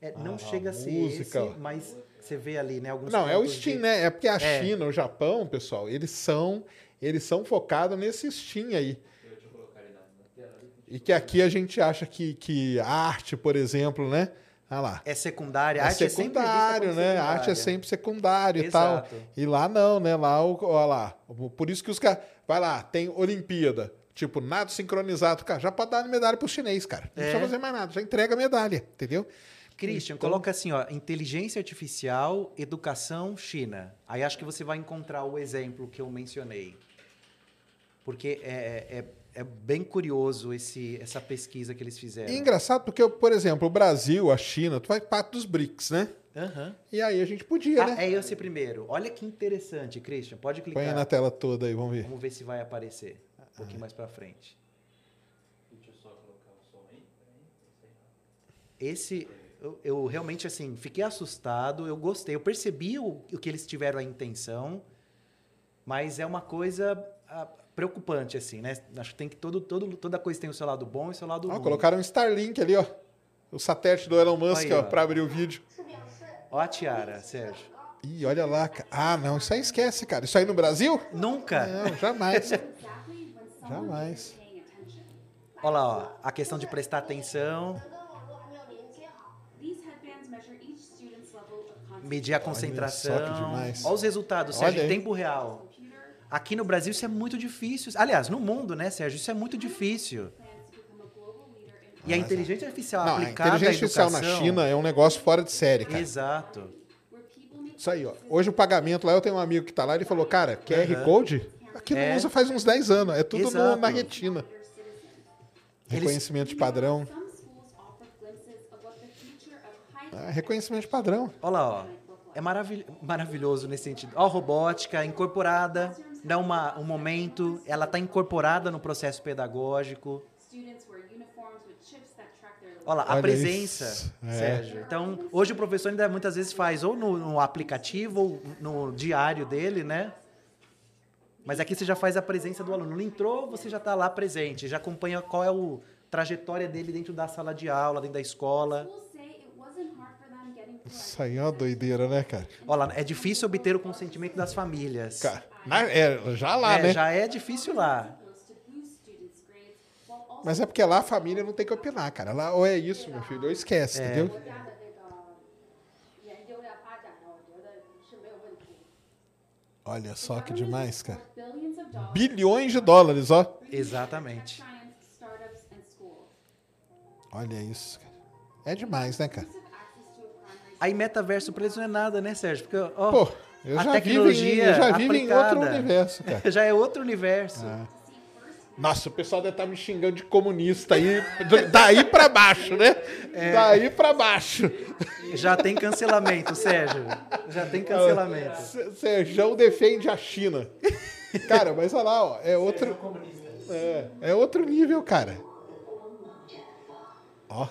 É, não Ah, chega a ser música, esse, mas você vê ali, né, alguns Não, é o Steam, de- né? É porque a É. China, o Japão, pessoal, eles são eles são focados nesse Steam aí. Eu, deixa eu colocar ele na, na tela ali. E que aqui a gente acha que, que arte, por exemplo, né? Olha lá. É secundária. É arte é sempre secundário, né? A arte é sempre secundário e tal. E lá não, né? Lá, o- ó lá. Por isso que os caras. Vai lá, tem Olimpíada. Tipo, nado sincronizado. Cara, já pode dar medalha pro chinês, cara. Não É. precisa fazer mais nada, já entrega a medalha, entendeu? Christian, Então- coloca assim, ó, inteligência artificial, educação, China. Aí acho que você vai encontrar o exemplo que eu mencionei. Porque é, é, é bem curioso esse, essa pesquisa que eles fizeram. E é engraçado porque, por exemplo, o Brasil, a China, tu faz parte dos BRICS, né? Aham. E aí a gente podia, Ah, né? é esse primeiro. Olha que interessante, Christian. Pode Põe clicar. aí na tela toda aí, vamos ver. Vamos ver se vai aparecer. Um pouquinho mais pra frente. Deixa eu só colocar o som aí. Esse eu, eu realmente, assim, fiquei assustado. Eu gostei. Eu percebi o, o que eles tiveram a intenção. Mas é uma coisa ah, preocupante, assim, né? Acho que tem que todo, todo, toda coisa tem o seu lado bom e o seu lado ó, ruim. Colocaram um Starlink ali, ó. O satélite do Elon Musk, Aí, ó, ó, pra abrir o vídeo. Ó a tiara, Sérgio. Ih, olha lá. Ah, não, isso aí esquece, cara. Isso aí no Brasil? Nunca. Não, jamais. jamais. Olha lá, ó, a questão de prestar atenção. Medir a concentração. Olha, só que demais. Olha os resultados, Sérgio, em tempo real. Aqui no Brasil isso é muito difícil. Aliás, no mundo, né, Sérgio? Isso é muito difícil. a E a inteligência artificial Não, a aplicada inteligência à artificial na educação- China é um negócio fora de série, cara. Exato. Isso aí, ó. Hoje o pagamento lá, eu tenho um amigo que tá lá, ele falou, cara, QR Aham. Code? Aqui não É. usa faz uns 10 anos. É tudo no- na retina. Eles- Reconhecimento de padrão. Ah, reconhecimento de padrão. Olha lá, ó. É maravil- maravilhoso nesse sentido. Ó, robótica incorporada, dá uma, um momento, ela está incorporada no processo pedagógico. students wear uniforms with chips that track their Olha lá, a Olha presença. É. Sérgio. Então, hoje o professor ainda muitas vezes faz ou no, no aplicativo ou no diário dele, né? Mas aqui você já faz a presença do aluno. Ele entrou, você já está lá presente, já acompanha qual é a trajetória dele dentro da sala de aula, dentro da escola. Isso aí é uma doideira, né, cara? Olha lá, é difícil obter o consentimento das famílias. Cara, na, é, já lá, é, né? Já é difícil lá. Mas é porque lá a família não tem que opinar, cara. Lá ou é isso, meu filho, ou esquece, é. entendeu? Olha só que demais, cara. Bilhões de dólares, ó. Exatamente. Olha isso, cara. É demais, né, cara? Aí metaverso preso não é nada, né, Sérgio? Porque, ó, Pô eu a já vivo, em, tecnologia eu já vivo em outro universo, cara. já é outro universo. Nossa, o pessoal deve estar me xingando de comunista aí, daí pra baixo, né? Daí pra baixo. Já tem cancelamento, Sérgio. Já tem cancelamento. Sérgio defende a China. Cara, mas olha lá, ó, é outro, é, é outro nível, cara. Ó,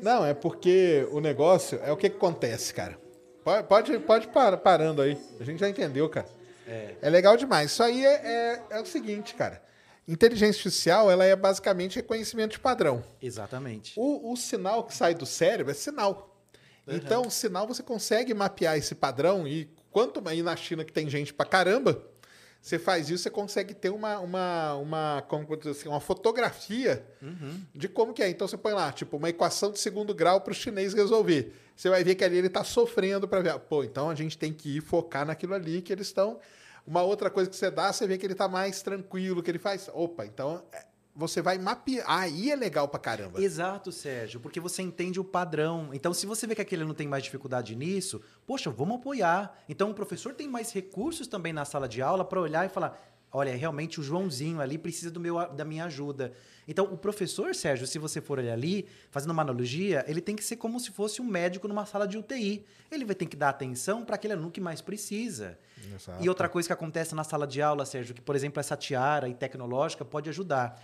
não, é porque o negócio é o que, que acontece, cara. Pode, pode, pode par- parando aí. A gente já entendeu, cara. É, legal demais. Isso aí é, é, é o seguinte, cara. Inteligência artificial, ela é basicamente reconhecimento de padrão. Exatamente. O, o sinal que sai do cérebro é sinal. Então, o sinal você consegue mapear esse padrão e quanto aí na China que tem gente pra caramba, você faz isso, você consegue ter uma, uma, uma, como eu assim, uma fotografia de como que é. Então você põe lá, tipo, uma equação de segundo grau para o chinês resolver. Você vai ver que ali ele está sofrendo para ver. Pô, então a gente tem que ir focar naquilo ali que eles estão. Uma outra coisa que você dá, você vê que ele tá mais tranquilo, que ele faz. Opa, então é, você vai mapear. Aí é legal pra caramba. Exato, Sérgio, porque você entende o padrão. Então, se você vê que aquele não tem mais dificuldade nisso, poxa, vamos apoiar. Então, o professor tem mais recursos também na sala de aula para olhar e falar: olha, realmente o Joãozinho ali precisa do meu, da minha ajuda. Então, o professor, Sérgio, se você for olhar ali, fazendo uma analogia, ele tem que ser como se fosse um médico numa sala de UTI. Ele vai ter que dar atenção para aquele aluno que mais precisa. Exato. E outra coisa que acontece na sala de aula, Sérgio, que, por exemplo, essa tiara e tecnológica pode ajudar.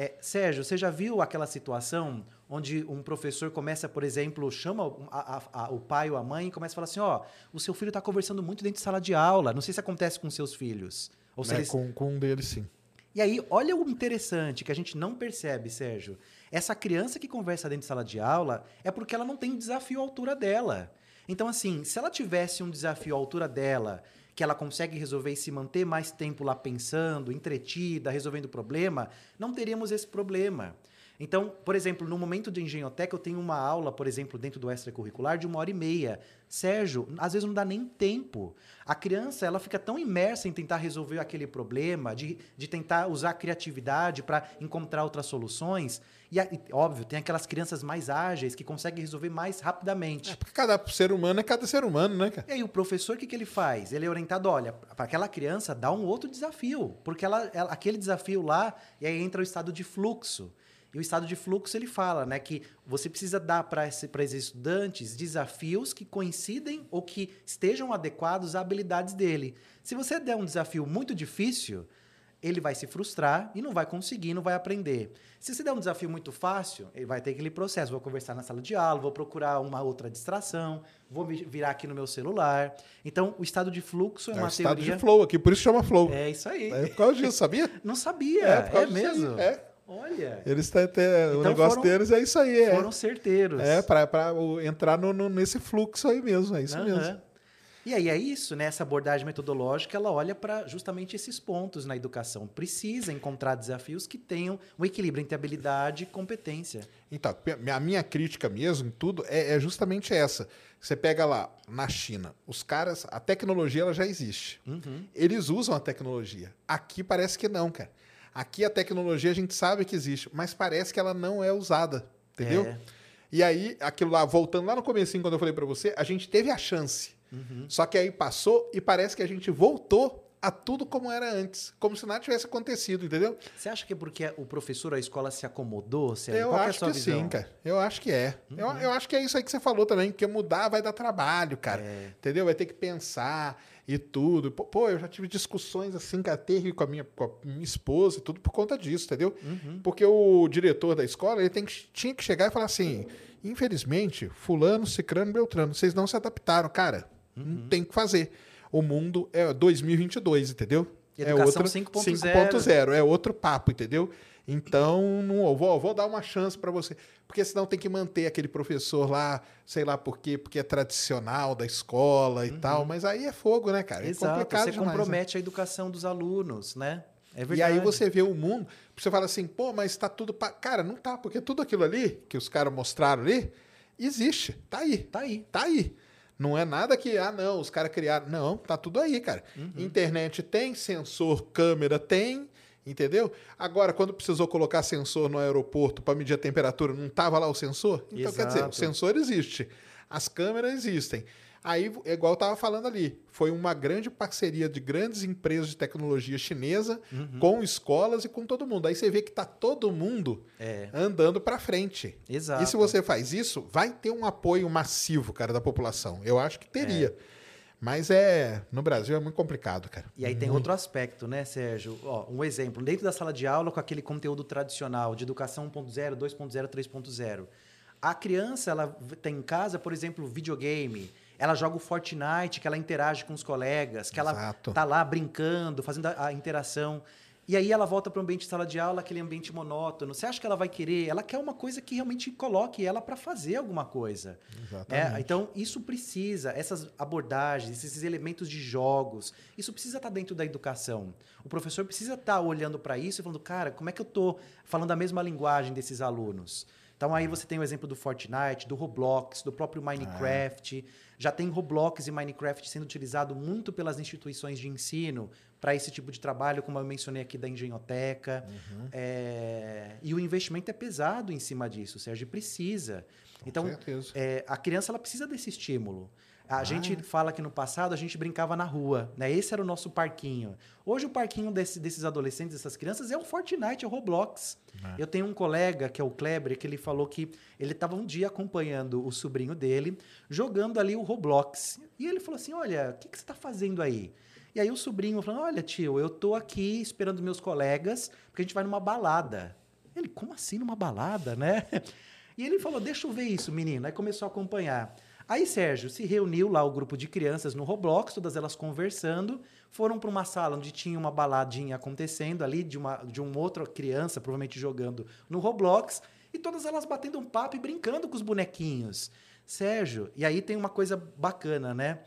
É, Sérgio, você já viu aquela situação onde um professor começa, por exemplo, chama a- a- a- o pai ou a mãe e começa a falar assim: ó, o seu filho está conversando muito dentro de sala de aula. Não sei se acontece com seus filhos. Ou É, eles- com, com um deles, sim. E aí, olha o interessante que a gente não percebe, Sérgio. Essa criança que conversa dentro de sala de aula é porque ela não tem desafio à altura dela. Então, assim, se ela tivesse um desafio à altura dela, que ela consegue resolver e se manter mais tempo lá pensando, entretida, resolvendo o problema, não teríamos esse problema. Então, por exemplo, no momento de engenhoteca, eu tenho uma aula, por exemplo, dentro do extracurricular de uma hora e meia. Sérgio, às vezes não dá nem tempo. A criança, ela fica tão imersa em tentar resolver aquele problema, de, de tentar usar a criatividade para encontrar outras soluções. E, e, óbvio, tem aquelas crianças mais ágeis que conseguem resolver mais rapidamente. É porque cada ser humano é cada ser humano, né, cara? E aí o professor, o que, que ele faz? Ele é orientado, olha, para aquela criança dá um outro desafio, porque ela, ela- aquele desafio lá, e aí entra o estado de fluxo. E o estado de fluxo ele fala, né, que você precisa dar para esses estudantes desafios que coincidem ou que estejam adequados à habilidades dele. Se você der um desafio muito difícil, ele vai se frustrar e não vai conseguir, não vai aprender. Se você der um desafio muito fácil, ele vai ter aquele processo. Vou conversar na sala de aula, vou procurar uma outra distração, vou vi- virar aqui no meu celular. Então, o estado de fluxo é, É o uma estado teoria. de flow aqui, por isso chama flow. É isso aí. É por causa disso, sabia? Não sabia. É, É, disso aí, mesmo. é. Olha. Eles têm, têm- o Então negócio foram- deles é isso aí. É, Foram certeiros. é o- entrar no, no- nesse fluxo aí mesmo. É isso Aham. mesmo. E aí é isso, né? Essa abordagem metodológica, ela olha para justamente esses pontos na educação. Precisa encontrar desafios que tenham um equilíbrio entre habilidade e competência. Então, a minha crítica mesmo em tudo é, é justamente essa. Você pega lá, na China, os caras, a tecnologia ela já existe. Uhum. Eles usam a tecnologia. Aqui parece que não, cara. Aqui a tecnologia a gente sabe que existe, mas parece que ela não é usada, entendeu? É. E aí, aquilo lá, voltando lá no comecinho, quando eu falei pra você, a gente teve a chance. Uhum. Só que aí passou e parece que a gente voltou a tudo como era antes. Como se nada tivesse acontecido, entendeu? Você acha que é porque o professor, a escola se acomodou? Sérgio? Eu Qual que é acho que visão? Uhum. sim, cara. Eu acho que é. Eu, eu acho que é isso aí que você falou também, porque mudar vai dar trabalho, cara. É. Entendeu? Vai ter que pensar e tudo. Pô, pô, eu já tive discussões assim, cara, terrível com a minha, com a minha esposa e tudo por conta disso, entendeu? Uhum. Porque o diretor da escola, ele tem que, tinha que chegar e falar assim: infelizmente, fulano, cicrano, beltrano, vocês não se adaptaram, cara. Uhum. Não tem o que fazer. O mundo é 2022, entendeu? Educação é outro 5.0. 5.0, é outro papo, entendeu? Então, não, vou, vou dar uma chance para você. Porque senão tem que manter aquele professor lá, sei lá por quê, porque é tradicional da escola e tal. Mas aí é fogo, né, cara? É Uhum. Exato, complicado você demais, né? compromete a educação dos alunos, né? É E aí você vê o mundo, você fala assim, pô, mas tá tudo. Pa... Cara, não tá, porque tudo aquilo ali que os caras mostraram ali existe. Tá aí. Tá aí. Tá aí. Não é nada que, ah, não, os caras criaram. Não, tá tudo aí, cara. Uhum. Internet tem, sensor, câmera tem, entendeu? Agora, quando precisou colocar sensor no aeroporto para medir a temperatura, não tava lá o sensor? Então, quer dizer, o Exato. sensor existe. As câmeras existem. Aí, é igual eu tava falando ali, foi uma grande parceria de grandes empresas de tecnologia chinesa Uhum. com escolas e com todo mundo. Aí você vê que tá todo mundo É, andando para frente. exato. E se você faz isso, vai ter um apoio massivo, cara, da população. Eu acho que teria. Mas é. No Brasil é muito complicado, cara. E aí tem outro aspecto, né, Sérgio? Ó, um exemplo, dentro da sala de aula, com aquele conteúdo tradicional de educação 1.0, 2.0, 3.0. A criança, ela tem em casa, por exemplo, videogame. Ela joga o Fortnite, que ela interage com os colegas, que ela Exato. tá lá brincando, fazendo a, a interação. E aí ela volta para o ambiente de sala de aula, aquele ambiente monótono. Você acha que ela vai querer? Ela quer uma coisa que realmente coloque ela para fazer alguma coisa. Exatamente. É, então, isso precisa, essas abordagens, esses elementos de jogos, isso precisa estar dentro da educação. O professor precisa estar olhando para isso e falando, cara, como é que eu estou falando a mesma linguagem desses alunos? Então aí você tem o exemplo do Fortnite, do Roblox, do próprio Minecraft. Já tem Roblox e Minecraft sendo utilizado muito pelas instituições de ensino para esse tipo de trabalho, como eu mencionei aqui da engenhoteca. É, E o investimento é pesado em cima disso, Sérgio, e precisa. Então, certeza. é, a criança ela precisa desse estímulo. A gente fala que no passado a gente brincava na rua, né? Esse era o nosso parquinho. Hoje o parquinho desse- desses adolescentes, dessas crianças, é o Fortnite, é o Roblox. Eu tenho um colega, que é o Kleber, que ele falou que ele estava um dia acompanhando o sobrinho dele, jogando ali o Roblox. E ele falou assim, olha, o que, que você está fazendo aí? E aí o sobrinho falou, olha tio, eu tô aqui esperando meus colegas, porque a gente vai numa balada. Ele, como assim numa balada, né? E ele falou, deixa eu ver isso, menino. Aí começou a acompanhar. Aí, Sérgio, se reuniu lá o grupo de crianças no Roblox, todas elas conversando, foram para uma sala onde tinha uma baladinha acontecendo ali, de uma, de uma outra criança, provavelmente jogando no Roblox, e todas elas batendo um papo e brincando com os bonequinhos. Sérgio, e aí tem uma coisa bacana, né?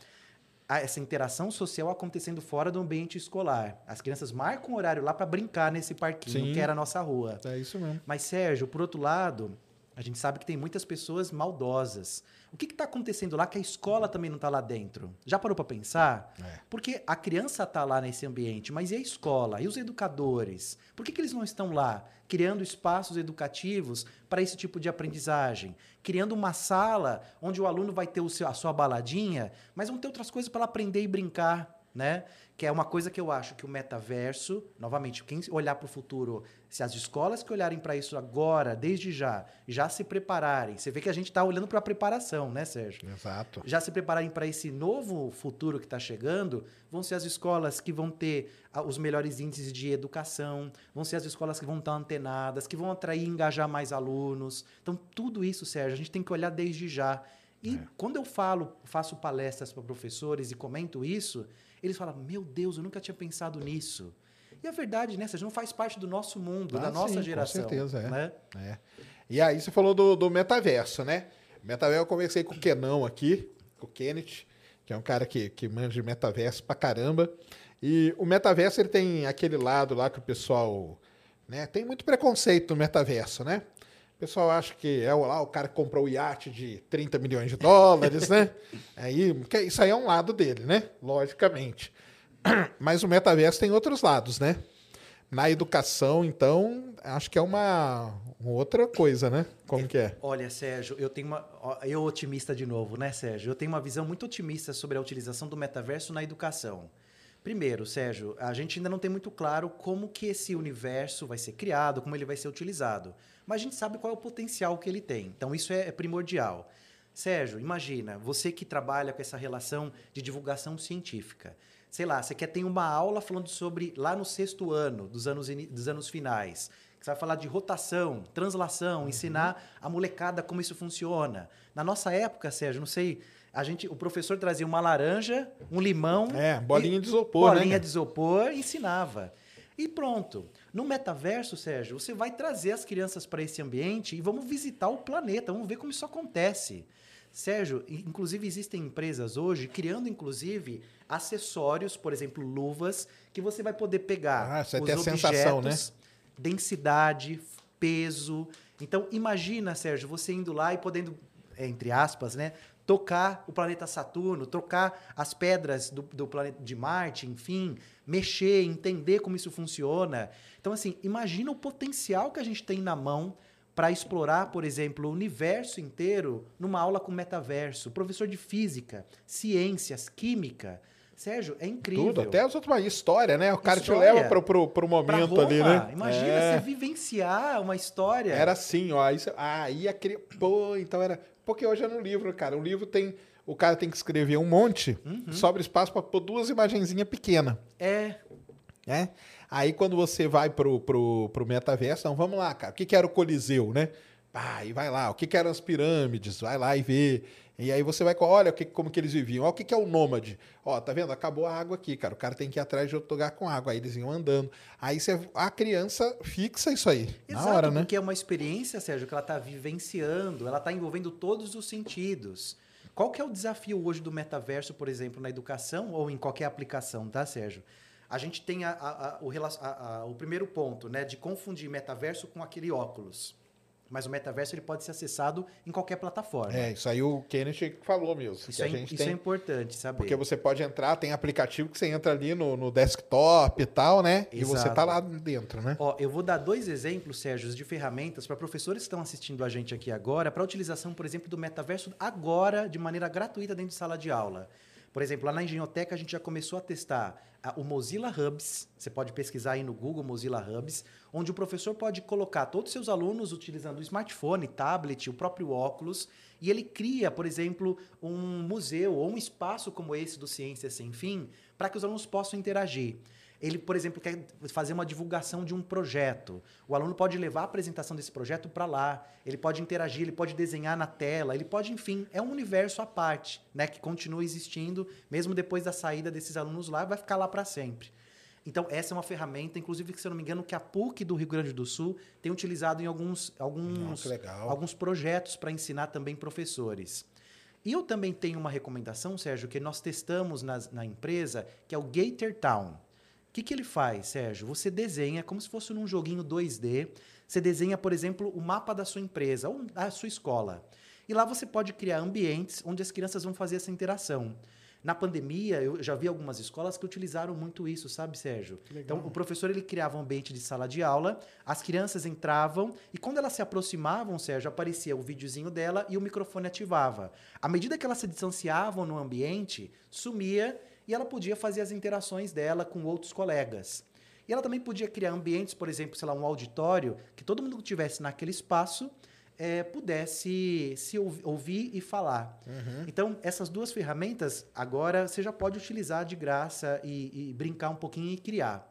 essa interação social acontecendo fora do ambiente escolar. As crianças marcam um horário lá para brincar nesse parquinho, Sim. que era a nossa rua. É isso mesmo. Mas, Sérgio, por outro lado, a gente sabe que tem muitas pessoas maldosas. O que está acontecendo lá que a escola também não está lá dentro? Já parou para pensar? É. Porque a criança está lá nesse ambiente, mas e a escola? E os educadores? Por que, que eles não estão lá criando espaços educativos para esse tipo de aprendizagem? Criando uma sala onde o aluno vai ter o seu- a sua baladinha, mas vão ter outras coisas para ela aprender e brincar, né? Que é uma coisa que eu acho que o metaverso, novamente, quem olhar para o futuro, se as escolas que olharem para isso agora, desde já, já se prepararem, você vê que a gente está olhando para a preparação, né, Sérgio? Exato. já se prepararem para esse novo futuro que está chegando, vão ser as escolas que vão ter os melhores índices de educação, vão ser as escolas que vão estar antenadas, que vão atrair e engajar mais alunos. Então, tudo isso, Sérgio, a gente tem que olhar desde já. E quando eu falo, faço palestras para professores e comento isso, eles falam: Meu Deus, eu nunca tinha pensado nisso. E a verdade, né, Sérgio, não faz parte do nosso mundo, Ah, da nossa sim, com geração. certeza, é. né? É. E aí você falou do, do metaverso, né? Metaverso, eu conversei com o Kenão aqui, com o Kenneth, que é um cara que, que manja de metaverso pra caramba. E o metaverso, ele tem aquele lado lá que o pessoal... Né, tem muito preconceito no metaverso, né? O pessoal acha que é o- lá o cara que comprou o iate de 30 milhões de dólares, né? Aí, que isso aí é um lado dele, né? Logicamente. Mas o metaverso tem outros lados, né? Na educação, então, acho que é uma, outra coisa, né? Como que é? Olha, Sérgio, eu tenho uma. Eu otimista de novo, né, Sérgio? Eu tenho uma visão muito otimista sobre a utilização do metaverso na educação. Primeiro, Sérgio, a gente ainda não tem muito claro como que esse universo vai ser criado, como ele vai ser utilizado. Mas a gente sabe qual é o potencial que ele tem. Então, isso é, é primordial. Sérgio, imagina, você que trabalha com essa relação de divulgação científica. Sei lá, você quer ter uma aula falando sobre lá no sexto ano, dos anos, dos anos finais. Você vai falar de rotação, translação, ensinar a molecada como isso funciona. Na nossa época, Sérgio, não sei, a gente, o professor trazia uma laranja, um limão, É, bolinha e- de isopor, né, bolinha cara? de isopor, e ensinava. E pronto. No metaverso, Sérgio, você vai trazer as crianças para esse ambiente e vamos visitar o planeta, vamos ver como isso acontece. Sérgio, inclusive existem empresas hoje criando inclusive acessórios, por exemplo, luvas, que você vai poder pegar Ah, você os ter a sensação, né? objetos, densidade, peso. Então, imagina, Sérgio, você indo lá e podendo, entre aspas, né, tocar o planeta Saturno, trocar as pedras do, do planeta de Marte, enfim, mexer, entender como isso funciona. Então, assim, imagina o potencial que a gente tem na mão para explorar, por exemplo, o universo inteiro numa aula com metaverso. Professor de física, ciências, química. Sérgio, é incrível. Tudo, até as outras, história, né? O cara te História. leva pro, pro, momento Roma, ali, né? Imagina É. você vivenciar uma história. Era assim, ó. Aí, ah, aí a cri... Pô, então era. Porque hoje é no livro, cara. O livro tem. O cara tem que escrever um monte, Uhum. sobra espaço para pôr duas imagenzinhas pequenas. É, né? Aí quando você vai pro, pro, pro metaverso, então vamos lá, cara. O que, que era o Coliseu, né? Ah, e vai lá. O que, que eram as pirâmides? Vai lá e vê. E aí você vai, olha o que, como que eles viviam. Olha o que, que é o nômade. Ó, tá vendo? Acabou a água aqui, cara. O cara tem que ir atrás de outro lugar com água. Aí eles iam andando. Aí você, a criança fixa isso aí. Exato, na hora, né? porque é uma experiência, Sérgio, que ela está vivenciando, ela está envolvendo todos os sentidos. Qual que é o desafio hoje do metaverso, por exemplo, na educação ou em qualquer aplicação, tá, Sérgio? A gente tem a- a- a- o, o primeiro ponto, né, de confundir metaverso com aquele óculos. Mas o metaverso ele pode ser acessado em qualquer plataforma. É, isso aí o Kenneth falou mesmo. Isso, que é, isso tem, é importante saber. Porque você pode entrar, tem aplicativo que você entra ali no, no desktop e tal, né? E você Exato. tá lá dentro, né? Ó, eu vou dar dois exemplos, Sérgio, de ferramentas para professores que estão assistindo a gente aqui agora, para utilização, por exemplo, do metaverso agora, de maneira gratuita dentro de sala de aula. Por exemplo, lá na Engenhoteca a gente já começou a testar a- o Mozilla Hubs. Você pode pesquisar aí no Google Mozilla Hubs, onde o professor pode colocar todos os seus alunos utilizando o smartphone, tablet, o próprio óculos, e ele cria, por exemplo, um museu ou um espaço como esse do Ciência Sem Fim, para que os alunos possam interagir. Ele, por exemplo, quer fazer uma divulgação de um projeto. O aluno pode levar a apresentação desse projeto para lá, ele pode interagir, ele pode desenhar na tela, ele pode, enfim, é um universo à parte, né, que continua existindo, mesmo depois da saída desses alunos lá, vai ficar lá para sempre. Então, essa é uma ferramenta, inclusive, que, se eu não me engano, que a PUC do Rio Grande do Sul tem utilizado em alguns, alguns, alguns projetos para ensinar também professores. E eu também tenho uma recomendação, Sérgio, que nós testamos nas- na empresa, que é o Gator Town. O que, que ele faz, Sérgio? Você desenha como se fosse num joguinho 2D. Você desenha, por exemplo, o mapa da sua empresa ou da sua escola. E lá você pode criar ambientes onde as crianças vão fazer essa interação. Na pandemia, eu já vi algumas escolas que utilizaram muito isso, sabe, Sérgio? Então, o professor ele criava um ambiente de sala de aula, as crianças entravam e quando elas se aproximavam, Sérgio, aparecia o videozinho dela e o microfone ativava. À medida que elas se distanciavam no ambiente, sumia e ela podia fazer as interações dela com outros colegas. E ela também podia criar ambientes, por exemplo, sei lá, um auditório, que todo mundo que estivesse naquele espaço eh, pudesse se ouvi- ouvir e falar. Então, essas duas ferramentas, agora você já pode utilizar de graça e, e brincar um pouquinho e criar.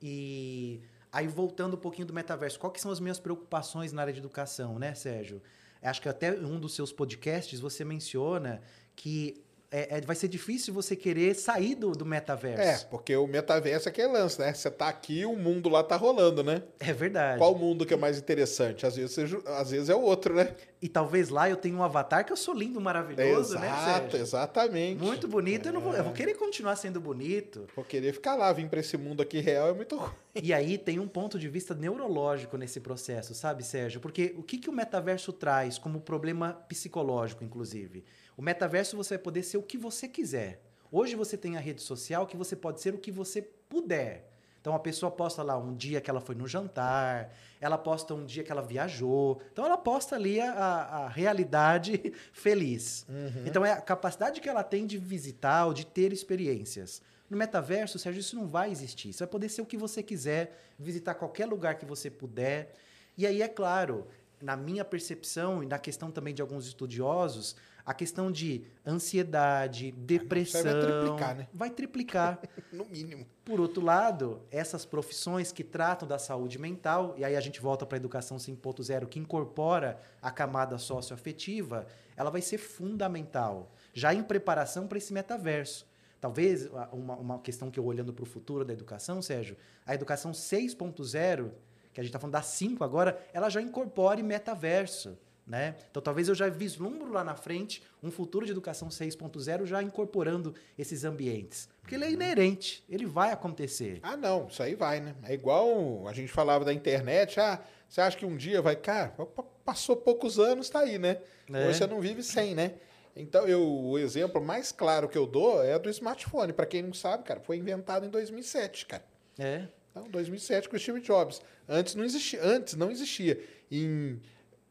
E aí, voltando um pouquinho do metaverso, quais são as minhas preocupações na área de educação, né, Sérgio? Acho que até em um dos seus podcasts você menciona que é- é- vai ser difícil você querer sair do, do É, metaverso. porque o metaverso é aquele lance, né? Você tá aqui, o mundo lá tá rolando, né? É, verdade. Qual mundo que é mais interessante? Às vezes, você às vezes é o outro, né? E talvez lá eu tenha um avatar que eu sou lindo, maravilhoso, né, Exato, exatamente. Muito bonito. Eu, não vou, eu vou querer continuar sendo bonito. Vou querer ficar lá, vir pra esse mundo aqui real é muito ruim. E aí tem um ponto de vista neurológico nesse processo, sabe, Sérgio? Porque o que, que o metaverso traz como problema psicológico, inclusive? O metaverso você vai poder ser o que você quiser. Hoje você tem a rede social que você pode ser o que você puder. Então a pessoa posta lá um dia que ela foi no jantar, ela posta um dia que ela viajou. Então ela posta ali a, a- realidade feliz. Então é a capacidade que ela tem de visitar ou de ter experiências. No metaverso, Sérgio, isso não vai existir. Você vai poder ser o que você quiser, visitar qualquer lugar que você puder. E aí, é claro, na minha percepção e na questão também de alguns estudiosos, a questão de ansiedade, depressão. vai triplicar, né? Vai triplicar. No mínimo. Por outro lado, essas profissões que tratam da saúde mental, e aí a gente volta para a educação 5.0, que incorpora a camada socioafetiva, ela vai ser fundamental, já em preparação para esse metaverso. Talvez uma, uma questão que eu olhando para o futuro da educação, Sérgio, a educação 6.0, que a gente está falando da 5 agora, ela já incorpore metaverso. Né? Então, talvez eu já vislumbro lá na frente um futuro de educação 6.0 já incorporando esses ambientes. Porque ele é inerente, ele vai acontecer. Ah, não, isso aí vai, né? É igual a gente falava da internet. Ah, você acha que um dia vai. Cara, pa- passou poucos anos, tá aí, né? É. Hoje você não vive sem, né? Então, eu, o exemplo mais claro que eu dou é do smartphone. Para quem não sabe, cara, foi inventado em 2007, cara. É. Então, 2007 com o Steve Jobs. Antes não existia. Antes não existia. Em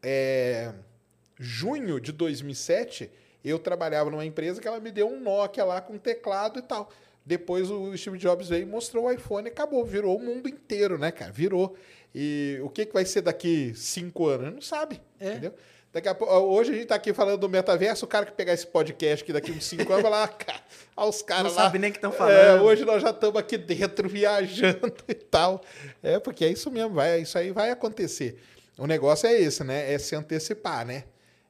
é, junho de 2007, eu trabalhava numa empresa que ela me deu um Nokia lá com teclado e tal. Depois o Steve Jobs veio e mostrou o iPhone e acabou. Virou o mundo inteiro, né, cara? Virou. E o que, que vai ser daqui cinco anos? Não sabe. É. Entendeu? Daqui a pouco, hoje a gente tá aqui falando do metaverso, o cara que pegar esse podcast aqui daqui uns cinco anos vai lá, cara, os Não caras lá. sabe nem o que estão É, falando. hoje nós já estamos aqui dentro viajando e tal. É, porque é isso mesmo, vai, isso aí vai acontecer. O negócio é esse, né? É se antecipar, né?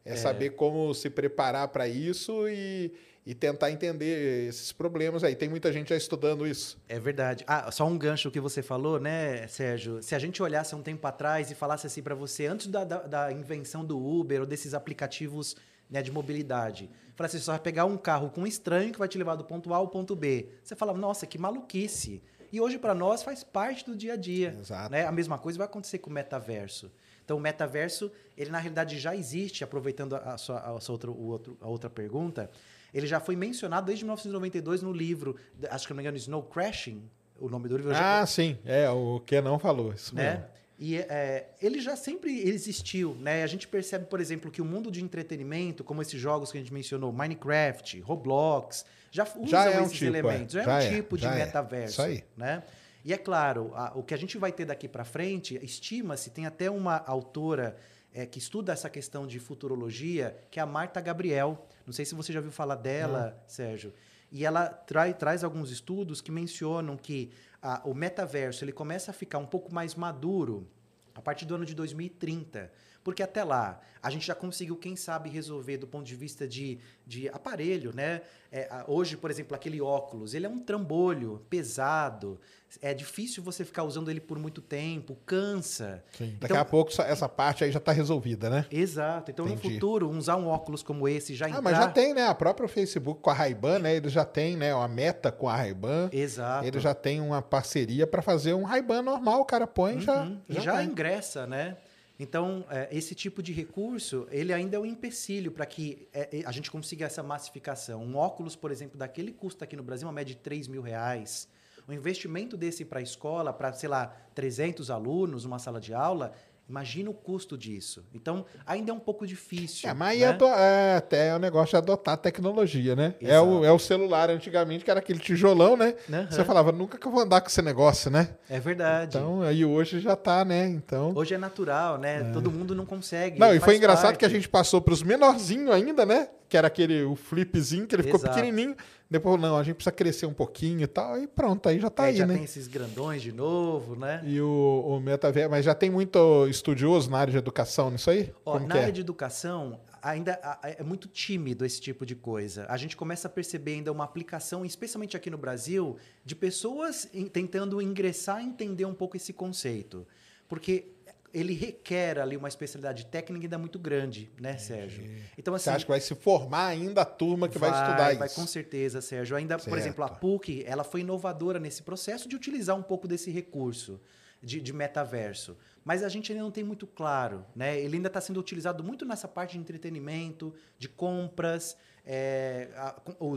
É, saber como se preparar para isso e, e tentar entender esses problemas aí. Tem muita gente já estudando isso. É verdade. Ah, só um gancho que você falou, né, Sérgio? Se a gente olhasse um tempo atrás e falasse assim para você, antes da, da, da invenção do Uber ou desses aplicativos né, de mobilidade, falasse assim, só vai pegar um carro com um estranho que vai te levar do ponto A ao ponto B. Você fala, nossa, que maluquice. E hoje para nós faz parte do dia a dia. Exato. Né? A mesma coisa vai acontecer com o metaverso. Então, o metaverso, ele na realidade já existe, aproveitando a, sua, a, sua outra, o outro, a outra pergunta, ele já foi mencionado desde 1992 no livro, acho que não me engano, Snow Crashing, o nome do livro. já- Ah, sim. É, o que não falou. Isso mesmo. né? E é, ele já sempre existiu, né? A gente percebe, por exemplo, que o mundo de entretenimento, como esses jogos que a gente mencionou, Minecraft, Roblox, já usam Já é um esses tipo, é. elementos. Já, Já é é, um tipo de já é. metaverso, Isso aí. né? E é claro, a- o que a gente vai ter daqui para frente, estima-se, tem até uma autora é, que estuda essa questão de futurologia, que é a Marta Gabriel. Não sei se você já ouviu falar dela, Sérgio. E ela trai- traz alguns estudos que mencionam que a- o metaverso ele começa a ficar um pouco mais maduro a partir do ano de 2030. Porque até lá, a gente já conseguiu, quem sabe, resolver do ponto de vista de, de aparelho, né? É, hoje, por exemplo, aquele óculos, ele é um trambolho pesado. É difícil você ficar usando ele por muito tempo, cansa. Sim. Daqui Então- a pouco essa- parte aí já está resolvida, né? Exato. Então, no Entendi. futuro, usar um óculos como esse já Ah, entrar... mas já tem, né? A própria Facebook com a Ray-Ban, né? Eles já tem, né? Uma meta com a Ray-Ban. Exato. Ele já tem uma parceria para fazer um Ray-Ban normal. O cara põe e já, Uhum. Já, já vai. ingressa, né? Então, é, esse tipo de recurso, ele ainda é um empecilho para que é, é, a gente consiga essa massificação. Um óculos, por exemplo, daquele custa aqui no Brasil uma média de 3 mil reais. O investimento desse para a escola, para, sei lá, 300 alunos, uma sala de aula, imagina o custo disso. Então, ainda é um pouco difícil. É, mas né? é, do- é até o negócio de adotar a tecnologia, né? É o, é o celular antigamente, que era aquele tijolão, né? Aham. Você falava, nunca que eu vou andar com esse negócio, né? É verdade. Então, aí hoje já tá, né? Então. Hoje é natural, né? Todo mundo não consegue. Não, e foi engraçado que a parte. gente passou pros menorzinhos ainda, né? Que era aquele o flipzinho, que ele ficou Exato. pequenininho. Depois, não, a gente precisa crescer um pouquinho e tal. E pronto, aí já tá Aí aí, já né? tem esses grandões de novo, né? E o, o metaverso, mas já tem muito estudioso na área de educação nisso aí? Ó, Como na é? área de educação, ainda é muito tímido esse tipo de coisa. A gente começa a perceber ainda uma aplicação, especialmente aqui no Brasil, de pessoas tentando ingressar e entender um pouco esse conceito. Porque ele requer ali uma especialidade técnica ainda muito grande, né, Sérgio? Então, assim. Você acha que vai se formar ainda a turma que vai, estudar Vai, isso? com certeza, Sérgio. Ainda, por Certo. exemplo, a PUC, ela foi inovadora nesse processo de utilizar um pouco desse recurso de, de metaverso. Mas a gente ainda não tem muito claro, né? Ele ainda está sendo utilizado muito nessa parte de entretenimento, de compras, é, a-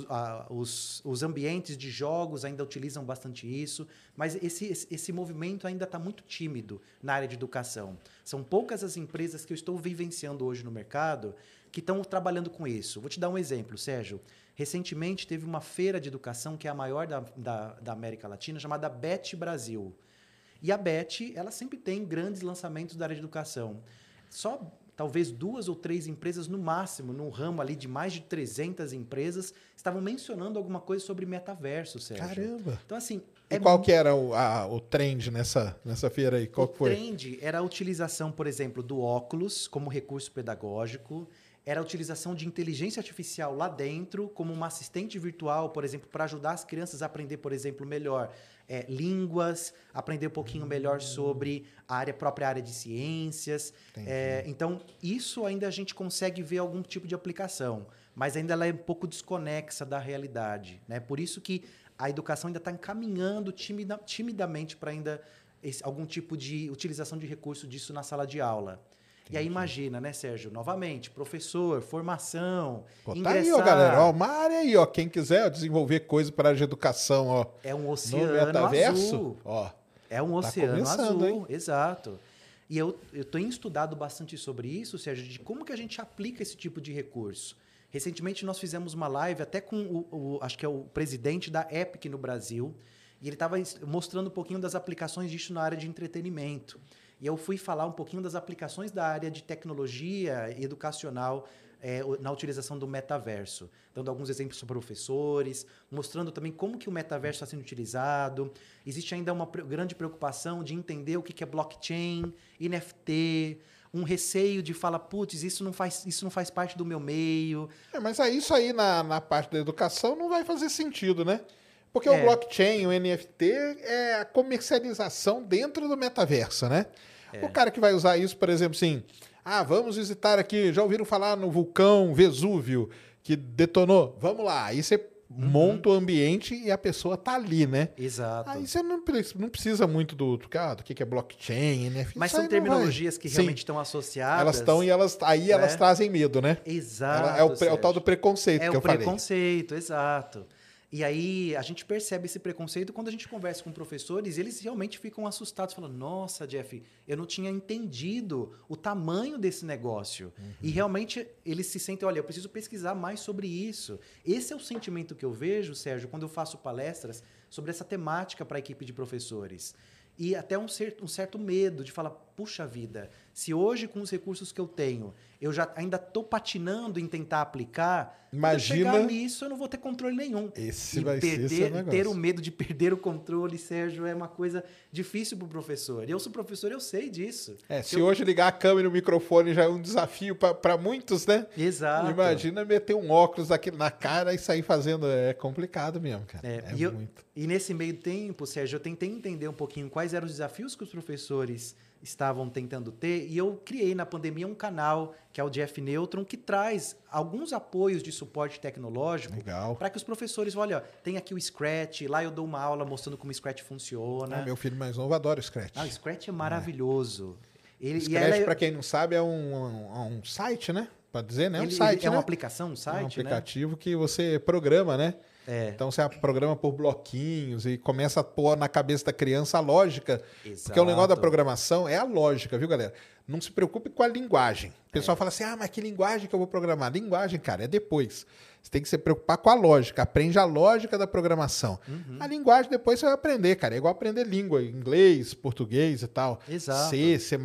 a- os- os ambientes de jogos ainda utilizam bastante isso, mas esse, esse, esse movimento ainda está muito tímido na área de educação. São poucas as empresas que eu estou vivenciando hoje no mercado que estão trabalhando com isso. Vou te dar um exemplo, Sérgio. Recentemente teve uma feira de educação que é a maior da, da, da América Latina, chamada BET Brasil. E a BET, ela sempre tem grandes lançamentos da área de educação. Só talvez duas ou três empresas no máximo, num ramo ali de mais de 300 empresas, estavam mencionando alguma coisa sobre metaverso, Sérgio. Caramba! Então, assim... E qual que era o, a- o trend nessa, nessa feira aí? Qual o foi? trend era a utilização, por exemplo, do óculos como recurso pedagógico, era a utilização de inteligência artificial lá dentro, como uma assistente virtual, por exemplo, para ajudar as crianças a aprender, por exemplo, melhor é, línguas, aprender um pouquinho melhor sobre a área, própria área de ciências. É, então, isso ainda a gente consegue ver algum tipo de aplicação, mas ainda ela é um pouco desconexa da realidade. Né? Por isso que a educação ainda está encaminhando timida- timidamente para ainda esse- algum tipo de utilização de recurso disso na sala de aula. E aí imagina, né, Sérgio? Novamente, professor, formação, Pô, tá ingressar. aí, ó, galera. Ó, uma área aí, ó. Quem quiser desenvolver coisa para a área de educação, ó. é um No oceano metaverso, azul. ó. É um Tá oceano azul, hein? exato. E eu, eu tenho estudado bastante sobre isso, Sérgio, de como que a gente aplica esse tipo de recurso. Recentemente nós fizemos uma live até com o, o- acho que é o presidente da Epic no Brasil, e ele estava mostrando um pouquinho das aplicações disso na área de entretenimento. E eu fui falar um pouquinho das aplicações da área de tecnologia educacional é, na utilização do metaverso, dando alguns exemplos para professores, mostrando também como que o metaverso está sendo utilizado. Existe ainda uma grande preocupação de entender o que que é blockchain, NFT, um receio de falar, putz, isso não faz, isso não faz parte do meu meio. É, mas aí, isso aí na, na parte da educação não vai fazer sentido, né? Porque É. o blockchain, o NFT, é a comercialização dentro do metaverso, né? É. O cara que vai usar isso, por exemplo, assim, ah, vamos visitar aqui, já ouviram falar no vulcão Vesúvio, que detonou? Vamos lá. Aí você monta o ambiente e a pessoa tá ali, né? Exato. Aí você não, não precisa muito do, do, ah, do que que é blockchain, né? Mas Isso são terminologias que Sim. realmente estão associadas. Elas estão e elas aí elas né? trazem medo, né? Exato. Ela- é, o, é o tal do preconceito É que o eu falei. preconceito, exato. E aí a gente percebe esse preconceito quando a gente conversa com professores, eles realmente ficam assustados, falando: "Nossa, Jeff, eu não tinha entendido o tamanho desse negócio". E realmente eles se sentem, olha, eu preciso pesquisar mais sobre isso. Esse é o sentimento que eu vejo, Sérgio, quando eu faço palestras sobre essa temática para a equipe de professores. E até um, cer- um certo medo de falar, puxa vida, se hoje com os recursos que eu tenho, eu já ainda estou patinando em tentar aplicar, Imagina- quando eu chegar nisso eu não vou ter controle nenhum. Esse e vai ser esse perder, negócio. ter o medo de perder o controle, Sérgio, é uma coisa difícil para o professor. Eu sou professor, eu sei disso. É, se Eu- hoje ligar a câmera e o microfone já é um desafio para muitos, né? Exato. Imagina meter um óculos aqui na cara e sair fazendo. É complicado mesmo, cara. É, É, e, eu- muito. e nesse meio tempo, Sérgio, eu tentei entender um pouquinho quais eram os desafios que os professores estavam tentando ter e eu criei na pandemia um canal que é o Jeff Neutron que traz alguns apoios de suporte tecnológico para que os professores, olha, tem aqui o Scratch, lá eu dou uma aula mostrando como o Scratch funciona. Ah, meu filho mais novo adora o Scratch. Ah, o Scratch é maravilhoso. Ele, O e Scratch, é- para quem não sabe, é um, um, um site, né? Pode dizer, né? É um ele- site, é né? uma aplicação, um É um site, né? aplicativo que você programa, né? É. Então você programa por bloquinhos e começa a pôr na cabeça da criança a lógica. Porque o negócio da Exato. programação é a lógica, viu, galera? Não se preocupe com a linguagem. O É. pessoal fala assim: ah, mas que linguagem que eu vou programar? Linguagem, cara, é depois. Você tem que se preocupar com a lógica. Aprende a lógica da programação. Uhum. A linguagem depois você vai aprender, cara. É igual aprender língua, inglês, português e tal. Exato. C, C++,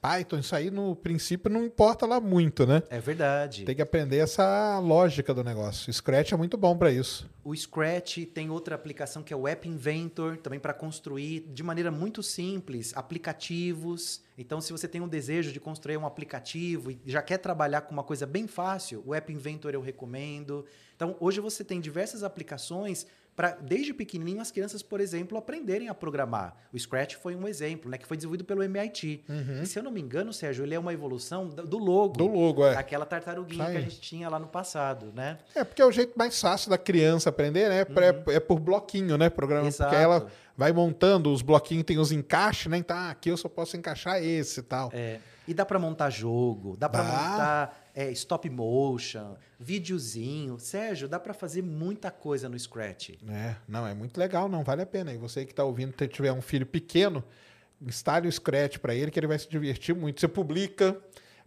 Python, isso aí no princípio não importa lá muito, né? É verdade. Tem que aprender essa lógica do negócio. Scratch é muito bom para isso. O Scratch tem outra aplicação que é o App Inventor, também para construir de maneira muito simples aplicativos. Então, se você tem um desejo de construir um aplicativo e já quer trabalhar com uma coisa bem fácil, o App Inventor eu recomendo. Então, hoje você tem diversas aplicações para, desde pequenininho, as crianças, por exemplo, aprenderem a programar. O Scratch foi um exemplo, né, que foi desenvolvido pelo MIT. E, se eu não me engano, Sérgio, ele é uma evolução do logo. Do logo, é. Aquela tartaruguinha que a gente tinha lá no passado, né? É, porque é o jeito mais fácil da criança aprender, né? É, é por bloquinho, né? Programa, Uhum. Exato. porque ela vai montando, os bloquinhos tem os encaixes, né? Então, ah, aqui eu só posso encaixar esse e tal. É, e dá pra montar jogo, dá Dá. montar é, stop motion, videozinho. Sérgio, dá pra fazer muita coisa no Scratch. É, não, é muito legal, não vale a pena. E você que tá ouvindo, se tiver um filho pequeno, instale o Scratch para ele, que ele vai se divertir muito. Você publica,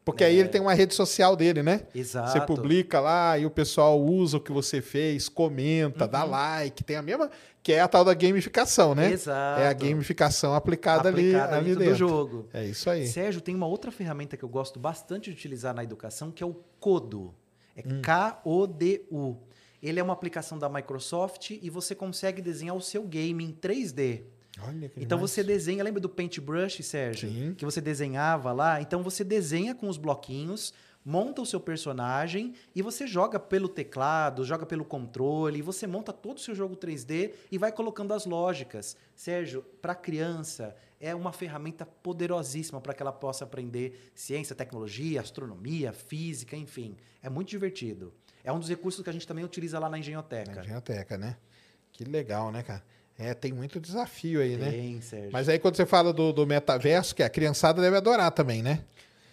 porque aí ele tem uma rede social dele, né? É. Exato. Você publica lá e o pessoal usa o que você fez, comenta, dá Uhum. like, tem a mesma, que é a tal da gamificação, né? Exato. É a gamificação aplicada, aplicada ali, ali dentro. do jogo. É isso aí. Sérgio, tem uma outra ferramenta que eu gosto bastante de utilizar na educação, que é o Codo. É Hum. K-O-D-U. Ele é uma aplicação da Microsoft e você consegue desenhar o seu game em 3D. Olha que Então demais. você desenha, lembra do Paintbrush, Sérgio? Sim. Que você desenhava lá? Então você desenha com os bloquinhos, monta o seu personagem e você joga pelo teclado, joga pelo controle, e você monta todo o seu jogo 3D e vai colocando as lógicas. Sérgio, para criança é uma ferramenta poderosíssima para que ela possa aprender ciência, tecnologia, astronomia, física, enfim. É muito divertido. É um dos recursos que a gente também utiliza lá na Na Engenhoteca. Engenhoteca, né? Que legal, né, cara? É, tem muito desafio aí, né? Tem, Sérgio. Mas aí quando você fala do, do metaverso, que a criançada deve adorar também, né?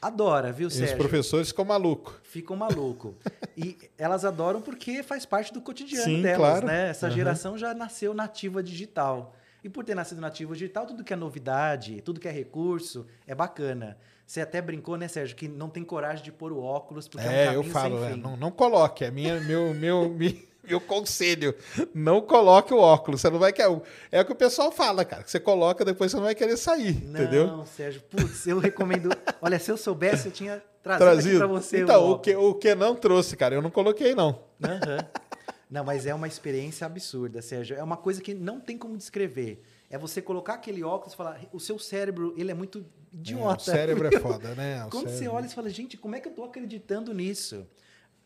Adora, viu, E os Sérgio? professores ficam malucos. ficam maluco. e elas adoram porque faz parte do cotidiano Sim, delas, claro. né? Essa Aham. geração já nasceu nativa digital. E por ter nascido nativa digital, tudo que é novidade, tudo que é recurso, é bacana. Você até brincou, né, Sérgio, que não tem coragem de pôr o óculos, porque é, um É, caminho eu falo, sem é, fim. não, não coloque. É minha, meu, meu, meu conselho. Não coloque o óculos. Você não vai querer. É o que o pessoal fala, cara. Que você coloca, depois você não vai querer sair. Não, entendeu? Sérgio, putz, eu recomendo. Olha, se eu soubesse, eu tinha trazido, Trazido. pra você. então, o o que, o que não trouxe, cara, eu não coloquei, não. Aham. Não, mas é uma experiência absurda, Sérgio. É uma coisa que não tem como descrever. É você colocar aquele óculos e falar, o seu cérebro, ele é muito É, idiota. o cérebro é foda, né? O Quando você cérebro- olha e fala, gente, como é que eu tô acreditando nisso?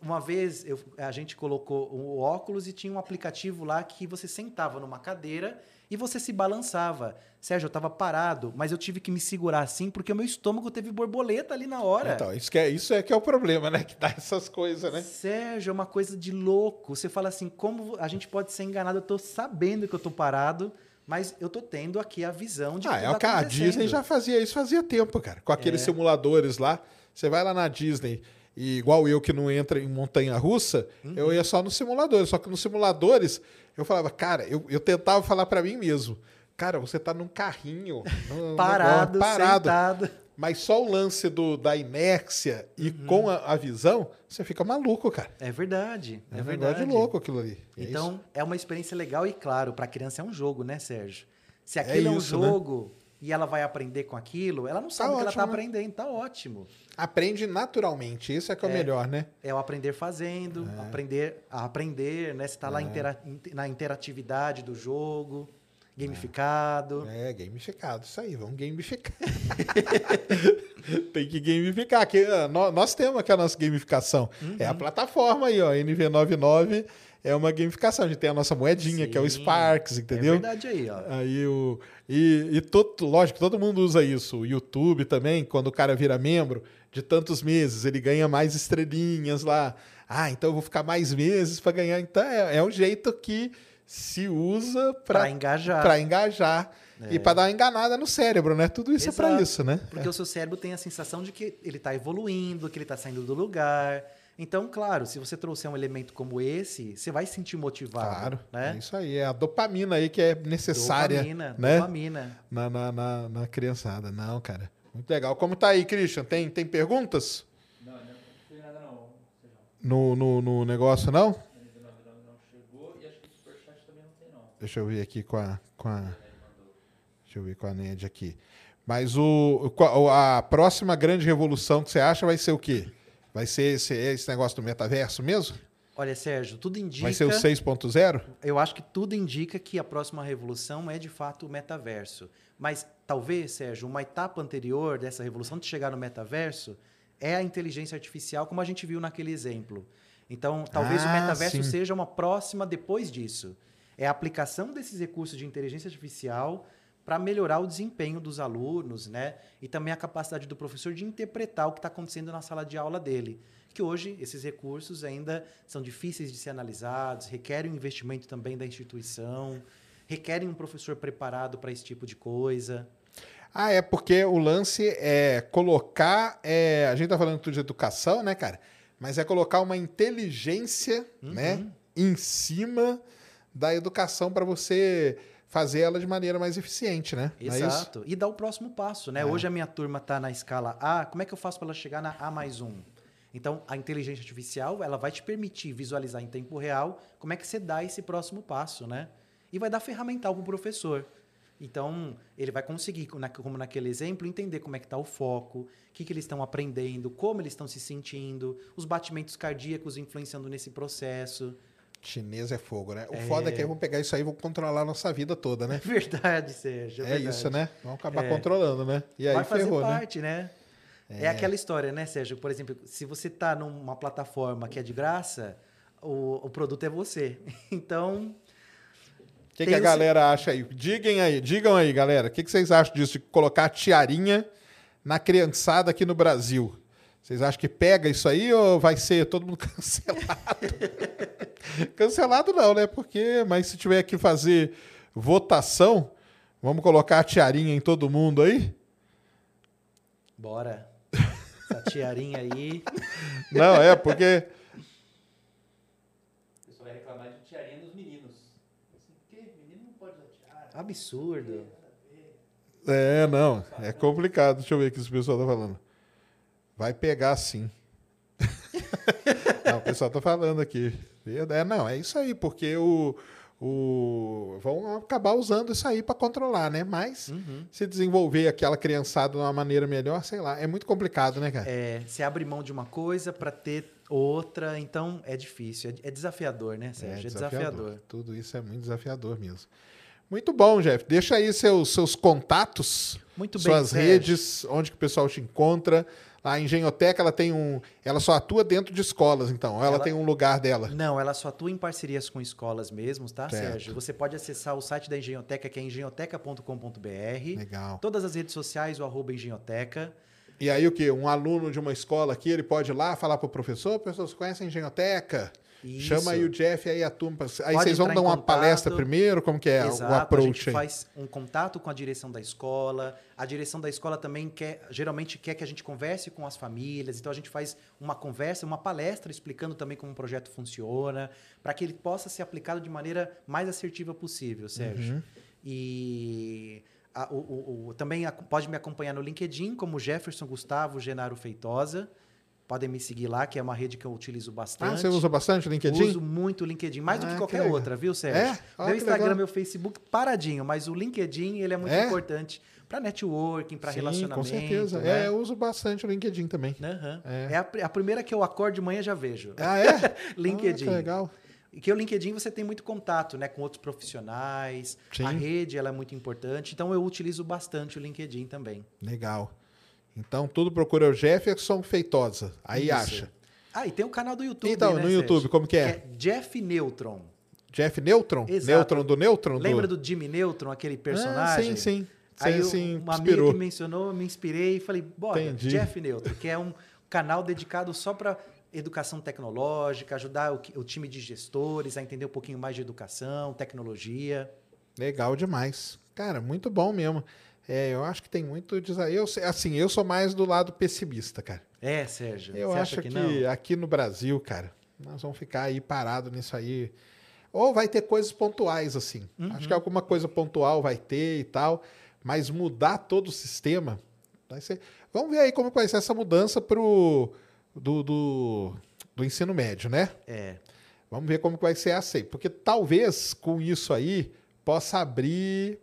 Uma vez eu- a gente colocou o óculos e tinha um aplicativo lá que você sentava numa cadeira e você se balançava. Sérgio, eu estava parado, mas eu tive que me segurar assim porque o meu estômago teve borboleta ali na hora. Então, isso, que é, isso é que é o problema, né? Que dá essas coisas, né? Sérgio, é uma coisa de louco. Você fala assim, como a gente pode ser enganado? Eu tô sabendo que eu tô parado, mas eu tô tendo aqui a visão de Ah, é tá o que a acontecendo. Disney já fazia isso fazia tempo, cara. Com aqueles É. simuladores lá. Você vai lá na Disney, e igual eu que não entra em montanha russa, Uhum. eu ia só nos simuladores. Só que nos simuladores, eu falava, cara, eu, eu tentava falar pra mim mesmo. Cara, você tá num carrinho. num Parado, negócio, parado. sentado. Mas só o lance do, da inércia e Uhum. com a, a visão, você fica maluco, cara. É verdade, É, é, verdade. louco aquilo ali. É Então, é uma experiência legal e, claro, para a criança é um jogo, né, Sérgio? Se É aquilo é, um isso, né? E ela vai aprender com aquilo, ela não sabe o que ela está né? aprendendo, tá ótimo. Aprende naturalmente, isso é que é o melhor, né? É o aprender fazendo, aprender a aprender, né? Você está É. lá intera- na interatividade do jogo, gamificado. É, gamificado, isso aí, vamos gamificar. Tem que gamificar. Aqui, ah, nó- nós temos aqui a nossa gamificação. É Uhum. a plataforma aí, ó, NV99 é uma gamificação. A gente tem a nossa moedinha, que é o Sim, Sparks, É entendeu? verdade aí, ó. Aí o. E, e todo, lógico, todo mundo usa isso. O YouTube também, quando o cara vira membro de tantos meses, ele ganha mais estrelinhas lá. Ah, então eu vou ficar mais meses para ganhar. Então é, é um jeito que se usa Para para engajar. para engajar e para dar uma enganada no cérebro, né? Tudo isso é para Exato. isso, né? Porque o seu cérebro tem a sensação de que ele está evoluindo, que ele está saindo do lugar. Então, claro, se você trouxer um elemento como esse, você vai se sentir motivado. Claro, né? é isso aí. É a dopamina aí que é necessária Dopamina, né? dopamina. Na, na, na, na criançada. Não, cara. Muito legal. Como tá aí, Christian? Tem, tem perguntas Não, não tem nada não. No, no, no negócio, não? Ainda não, ainda não chegou e acho que o superchat também não tem não. Deixa eu ver aqui com a. Com a deixa eu ver com a Ned aqui. Mas o, a próxima grande revolução que você acha vai ser o quê? Vai ser esse, esse negócio do metaverso mesmo? Olha, Sérgio, tudo indica. Vai ser o 6.0? Eu acho que tudo indica que a próxima revolução é de fato o metaverso. Mas talvez, Sérgio, uma etapa anterior dessa revolução de chegar no metaverso é a inteligência artificial, como a gente viu naquele exemplo. Então, talvez o Ah, metaverso sim. seja uma próxima depois disso. É a aplicação desses recursos de inteligência artificial para melhorar o desempenho dos alunos, né? E também a capacidade do professor de interpretar o que está acontecendo na sala de aula dele. Que hoje esses recursos ainda são difíceis de ser analisados, requerem um investimento também da instituição, requerem um professor preparado para esse tipo de coisa. Ah, é porque o lance é colocar. é, a gente tá falando tudo de educação, né, cara? Mas é colocar uma inteligência, né, em cima da educação para você fazer ela de maneira mais eficiente, né? É? Exato. E dar o próximo passo, né? É. Hoje a minha turma está na escala A, como é que eu faço para ela chegar na A mais um? Então, a inteligência artificial, ela vai te permitir visualizar em tempo real como é que você dá esse próximo passo, né? E vai dar ferramental para o professor. Então, ele vai conseguir, como naquele exemplo, entender como é que está o foco, o que, que eles estão aprendendo, como eles estão se sentindo, os batimentos cardíacos influenciando nesse processo. Chinês é fogo, né? O foda é que eu vou pegar isso aí e vou controlar a nossa vida toda, né? Verdade, Sérgio. É, verdade. isso, né? Vamos acabar É. controlando, né? E aí vai fazer ferrou, né? parte, né? É. aquela história, né, Sérgio? Por exemplo, se você está numa plataforma que é de graça, o, o produto é você. Então, O que, que a o galera acha aí? Digam aí, digam aí, galera. O que, que vocês acham disso de colocar tiarinha na criançada aqui no Brasil? Vocês acham que pega isso aí ou vai ser todo mundo cancelado? cancelado não, né? Porque, mas se tiver que fazer votação, vamos colocar a tiarinha em todo mundo aí? bora. Essa tiarinha aí. Não, é porque O pessoal vai reclamar de tiarinha dos meninos. Assim, que menino não pode usar tiara. Absurdo. É, não. É complicado. Deixa eu ver o que esse pessoal tá falando. Vai pegar sim. não, o pessoal tá falando aqui. É, não, é isso aí, porque o, o vão acabar usando isso aí para controlar, né? Mas Uhum. se desenvolver aquela criançada de uma maneira melhor, sei lá, é muito complicado, né, cara? É, você abre mão de uma coisa para ter outra, então é difícil. É, é desafiador, né, Sérgio? É, desafiador. Tudo isso é muito desafiador mesmo. Muito bom, Jeff. Deixa aí seus, seus contatos, Muito bem, suas redes, onde que o pessoal te encontra. A Engenhoteca, ela tem um. Ela só atua dentro de escolas, então. Ela, Ela- tem um lugar dela. Não, ela só atua em parcerias com escolas mesmo, tá, Certo. Sérgio? Você pode acessar o site da Engenhoteca, que é engenhoteca.com.br. Legal. Todas as redes sociais, o arroba Engenhoteca. E aí o que? Um aluno de uma escola aqui, ele pode ir lá falar pro professor, professor, você conhece a Engenhoteca? Isso. Chama aí o Jeff e aí a turma. Aí Pode vocês vão dar uma contato. palestra primeiro? Como que é Exato, o approach a gente aí? faz um contato com a direção da escola. A direção da escola também quer, geralmente quer que a gente converse com as famílias. Então a gente faz uma conversa, uma palestra explicando também como o projeto funciona, para que ele possa ser aplicado de maneira mais assertiva possível, Sérgio. Uhum. E a- o- o- o- também a- pode me acompanhar no LinkedIn como Jefferson Gustavo Genaro Feitosa. Podem me seguir lá, que é uma rede que eu utilizo Ah, bastante. você usa bastante o LinkedIn? Uso muito o LinkedIn, mais do Ah, que que qualquer legal. outra, viu, Sérgio? É? Ah, meu que Instagram, legal. meu Facebook, paradinho, mas o LinkedIn, ele é muito É? importante para networking, para relacionamento. com certeza. né? É, eu uso bastante o LinkedIn também. Aham. É. É, a, a primeira que eu acordo de manhã já vejo. Ah, é? LinkedIn. Ah, que legal. E que o LinkedIn você tem muito contato, né, com outros profissionais. Sim. A rede ela é muito importante, então eu utilizo bastante o LinkedIn também. Legal. Então, tudo procura o Jefferson Feitosa. Aí Isso. acha. Ah, e tem o canal do YouTube, Então, né, no YouTube, Sérgio? como que é? É Jeff Neutron. Jeff Neutron? Exato. Neutron do Neutron? Lembra do Jimmy Neutron, aquele personagem? Ah, sim, sim. Aí se uma inspirou. amiga que mencionou, me inspirei e falei, bora, Entendi. Jeff Neutron, que é um canal dedicado só para educação tecnológica, ajudar o, o time de gestores a entender um pouquinho mais de educação, tecnologia. Legal demais. Cara, muito bom mesmo. É, eu acho que tem muito eu assim, eu sou mais do lado pessimista, cara. É, Sérgio. Eu acho que, que, aqui no Brasil, cara, nós vamos ficar aí parado nisso aí. Ou vai ter coisas pontuais assim. Uhum. Acho que alguma coisa pontual vai ter e tal, mas mudar todo o sistema vai ser. Vamos ver aí como vai ser essa mudança pro do, do, do ensino médio, né? É. Vamos ver como vai ser essa aí. Porque talvez com isso aí possa abrir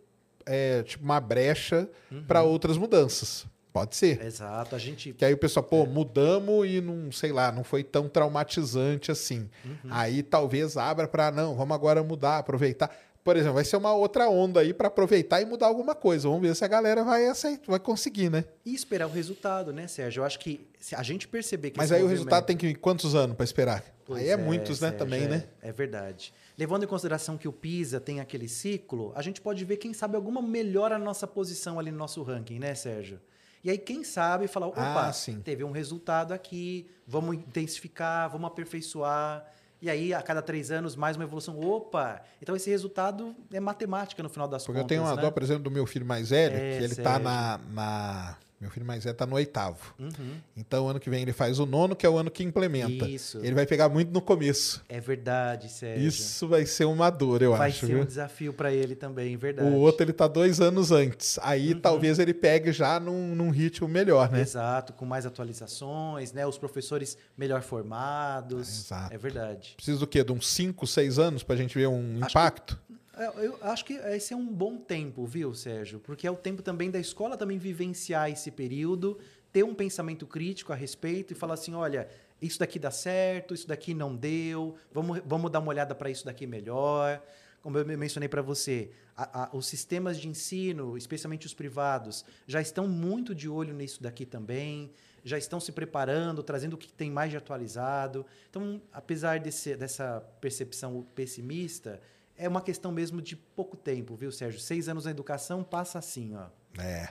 é, tipo uma brecha para outras mudanças. Pode ser. Exato. A gente. Que aí o pessoal, pô, mudamos e não, sei lá, não foi tão traumatizante assim. Uhum. Aí talvez abra para não, vamos agora mudar, aproveitar. Por exemplo, vai ser uma outra onda aí para aproveitar e mudar alguma coisa. Vamos ver se a galera vai aceitar, vai conseguir, né? E esperar o resultado, né, Sérgio? Eu acho que se a gente perceber que Mas aí o movimento- resultado tem que quantos anos para esperar? Pois aí é, muitos, né, também, é, né? É verdade. Levando em consideração que o PISA tem aquele ciclo, a gente pode ver, quem sabe, alguma melhora na nossa posição ali no nosso ranking, né, Sérgio? E aí, quem sabe, falar, opa, Ah, teve um resultado aqui, vamos intensificar, vamos aperfeiçoar. E aí, a cada três anos, mais uma evolução. Opa! Então, esse resultado é matemática no final das Porque eu contas, tenho uma né? dó, por exemplo, do meu filho mais velho, É, que ele tá Sérgio. na, na- Meu filho mais velho tá no oitavo. Uhum. Então, ano que vem ele faz o nono, que é o ano que implementa. Isso. Ele vai pegar muito no começo. É verdade, Sérgio. Isso vai ser uma dor, eu Vai acho. ser viu? um desafio para ele também, verdade. O outro ele tá dois anos antes. Aí Uhum. talvez ele pegue já num, num ritmo melhor, né? Exato, com mais atualizações, né? Os professores melhor formados. Exato. É verdade. Precisa do quê? De uns 5, 6 anos pra gente ver um Acho impacto? Eu, eu acho que esse é um bom tempo, viu, Sérgio? Porque é o tempo também da escola também vivenciar esse período, ter um pensamento crítico a respeito e falar assim, olha, isso daqui dá certo, isso daqui não deu, vamos, vamos dar uma olhada para isso daqui melhor. Como eu mencionei para você, a- a- os sistemas de ensino, especialmente os privados, já estão muito de olho nisso daqui também, já estão se preparando, trazendo o que tem mais de atualizado. Então, apesar desse, dessa percepção pessimista, é uma questão mesmo de pouco tempo, viu, Sérgio? Seis anos na educação passa assim, ó. É.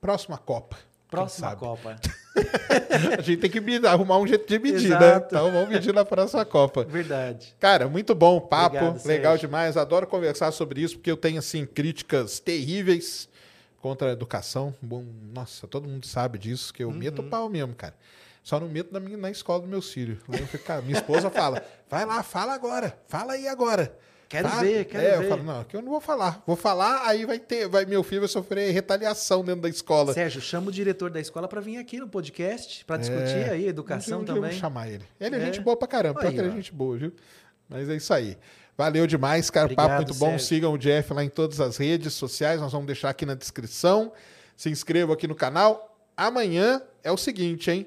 Próxima Copa. Próxima? Copa. A gente tem que medir- arrumar um jeito de medir, né? Exato. Então vamos medir na próxima Copa. Verdade. Cara, muito bom o papo, Obrigado, legal Sérgio. demais. Adoro conversar sobre isso, porque eu tenho, assim, críticas terríveis contra a educação. Bom, nossa, todo mundo sabe disso, que eu Uhum. meto o pau mesmo, cara. Só não meto na, minha, na escola dos meus filhos. Aí eu fico, cara, minha esposa fala, vai lá, fala agora, fala aí agora. Quero Fala. ver, quero é, ver. eu falo, não, aqui eu não vou falar. Vou falar, aí vai ter, vai, meu filho vai sofrer retaliação dentro da escola. Sérgio, chama o diretor da escola para vir aqui no podcast para discutir aí educação vou também. chamar ele. Ele é, É. gente boa pra caramba. Pior que ele é gente boa, viu? Mas é isso aí. Valeu demais, cara. Obrigado, Papo muito bom. Sérgio. Sigam o Jeff lá em todas as redes sociais. Nós vamos deixar aqui na descrição. Se inscreva aqui no canal. Amanhã é o seguinte, hein?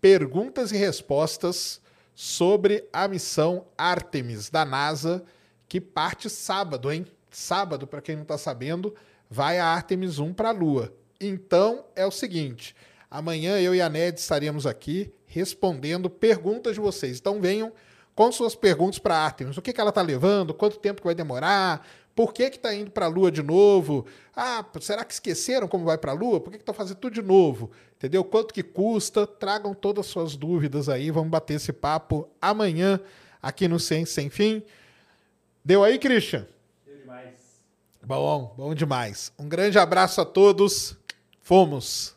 Perguntas e respostas sobre a missão Artemis da NASA, que parte sábado, hein? sábado, para quem não está sabendo, vai a Artemis 1 para a Lua. Então é o seguinte: amanhã eu e a Ned estaremos aqui respondendo perguntas de vocês. Então venham com suas perguntas para a Artemis. O que, que ela está levando? Quanto tempo que vai demorar? Por que está indo para a Lua de novo? Ah, será que esqueceram como vai para a Lua? Por que estão fazendo tudo de novo? Entendeu? Quanto que custa? Tragam todas as suas dúvidas aí. Vamos bater esse papo amanhã aqui no Ciência Sem Fim. Deu aí, Christian? Deu demais. Bom, bom demais. Um grande abraço a todos. Fomos.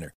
winner.